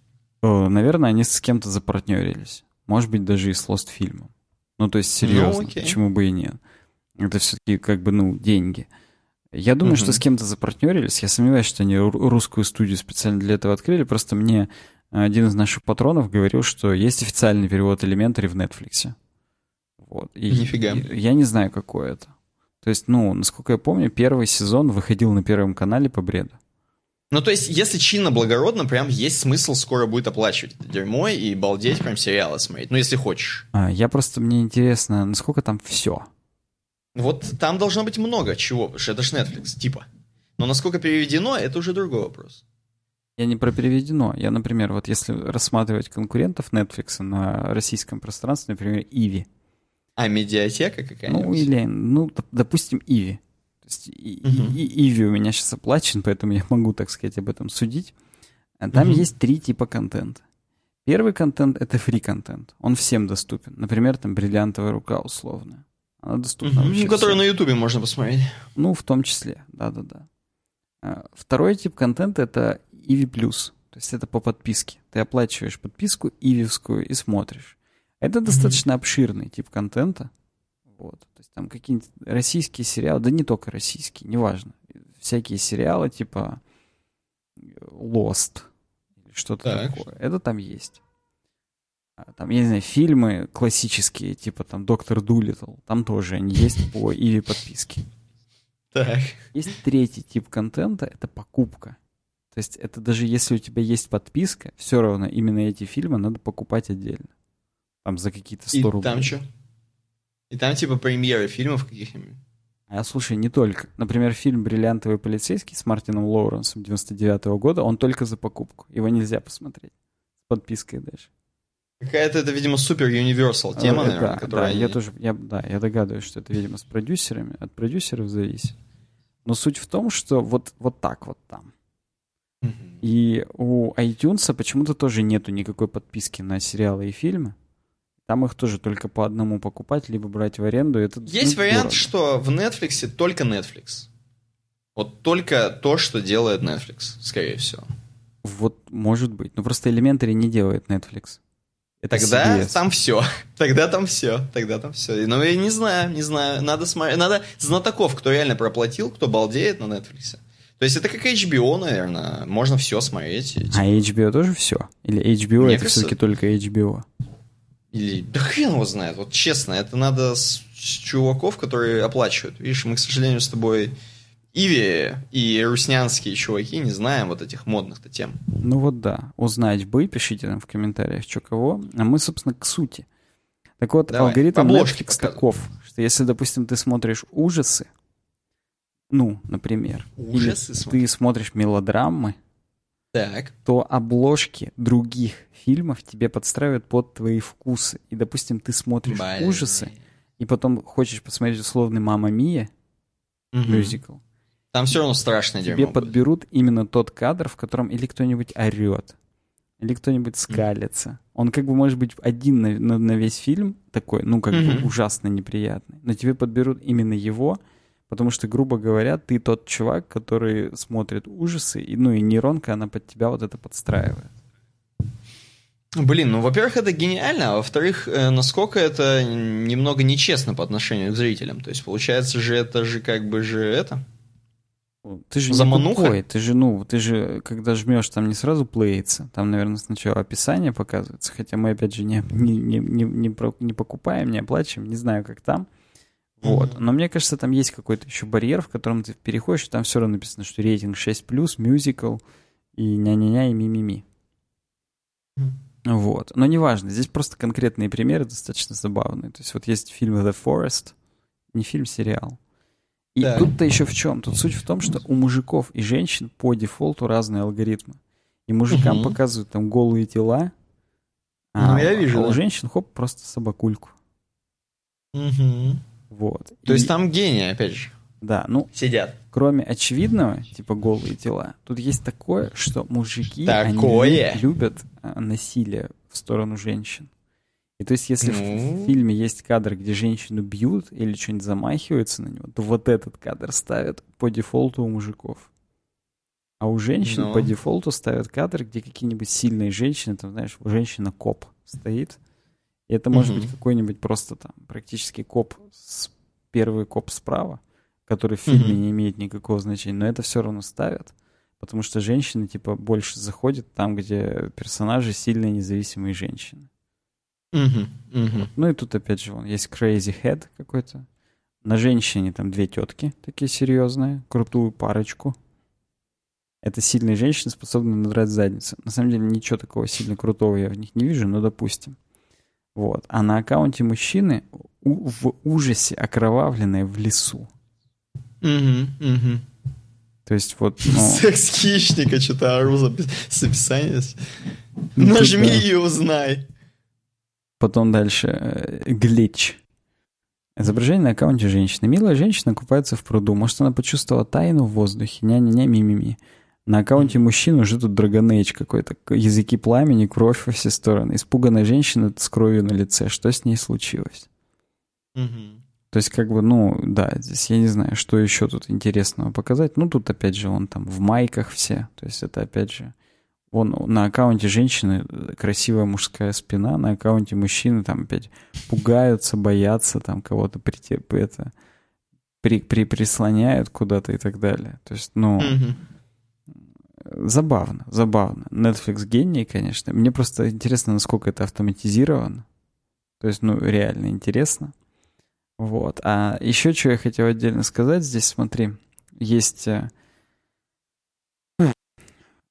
Наверное, они с кем-то запартнерились. Может быть, даже и с Lost фильмом. Ну, то есть, серьезно, ну, почему бы и нет. Это все-таки как бы, ну, деньги. Я думаю, угу. что с кем-то запартнерились. Я сомневаюсь, что они русскую студию специально для этого открыли. Просто мне один из наших патронов говорил, что есть официальный перевод элементарей в Netflix. Вот. И Нифига. Я не знаю, какой это. То есть, ну, насколько я помню, первый сезон выходил на Первом канале по бреду. Ну, то есть, если чинно благородно, прям есть смысл скоро будет оплачивать это дерьмо и балдеть прям сериалы смотреть. Ну, если хочешь. А, я просто, мне интересно, насколько там все. Вот там должно быть много чего, потому что это же Netflix, типа. Но насколько переведено, это уже другой вопрос. Я не про переведено. Я, например, вот если рассматривать конкурентов Netflix на российском пространстве, например, Иви. А медиатека какая-нибудь? Ну, или, ну, допустим, Иви. То есть угу. Иви у меня сейчас оплачен, поэтому я могу, так сказать, об этом судить. А там угу. есть три типа контента. Первый контент — это фри-контент. Он всем доступен. Например, там «Бриллиантовая рука» условная. Она доступна угу. вообще Которую на Ютубе можно посмотреть. Ну, в том числе, да-да-да. А, второй тип контента — это Иви Плюс. То есть это по подписке. Ты оплачиваешь подписку Ививскую и смотришь. Это достаточно mm-hmm. обширный тип контента. Вот. То есть там какие-нибудь российские сериалы, да не только российские, неважно. Всякие сериалы типа Lost или что-то так. такое. Это там есть. А там, я не знаю, фильмы классические, типа там Доктор Дулитл, там тоже они есть по Иви подписке. Так. Есть третий тип контента, это покупка. То есть это даже если у тебя есть подписка, все равно именно эти фильмы надо покупать отдельно. Там за какие-то 100 И рублей. там что? И там типа премьеры фильмов каких-нибудь? А слушай, не только. Например, фильм «Бриллиантовый полицейский» с Мартином Лоуренсом 99 -го года, он только за покупку. Его нельзя посмотреть. С подпиской даже. Какая-то это, видимо, супер universal тема, э, наверное, да, которая... Да, я тоже, я, да, я догадываюсь, что это, видимо, с продюсерами, от продюсеров зависит. Но суть в том, что вот, вот так вот там. И у iTunes почему-то тоже нету никакой подписки на сериалы и фильмы. Там их тоже только по одному покупать, либо брать в аренду. Это, Есть ну, вариант, дорого. что в Netflix только Netflix. Вот только то, что делает Netflix, скорее всего. Вот, может быть. Но просто Elementary не делает Netflix. Это Тогда CBS. там все. Тогда там все. Тогда там все. Но я не знаю, не знаю. Надо смотреть. Надо знатоков, кто реально проплатил, кто балдеет на Netflix. То есть это как HBO, наверное. Можно все смотреть. Типа... А HBO тоже все? Или HBO Мне это кажется... все-таки только HBO? Или, да хрен его знает, вот честно, это надо с, с чуваков, которые оплачивают. Видишь, мы, к сожалению, с тобой Иви и руснянские чуваки не знаем вот этих модных-то тем. Ну вот да, узнать бы, пишите нам в комментариях, что кого. А мы, собственно, к сути. Так вот, Давай, алгоритм Netflix таков, что если, допустим, ты смотришь ужасы, ну, например, ужасы или ты смотришь мелодрамы, так. то обложки других фильмов тебе подстраивают под твои вкусы. И, допустим, ты смотришь Блин. ужасы, и потом хочешь посмотреть условный «Мама Мия», угу. мюзикл. Там все равно страшно Тебе подберут будет. именно тот кадр, в котором или кто-нибудь орет, или кто-нибудь скалится. Mm. Он как бы может быть один на, на, на весь фильм такой, ну, как mm-hmm. бы ужасно неприятный. Но тебе подберут именно его, Потому что, грубо говоря, ты тот чувак, который смотрит ужасы, и, ну и нейронка, она под тебя вот это подстраивает. Блин, ну, во-первых, это гениально, а во-вторых, э, насколько это немного нечестно по отношению к зрителям. То есть, получается же, это же как бы же это... Ты же Замануха? не тупой, ты же, ну, ты же, когда жмешь, там не сразу плеится, там, наверное, сначала описание показывается, хотя мы, опять же, не, не, не, не, не покупаем, не оплачиваем, не знаю, как там. Вот. Но мне кажется, там есть какой-то еще барьер, в котором ты переходишь, и там все равно написано, что рейтинг 6+, мюзикл, и ня-ня-ня, и ми-ми-ми. Вот. Но неважно, здесь просто конкретные примеры достаточно забавные. То есть вот есть фильм The Forest, не фильм, сериал. И да. тут-то еще в чем? Тут суть в том, что у мужиков и женщин по дефолту разные алгоритмы. И мужикам угу. показывают там голые тела, а, ну, я вижу, а у женщин, хоп, просто собакульку. Угу. Вот. То и... есть там гении, опять же. Да, ну... Сидят. Кроме очевидного, типа голые тела, тут есть такое, что мужики, такое? они любят а, насилие в сторону женщин. И то есть, если mm. в фильме есть кадр, где женщину бьют или что-нибудь замахивается на него, то вот этот кадр ставят по дефолту у мужиков. А у женщин. Ну. по дефолту ставят кадр, где какие-нибудь сильные женщины, там, знаешь, женщина-коп стоит. Это может быть какой-нибудь просто там практически коп, с, первый коп справа, который в фильме mm-hmm. не имеет никакого значения, но это все равно ставят, потому что женщины, типа, больше заходят там, где персонажи сильные независимые женщины. Mm-hmm. Mm-hmm. Ну и тут опять же вон, есть Crazy Head какой-то. На женщине там две тетки такие серьезные, крутую парочку. Это сильные женщины, способные надрать задницу. На самом деле ничего такого сильно крутого я в них не вижу, но допустим. Вот. А на аккаунте мужчины в ужасе окровавленные в лесу. Угу, угу. То есть вот... Ну... Секс хищника, что-то ору с описания. Ну, Нажми да. и узнай. Потом дальше. Э, глич. Изображение на аккаунте женщины. Милая женщина купается в пруду. Может, она почувствовала тайну в воздухе. Ня-ня-ня, ми-ми-ми. На аккаунте мужчин уже тут Dragon какой-то. Языки пламени, кровь во все стороны. Испуганная женщина с кровью на лице. Что с ней случилось? Угу. То есть, как бы, ну, да, здесь я не знаю, что еще тут интересного показать. Ну, тут, опять же, он там в майках все. То есть, это, опять же, он на аккаунте женщины красивая мужская спина, на аккаунте мужчины там опять пугаются, боятся, там кого-то прийти, это, при, при, прислоняют куда-то и так далее. То есть, ну... Угу забавно, забавно. Netflix гений, конечно. Мне просто интересно, насколько это автоматизировано. То есть, ну, реально интересно. Вот. А еще что я хотел отдельно сказать. Здесь, смотри, есть... Э,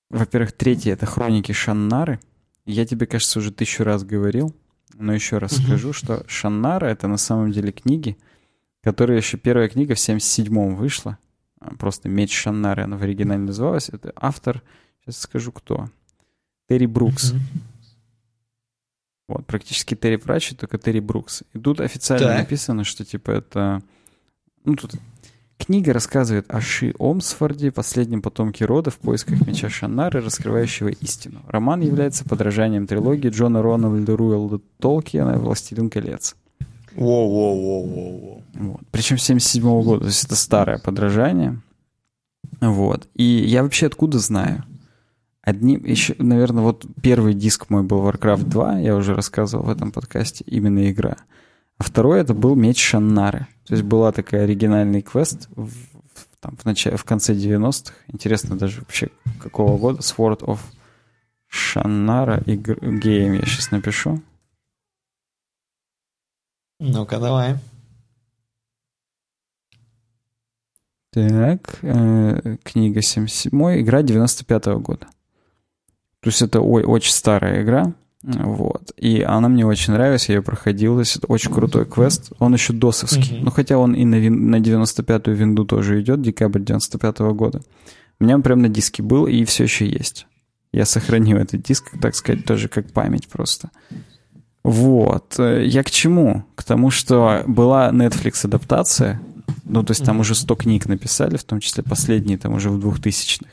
во-первых, третий — это «Хроники Шаннары». Я тебе, кажется, уже тысячу раз говорил, но еще раз скажу, что Шаннара — это на самом деле книги, которые еще первая книга в 77-м вышла. Просто «Меч Шаннары» она в оригинале называлась. Это автор, сейчас скажу кто. Терри Брукс. Вот, практически Терри Пратчет, только Терри Брукс. И тут официально так. написано, что типа это... Ну, тут Книга рассказывает о Ши Омсфорде, последнем потомке рода в поисках меча Шаннары, раскрывающего истину. Роман является подражанием трилогии Джона Рональда Руэлда Толкиена «Властелин колец». Воу-воу-воу-воу-воу. Вот. Причем 77 -го года, то есть это старое подражание. Вот. И я вообще откуда знаю? Одним еще, наверное, вот первый диск мой был Warcraft 2, я уже рассказывал в этом подкасте, именно игра. А второй это был меч Шаннары. То есть была такая оригинальный квест в, в, там, в, начале, в конце 90-х. Интересно даже вообще какого года. Sword of Шаннара и Game я сейчас напишу. Ну-ка, давай. Так, э, книга 77 игра 95 -го года. То есть это ой, очень старая игра. Вот. И она мне очень нравилась, я ее проходил. То есть это очень крутой квест. Он еще досовский. Mm-hmm. Ну, хотя он и на, вин... на 95-ю винду тоже идет, декабрь 95-го года. У меня он прям на диске был и все еще есть. Я сохранил этот диск, так сказать, тоже как память просто. Вот. Я к чему? К тому, что была Netflix адаптация. Ну, то есть там уже 100 книг написали, в том числе последние, там уже в 2000-х.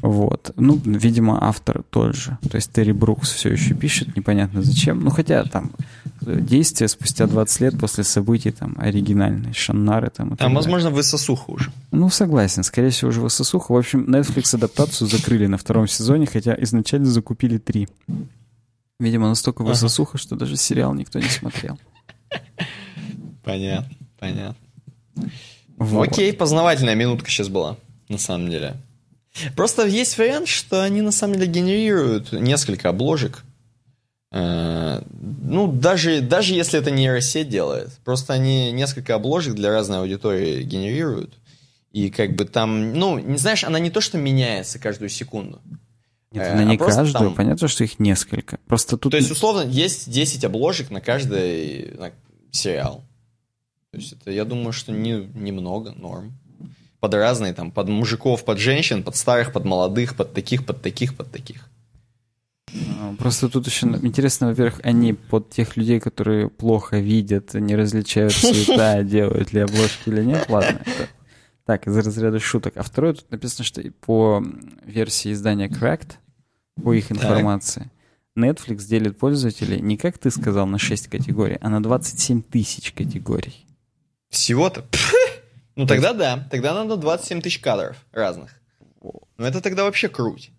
Вот. Ну, видимо, автор тот же. То есть Терри Брукс все еще пишет, непонятно зачем. Ну, хотя там действия спустя 20 лет после событий там оригинальные, Шаннары там. Там, возможно, высосуха уже. Ну, согласен, скорее всего, уже высосуха. В общем, Netflix адаптацию закрыли на втором сезоне, хотя изначально закупили три. Видимо, настолько ага. высосуха, что даже сериал никто не смотрел. Понятно, понятно. Вот. Окей, познавательная минутка сейчас была, на самом деле. Просто есть вариант, что они на самом деле генерируют несколько обложек. Э, ну, даже, даже если это нейросеть делает. Просто они несколько обложек для разной аудитории генерируют. И как бы там, ну, не знаешь, она не то, что меняется каждую секунду. Нет, э, она не а каждую, там... понятно, что их несколько. Просто тут... То есть, условно, есть 10 обложек на каждый на сериал. То есть, это, я думаю, что не, немного, норм под разные, там, под мужиков, под женщин, под старых, под молодых, под таких, под таких, под таких. А, просто тут еще интересно, во-первых, они под тех людей, которые плохо видят, не различают цвета, делают ли обложки или нет. Ладно, это так, из разряда шуток. А второе, тут написано, что по версии издания Cracked, по их информации, Netflix делит пользователей не как ты сказал на 6 категорий, а на 27 тысяч категорий. Всего-то? Ну тогда да, тогда надо 27 тысяч кадров разных. Ну это тогда вообще круть.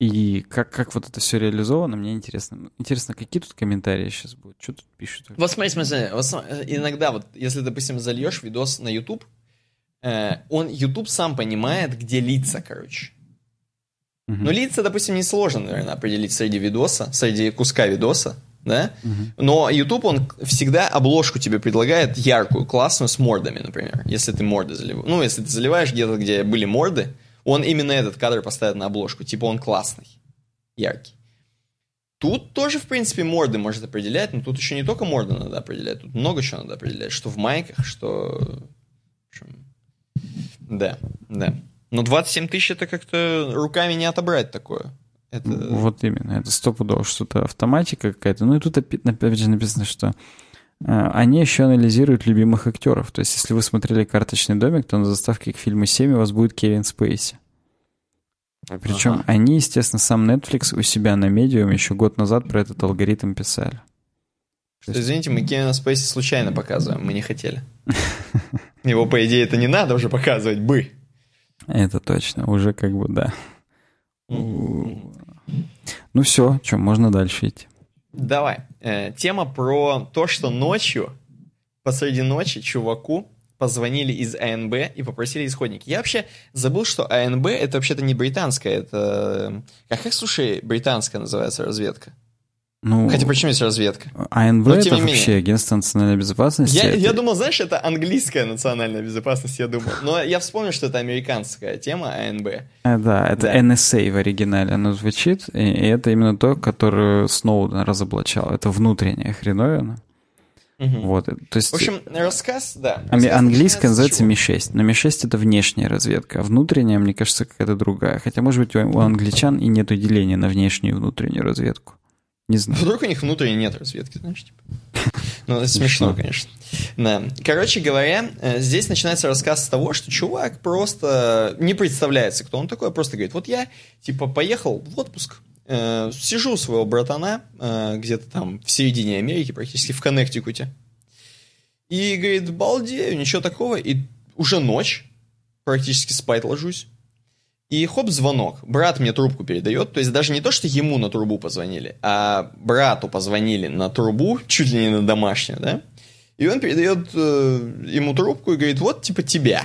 И как, как вот это все реализовано, мне интересно. Интересно, какие тут комментарии сейчас будут? Что тут пишут? Вот смотри, смотри, иногда вот, если, допустим, зальешь видос на YouTube, он, YouTube сам понимает, где лица, короче. Угу. Но лица, допустим, несложно, наверное, определить среди видоса, среди куска видоса, да? Угу. Но YouTube, он всегда обложку тебе предлагает яркую, классную, с мордами, например. Если ты морды заливаешь. Ну, если ты заливаешь где-то, где были морды, он именно этот кадр поставит на обложку. Типа он классный, яркий. Тут тоже, в принципе, морды может определять, но тут еще не только морды надо определять, тут много чего надо определять, что в майках, что... Да, да. Но 27 тысяч это как-то руками не отобрать такое. Это... Вот именно, это стопудово что-то автоматика какая-то. Ну и тут опять же написано, что а, они еще анализируют любимых актеров. То есть, если вы смотрели «Карточный домик», то на заставке к фильму 7 у вас будет Кевин Спейси. Причем ага. они, естественно, сам Netflix у себя на медиум еще год назад про этот алгоритм писали. Что, извините, мы Кевина Спейси случайно показываем, мы не хотели. Его, по идее, это не надо уже показывать бы. Это точно, уже как бы да. Ну все, что, можно дальше идти. Давай. Э, тема про то, что ночью, посреди ночи, чуваку позвонили из АНБ и попросили исходники. Я вообще забыл, что АНБ это вообще-то не британская, это... Как, как, слушай, британская называется разведка? Ну, Хотя почему есть разведка? АНБ Но, это вообще агентство национальной безопасности. Я, это... я думал, знаешь, это английская национальная безопасность, я думал. Но я вспомнил, что это американская тема АНБ. А, да, это да. NSA в оригинале оно звучит, и, и это именно то, которое Сноуден разоблачал. Это внутренняя хреновина. Угу. Вот, то есть... В общем, рассказ, да. Рассказ английская называется Ми-6, но Ми-6 это внешняя разведка, а внутренняя, мне кажется, какая-то другая. Хотя, может быть, у англичан и нет деления на внешнюю и внутреннюю разведку. Не знаю. Вдруг у них внутренней нет разведки, знаешь, типа. Ну, это смешно, конечно. Да. Короче говоря, э, здесь начинается рассказ с того, что чувак просто не представляется, кто он такой, а просто говорит, вот я, типа, поехал в отпуск, э, сижу у своего братана, э, где-то там в середине Америки, практически в Коннектикуте, и говорит, балдею, ничего такого, и уже ночь, практически спать ложусь, и хоп, звонок. Брат мне трубку передает. То есть даже не то, что ему на трубу позвонили, а брату позвонили на трубу, чуть ли не на домашнюю, да? И он передает э, ему трубку и говорит, вот типа тебя.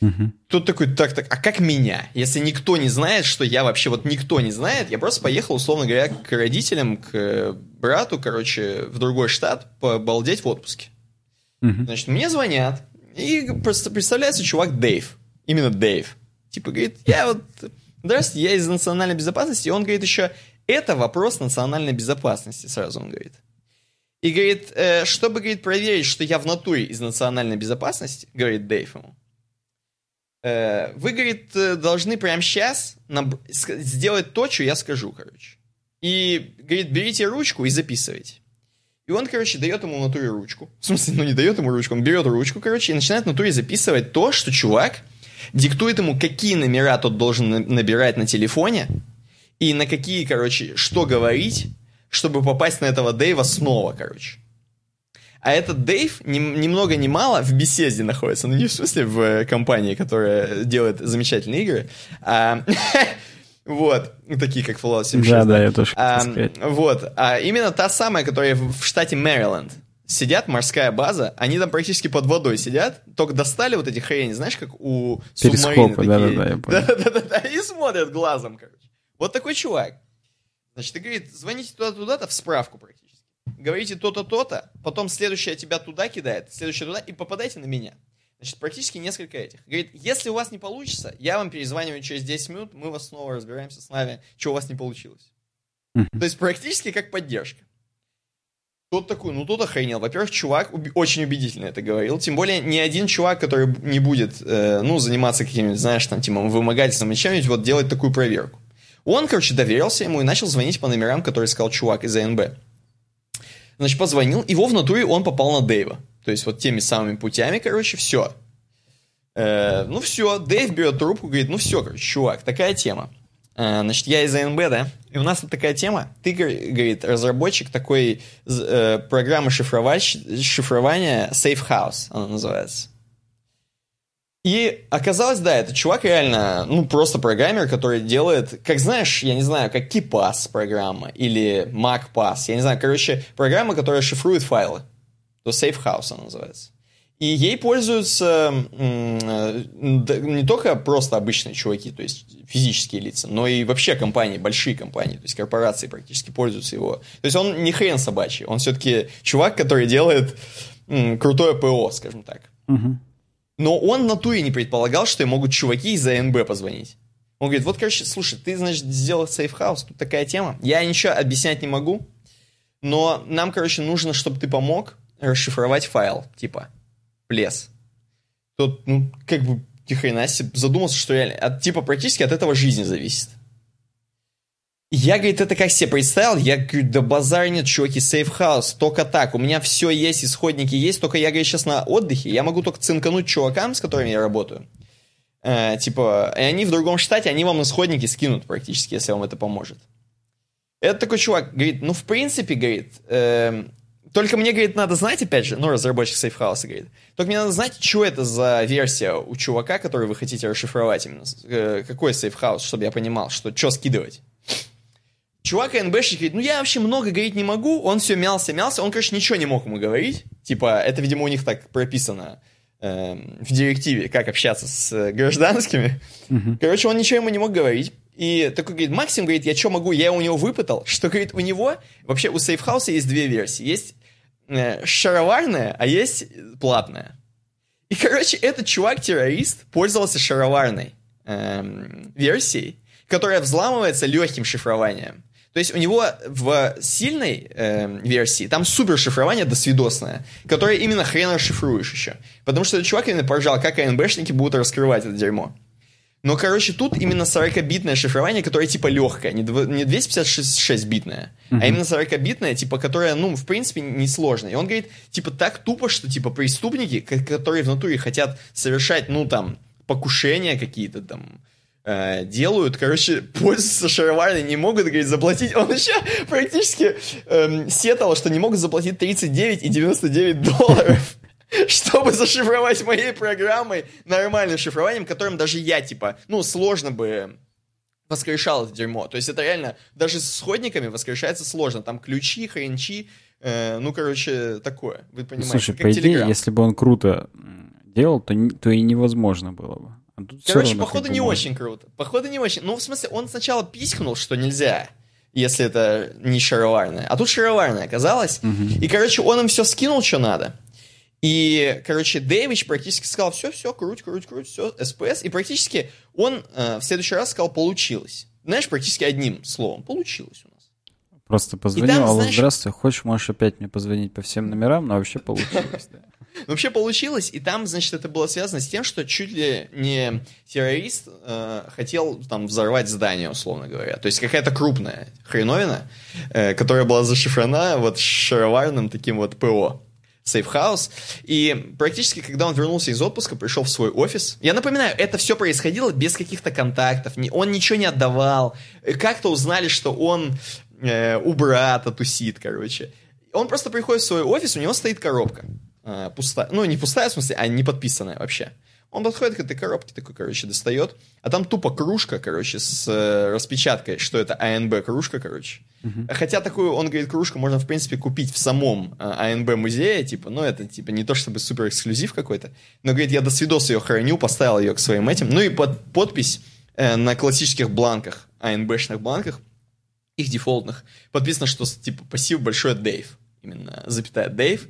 Угу. Тут такой, так, так, а как меня? Если никто не знает, что я вообще, вот никто не знает, я просто поехал, условно говоря, к родителям, к брату, короче, в другой штат, побалдеть в отпуске. Угу. Значит, мне звонят, и просто представляется чувак Дэйв. Именно Дэйв. Типа говорит, я вот, здравствуйте, я из национальной безопасности. И он говорит еще, это вопрос национальной безопасности, сразу он говорит. И говорит, э, чтобы, говорит, проверить, что я в натуре из национальной безопасности, говорит Дэйв ему, э, вы, говорит, э, должны прямо сейчас нам сделать то, что я скажу, короче. И, говорит, берите ручку и записывайте. И он, короче, дает ему натуре ручку. В смысле, ну не дает ему ручку, он берет ручку, короче, и начинает натуре записывать то, что чувак диктует ему, какие номера тот должен набирать на телефоне, и на какие, короче, что говорить, чтобы попасть на этого Дэйва снова, короче. А этот Дэйв ни, ни много ни мало в беседе находится. Ну, не в смысле в э, компании, которая делает замечательные игры, а Вот, такие как Fallout 76. Да, да, я тоже а, Вот, а именно та самая, которая в штате Мэриленд сидят, морская база, они там практически под водой сидят, только достали вот эти хрени, знаешь, как у Перископа, да-да-да, я понял. Да-да-да, и смотрят глазом, короче. Вот такой чувак. Значит, ты говорит, звоните туда-туда-то в справку практически. Говорите то-то, то-то, потом следующая тебя туда кидает, следующая туда, и попадайте на меня. Значит, практически несколько этих. Говорит, если у вас не получится, я вам перезваниваю через 10 минут, мы вас снова разбираемся с нами, что у вас не получилось. То есть практически как поддержка. Тот такой, ну тот охренел. Во-первых, чувак уби- очень убедительно это говорил. Тем более, ни один чувак, который не будет, э, ну, заниматься каким-нибудь, знаешь, там, типа, вымогательством или чем-нибудь, вот делать такую проверку. Он, короче, доверился ему и начал звонить по номерам, которые сказал чувак из АНБ. Значит, позвонил, его в натуре он попал на Дэйва. То есть, вот теми самыми путями, короче, все. Э, ну, все, Дэйв берет трубку, говорит, ну, все, короче, чувак, такая тема. Э, значит, я из АНБ, да, и у нас вот такая тема. Ты, говорит, разработчик такой э, программы шифрования Safe House, она называется. И оказалось, да, это чувак реально, ну, просто программер, который делает, как знаешь, я не знаю, как KeyPass программа или MacPass, я не знаю, короче, программа, которая шифрует файлы. То Safe House она называется. И ей пользуются э, не только просто обычные чуваки, то есть физические лица, но и вообще компании, большие компании, то есть корпорации практически пользуются его. То есть он не хрен собачий, он все-таки чувак, который делает крутое ПО, скажем так. Угу. Но он на туре не предполагал, что могут чуваки из АНБ позвонить. Он говорит, вот, короче, слушай, ты, значит, сделал safe house, тут такая тема. Я ничего объяснять не могу, но нам, короче, нужно, чтобы ты помог расшифровать файл, типа please. Тот, ну, как бы, ни хрена себе, задумался, что реально, от, типа, практически от этого жизни зависит. Я, говорит, это как себе представил? Я говорю, да базар нет, чуваки, safe house, только так. У меня все есть, исходники есть, только я, говорит, сейчас на отдыхе. Я могу только цинкануть чувакам, с которыми я работаю. Э, типа, и они в другом штате, они вам исходники скинут практически, если вам это поможет. Это такой чувак, говорит, ну, в принципе, говорит, э, только мне, говорит, надо знать, опять же, ну, разработчик сейфхауса, говорит, только мне надо знать, что это за версия у чувака, который вы хотите расшифровать именно. Э, какой сейфхаус, чтобы я понимал, что, что скидывать. Чувак НБшник говорит, ну я вообще много говорить не могу, он все мялся, мялся, он, короче, ничего не мог ему говорить. Типа, это, видимо, у них так прописано э, в директиве, как общаться с гражданскими. Uh-huh. Короче, он ничего ему не мог говорить. И такой говорит, Максим говорит, я что могу, я у него выпытал, что, говорит, у него, вообще у сейфхауса есть две версии. Есть э, шароварная, а есть платная. И, короче, этот чувак-террорист пользовался шароварной э, версией, которая взламывается легким шифрованием. То есть у него в сильной э, версии там супер шифрование досвидосное, которое именно хрен расшифруешь еще. Потому что этот чувак именно поржал, как АНБшники будут раскрывать это дерьмо. Но, короче, тут именно 40-битное шифрование, которое типа легкое, не 256-битное, uh-huh. а именно 40-битное, типа, которое, ну, в принципе, несложное. И он говорит, типа, так тупо, что, типа, преступники, которые в натуре хотят совершать, ну, там, покушения какие-то там, э, делают, короче, пользуются шароварной, не могут, говорит, заплатить. Он еще практически эм, сетовал, что не могут заплатить 39,99 долларов чтобы зашифровать моей программой нормальным шифрованием, которым даже я, типа, ну, сложно бы воскрешал это дерьмо. То есть это реально, даже с исходниками воскрешается сложно. Там ключи, хренчи, э, ну, короче, такое. Вы понимаете, Слушай, по идее, Telegram. если бы он круто делал, то, то и невозможно было бы. А Короче, походу не очень круто. Походу не очень. Ну, в смысле, он сначала пискнул, что нельзя, если это не шароварное. А тут шароварное оказалось. Угу. И, короче, он им все скинул, что надо. И, короче, Дэвич практически сказал, все, все, круть, круть, круть, все, СПС. И практически он э, в следующий раз сказал, получилось. Знаешь, практически одним словом, получилось у нас. Просто позвонил, там, алло, знаешь... здравствуй, хочешь, можешь опять мне позвонить по всем номерам, но вообще получилось, да. Вообще получилось, и там, значит, это было связано с тем, что чуть ли не террорист э, хотел там взорвать здание, условно говоря. То есть какая-то крупная хреновина, э, которая была зашифрована вот шароварным таким вот ПО. House. И практически, когда он вернулся из отпуска, пришел в свой офис. Я напоминаю, это все происходило без каких-то контактов. Он ничего не отдавал. Как-то узнали, что он э, у брата тусит, короче. Он просто приходит в свой офис, у него стоит коробка. Э, пустая. Ну, не пустая, в смысле, а не подписанная вообще. Он подходит к этой коробке, такой, короче, достает, а там тупо кружка, короче, с э, распечаткой, что это АНБ кружка, короче. Uh-huh. Хотя такую, он говорит, кружку можно, в принципе, купить в самом э, АНБ музее, типа, ну, это, типа, не то чтобы супер эксклюзив какой-то, но, говорит, я до свидос ее храню, поставил ее к своим этим, ну, и под подпись э, на классических бланках, АНБшных бланках, их дефолтных, подписано, что, типа, пассив большой Дэйв, именно запятая Дэйв,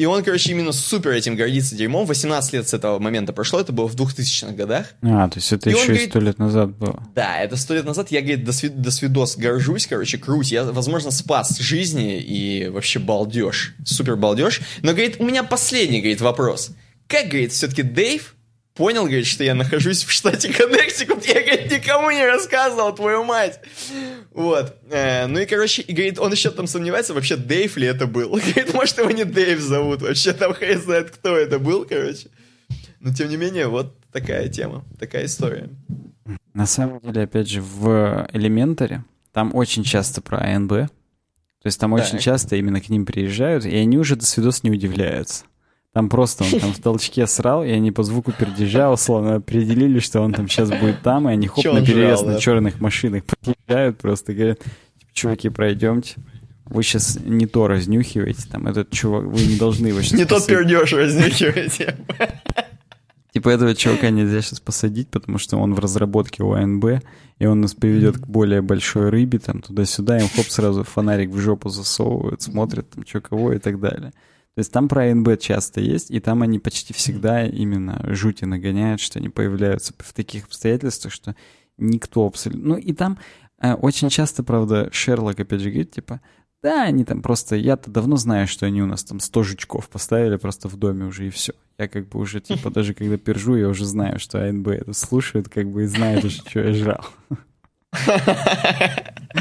и он, короче, именно супер этим гордится дерьмом. 18 лет с этого момента прошло, это было в 2000-х годах. А, то есть это и еще и сто лет назад было. Да, это сто лет назад. Я, говорит, до, до свидос горжусь, короче, круть. Я, возможно, спас жизни и вообще балдеж. Супер балдеж. Но, говорит, у меня последний, говорит, вопрос. Как, говорит, все-таки Дэйв понял, говорит, что я нахожусь в штате Коннектикут, я, говорит, никому не рассказывал, твою мать. Вот. Э, ну и, короче, и, говорит, он еще там сомневается, вообще Дэйв ли это был. Говорит, может, его не Дэйв зовут, вообще там хрен знает, кто это был, короче. Но, тем не менее, вот такая тема, такая история. На самом деле, опять же, в Elementary там очень часто про АНБ. То есть там так. очень часто именно к ним приезжают, и они уже до свидос не удивляются. Там просто он там в толчке срал, и они по звуку пердежа условно определили, что он там сейчас будет там, и они хоп на перевес на черных машинах приезжают просто говорят, типа, чуваки, пройдемте. Вы сейчас не то разнюхиваете, там этот чувак, вы не должны его сейчас Не тот пердеж разнюхиваете. Типа этого чувака нельзя сейчас посадить, потому что он в разработке у АНБ, и он нас приведет к более большой рыбе, там туда-сюда, им хоп, сразу фонарик в жопу засовывают, смотрят там что кого и так далее. То есть там про АНБ часто есть, и там они почти всегда именно жути нагоняют, что они появляются в таких обстоятельствах, что никто абсолютно... Ну и там э, очень часто, правда, Шерлок опять же говорит, типа, да, они там просто... Я-то давно знаю, что они у нас там 100 жучков поставили просто в доме уже, и все. Я как бы уже, типа, даже когда пержу, я уже знаю, что АНБ это слушают, как бы, и знают уже, что я жрал.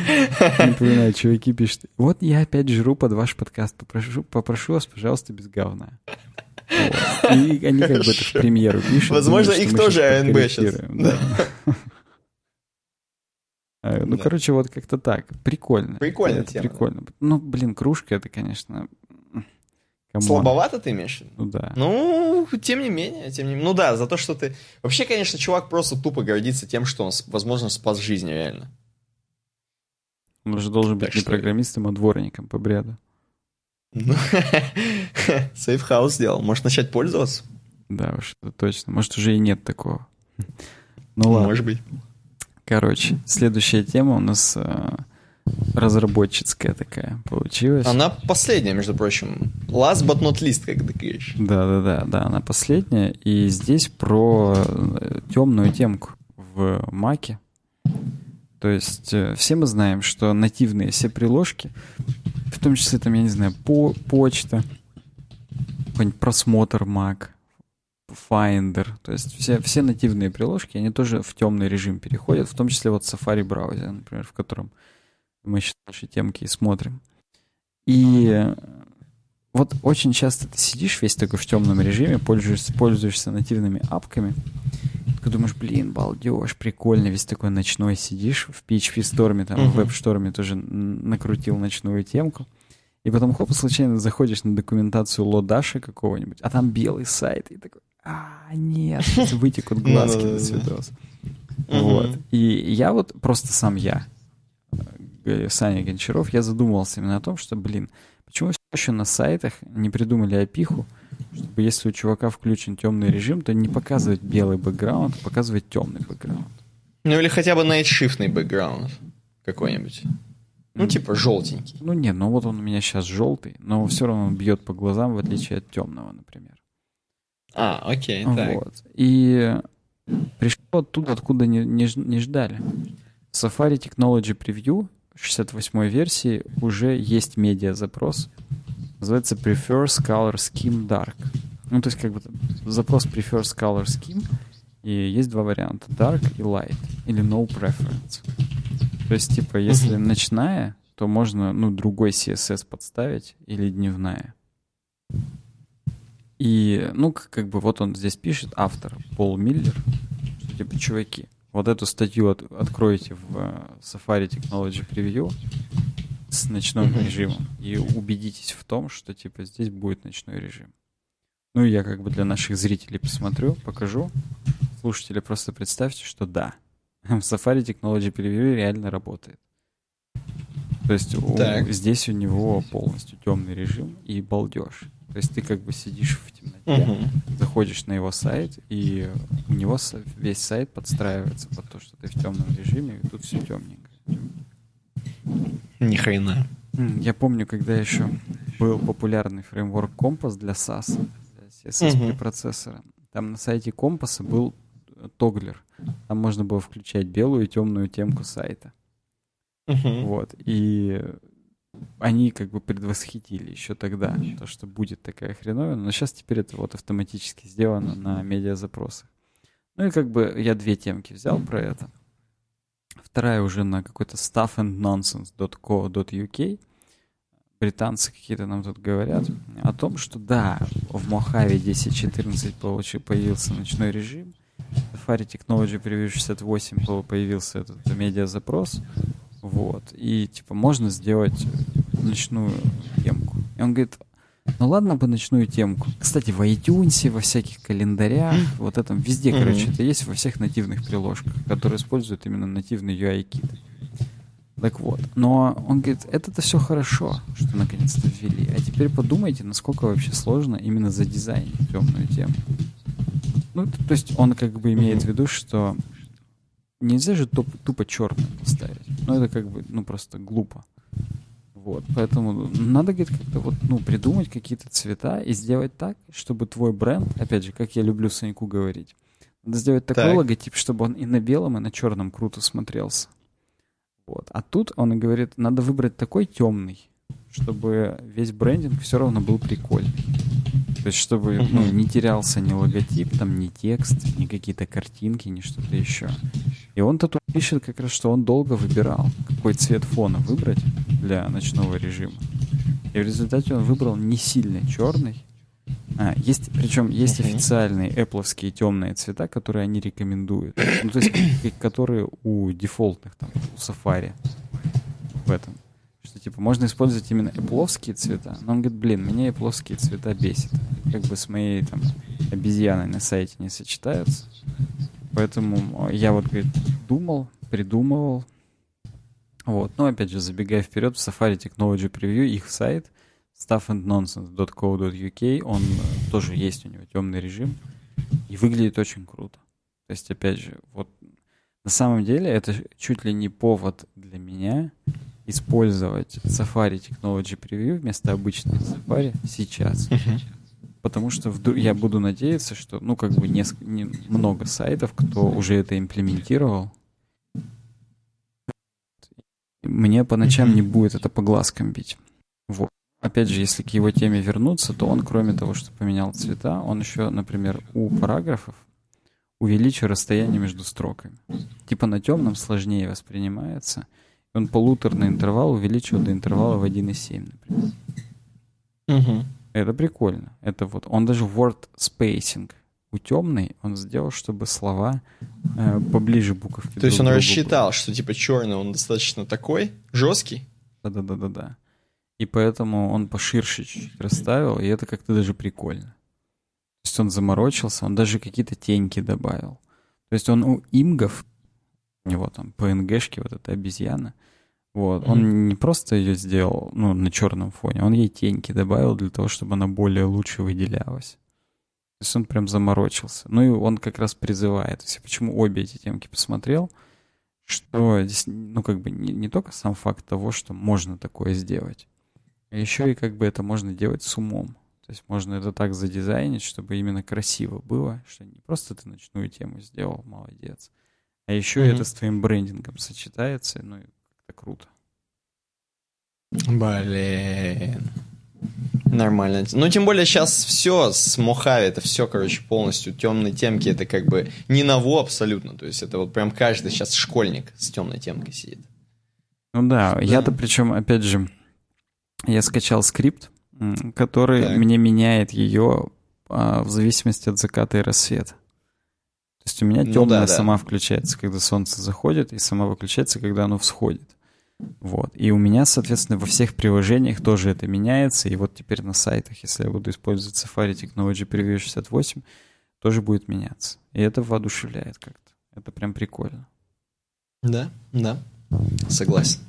Напоминаю, чуваки пишут, вот я опять жру под ваш подкаст, попрошу, попрошу вас, пожалуйста, без говна. Вот. И они как бы это в премьеру пишут. Возможно, их тоже АНБ сейчас. Да. А, ну, да. короче, вот как-то так. Прикольно. Прикольно. Прикольно. Ну, блин, кружка это, конечно... Come on. Слабовато ты имеешь? Ну да. Ну, тем не менее, тем не менее. Ну да, за то, что ты... Вообще, конечно, чувак просто тупо гордится тем, что он, возможно, спас жизнь реально. Он же должен быть так не что... программистом, а дворником по бреду. Ну, сейфхаус сделал. Может начать пользоваться? Да, уж это точно. Может, уже и нет такого. Ну ладно. Может быть. Короче, следующая тема у нас э, разработческая такая получилась. Она последняя, между прочим. Last but not least, как ты говоришь. Да, да, да, да, она последняя. И здесь про э, темную темку в Маке. То есть э, все мы знаем, что нативные все приложки, в том числе там, я не знаю, по почта, какой-нибудь просмотр Mac, Finder, то есть все, все нативные приложки, они тоже в темный режим переходят, в том числе вот Safari браузер, например, в котором мы сейчас наши темки и смотрим. И вот очень часто ты сидишь весь такой в темном режиме, пользуешься, пользуешься нативными апками, ты думаешь, блин, балдеж, прикольно, весь такой ночной сидишь, в PHP Storm, там, uh-huh. в Web Storm тоже накрутил ночную темку, и потом, хоп, случайно заходишь на документацию лодаша какого-нибудь, а там белый сайт, и такой, а, нет, вытекут глазки на свидос. Вот. И я вот просто сам я, Саня Гончаров, я задумывался именно о том, что, блин, почему все еще на сайтах не придумали опиху, чтобы если у чувака включен темный режим, то не показывать белый бэкграунд, а показывать темный бэкграунд. Ну или хотя бы найтшифтный бэкграунд какой-нибудь. Ну, типа желтенький. Ну не, ну вот он у меня сейчас желтый, но все равно он бьет по глазам, в отличие от темного, например. А, окей, так. Вот. И пришло оттуда, откуда не, не, не ждали. Safari Technology Preview 68 версии уже есть медиа-запрос. Называется Prefers Color Scheme Dark. Ну, то есть, как бы запрос Prefers Color Scheme, и есть два варианта. Dark и Light. Или No Preference. То есть, типа, если uh-huh. ночная, то можно, ну, другой CSS подставить или дневная. И, ну, как бы вот он здесь пишет, автор Пол Миллер, типа, чуваки, вот эту статью от, откройте в uh, Safari Technology Preview с ночным mm-hmm. режимом и убедитесь в том, что, типа, здесь будет ночной режим. Ну, я как бы для наших зрителей посмотрю, покажу. Слушатели, просто представьте, что да, в Safari Technology Preview реально работает. То есть у, здесь у него полностью темный режим и балдеж. То есть ты как бы сидишь в темноте, угу. заходишь на его сайт, и у него весь сайт подстраивается под то, что ты в темном режиме, и тут все темненько. Ни хрена. Я помню, когда еще был популярный фреймворк Компас для SAS, для CSS процессора. Там на сайте Компаса был тоглер. Там можно было включать белую и темную темку сайта. Uh-huh. Вот. И они как бы предвосхитили еще тогда то, что будет такая хреновина, но сейчас теперь это вот автоматически сделано на медиазапросах. Ну и как бы я две темки взял про это. Вторая уже на какой-то stuffandnonsense.co.uk. Британцы какие-то нам тут говорят о том, что да, в Мохаве 10.14 получил, появился ночной режим, Safari Technology Preview 68 появился этот медиа-запрос, вот, и, типа, можно сделать ночную темку. И он говорит, ну ладно бы ночную темку. Кстати, в iTunes, во всяких календарях, вот этом везде, короче, это есть во всех нативных приложках, которые используют именно нативный UI-кит. Так вот. Но он говорит, это-то все хорошо, что наконец-то ввели. А теперь подумайте, насколько вообще сложно именно задизайнить темную тему. Ну, то есть он как бы имеет в виду, что нельзя же тупо, тупо черным поставить. Ну, это как бы, ну, просто глупо. Вот, поэтому надо, говорит, как-то вот, ну, придумать какие-то цвета и сделать так, чтобы твой бренд, опять же, как я люблю Саньку говорить, надо сделать такой так. логотип, чтобы он и на белом, и на черном круто смотрелся. Вот. А тут он и говорит, надо выбрать такой темный, чтобы весь брендинг все равно был прикольный. То есть, чтобы ну, не терялся ни логотип, там, ни текст, ни какие-то картинки, ни что-то еще. И он тут пишет как раз, что он долго выбирал, какой цвет фона выбрать для ночного режима. И в результате он выбрал не сильно черный. А, есть, причем есть официальные Apple темные цвета, которые они рекомендуют. Ну, то есть, которые у дефолтных, там, у Safari в этом что типа можно использовать именно эпловские цвета. Но он говорит, блин, меня эпловские цвета бесит. Как бы с моей там обезьяной на сайте не сочетаются. Поэтому я вот, говорит, думал, придумывал. Вот. Но опять же, забегая вперед, в Safari Technology Preview их сайт stuffandnonsense.co.uk, он э, тоже есть у него темный режим и выглядит очень круто. То есть, опять же, вот на самом деле это чуть ли не повод для меня использовать Safari Technology Preview вместо обычной Safari сейчас. Потому что вдруг я буду надеяться, что, ну, как бы несколько, не, много сайтов, кто уже это имплементировал. Мне по ночам не будет это по глазкам бить. Вот. Опять же, если к его теме вернуться, то он, кроме того, что поменял цвета, он еще, например, у параграфов увеличил расстояние между строками. Типа на темном сложнее воспринимается — он полуторный интервал увеличил до интервала в 1,7, например. Угу. Это прикольно. Это вот он даже word spacing у темной он сделал, чтобы слова э, поближе буковки. То есть он рассчитал, были. что типа черный он достаточно такой жесткий. Да-да-да-да-да. И поэтому он поширше чуть-чуть расставил, и это как-то даже прикольно. То есть он заморочился, он даже какие-то теньки добавил. То есть он у имгов у него там PNG-шки, вот эта обезьяна. Вот. Mm-hmm. Он не просто ее сделал ну, на черном фоне, он ей теньки добавил для того, чтобы она более лучше выделялась. То есть он прям заморочился. Ну и он как раз призывает. То есть почему обе эти темки посмотрел, что здесь, ну как бы не, не только сам факт того, что можно такое сделать, а еще и как бы это можно делать с умом. То есть можно это так задизайнить, чтобы именно красиво было, что не просто ты ночную тему сделал, молодец, а еще mm-hmm. это с твоим брендингом сочетается, ну, как-то круто. Блин. Нормально. Ну, тем более сейчас все с Мохави, это все, короче, полностью темные темки, это как бы не ново абсолютно. То есть это вот прям каждый сейчас школьник с темной темкой сидит. Ну да, да. я-то причем, опять же, я скачал скрипт, который так. мне меняет ее а, в зависимости от заката и рассвета. Есть у меня темная ну, да, сама да. включается, когда солнце заходит, и сама выключается, когда оно всходит. Вот. И у меня, соответственно, во всех приложениях тоже это меняется. И вот теперь на сайтах, если я буду использовать Safari Technology Preview 68, тоже будет меняться. И это воодушевляет как-то. Это прям прикольно. Да, да. Согласен.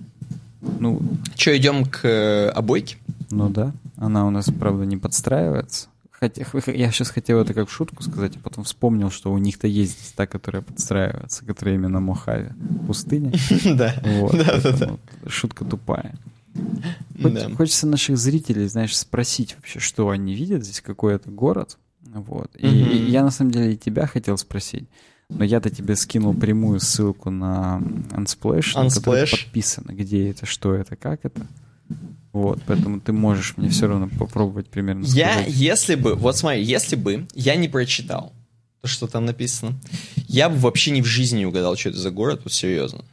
Ну, что, идем к э, обойке? Ну да. Она у нас, правда, не подстраивается. Хотя, я сейчас хотел это как шутку сказать, а потом вспомнил, что у них-то есть та, которая подстраивается, которая именно Мохаве. Пустыня. Да. Да, да, да. Шутка тупая. Хочется наших зрителей, знаешь, спросить вообще, что они видят здесь, какой это город. Вот. И я на самом деле и тебя хотел спросить. Но я-то тебе скинул прямую ссылку на Unsplash, Unsplash. на подписано, где это, что это, как это. Вот, поэтому ты можешь мне все равно попробовать примерно сказать. Я, если бы, вот смотри, если бы я не прочитал то, что там написано, я бы вообще ни в жизни не угадал, что это за город, вот серьезно.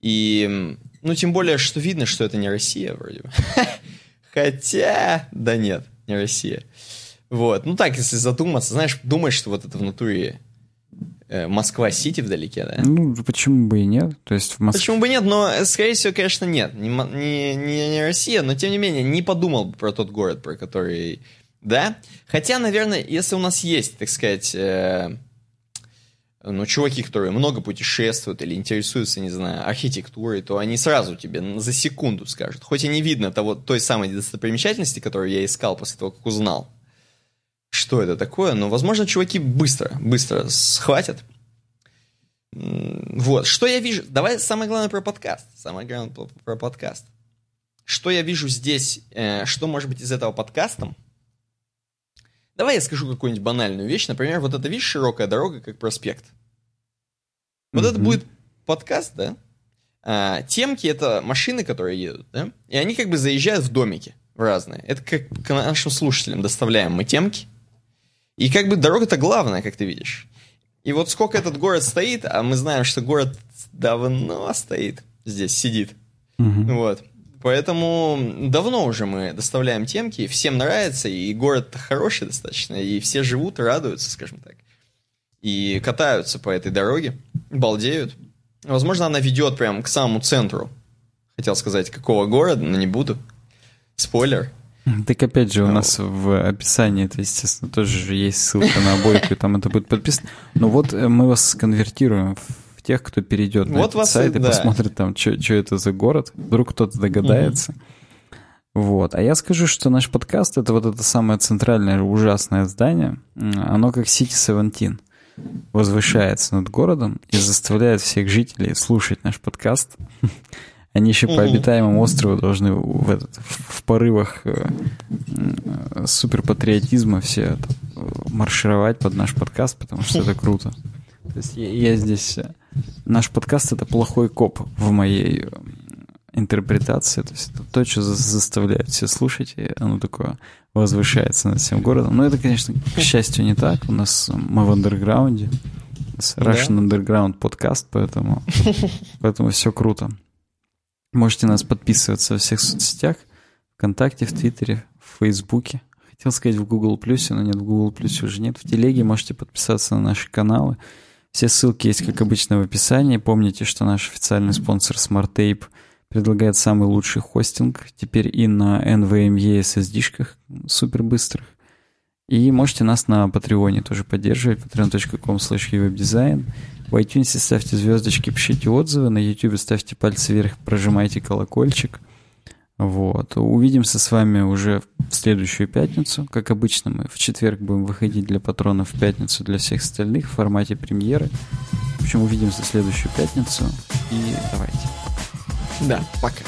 И, ну, тем более, что видно, что это не Россия вроде бы. Хотя, да нет, не Россия. Вот, ну так, если задуматься, знаешь, думаешь, что вот это в натуре Москва-Сити вдалеке, да? Ну, почему бы и нет? То есть в Москве... Почему бы нет, но, скорее всего, конечно, нет. Не, не, не, не Россия, но, тем не менее, не подумал бы про тот город, про который... Да? Хотя, наверное, если у нас есть, так сказать... Э, ну, чуваки, которые много путешествуют или интересуются, не знаю, архитектурой, то они сразу тебе за секунду скажут. Хоть и не видно того, той самой достопримечательности, которую я искал после того, как узнал, что это такое, но, возможно, чуваки быстро, быстро схватят. Вот, что я вижу? Давай самое главное про подкаст. Самое главное про, про подкаст. Что я вижу здесь, э, что может быть из этого подкастом? Давай я скажу какую-нибудь банальную вещь. Например, вот это, видишь, широкая дорога, как проспект. Вот mm-hmm. это будет подкаст, да? А, темки — это машины, которые едут, да? И они как бы заезжают в домики в разные. Это как к нашим слушателям доставляем мы темки. И как бы дорога-то главная, как ты видишь. И вот сколько этот город стоит, а мы знаем, что город давно стоит здесь, сидит. Mm-hmm. Вот. Поэтому давно уже мы доставляем темки, всем нравится, и город хороший достаточно, и все живут радуются, скажем так. И катаются по этой дороге, балдеют. Возможно, она ведет прямо к самому центру. Хотел сказать, какого города, но не буду. Спойлер. Так опять же, у ну. нас в описании, это, естественно, тоже же есть ссылка на обойку, и там это будет подписано. Но вот э, мы вас конвертируем в тех, кто перейдет вот на этот сайт и, да. посмотрит там, что это за город. Вдруг кто-то догадается. Угу. Вот. А я скажу, что наш подкаст — это вот это самое центральное ужасное здание. Оно как City Seventeen возвышается над городом и заставляет всех жителей слушать наш подкаст. Они еще по обитаемому острову должны в, этот, в порывах э, э, суперпатриотизма все это, маршировать под наш подкаст, потому что это круто. То есть я, я здесь... Э, наш подкаст — это плохой коп в моей э, интерпретации. То есть это то, что заставляет все слушать, и оно такое возвышается над всем городом. Но это, конечно, к счастью, не так. У нас э, мы в андерграунде. Russian да? Underground подкаст, поэтому, поэтому все круто. Можете нас подписываться во всех соцсетях. ВКонтакте, в Твиттере, в Фейсбуке. Хотел сказать в Google Плюсе, но нет, в Google Плюсе уже нет. В Телеге можете подписаться на наши каналы. Все ссылки есть, как обычно, в описании. Помните, что наш официальный спонсор SmartTape предлагает самый лучший хостинг. Теперь и на NVMe SSD-шках супер быстрых. И можете нас на Патреоне тоже поддерживать. patreon.com slash В iTunes ставьте звездочки, пишите отзывы. На YouTube ставьте пальцы вверх, прожимайте колокольчик – вот. Увидимся с вами уже в следующую пятницу. Как обычно, мы в четверг будем выходить для патронов, в пятницу для всех остальных в формате премьеры. В общем, увидимся в следующую пятницу. И давайте. Да, пока.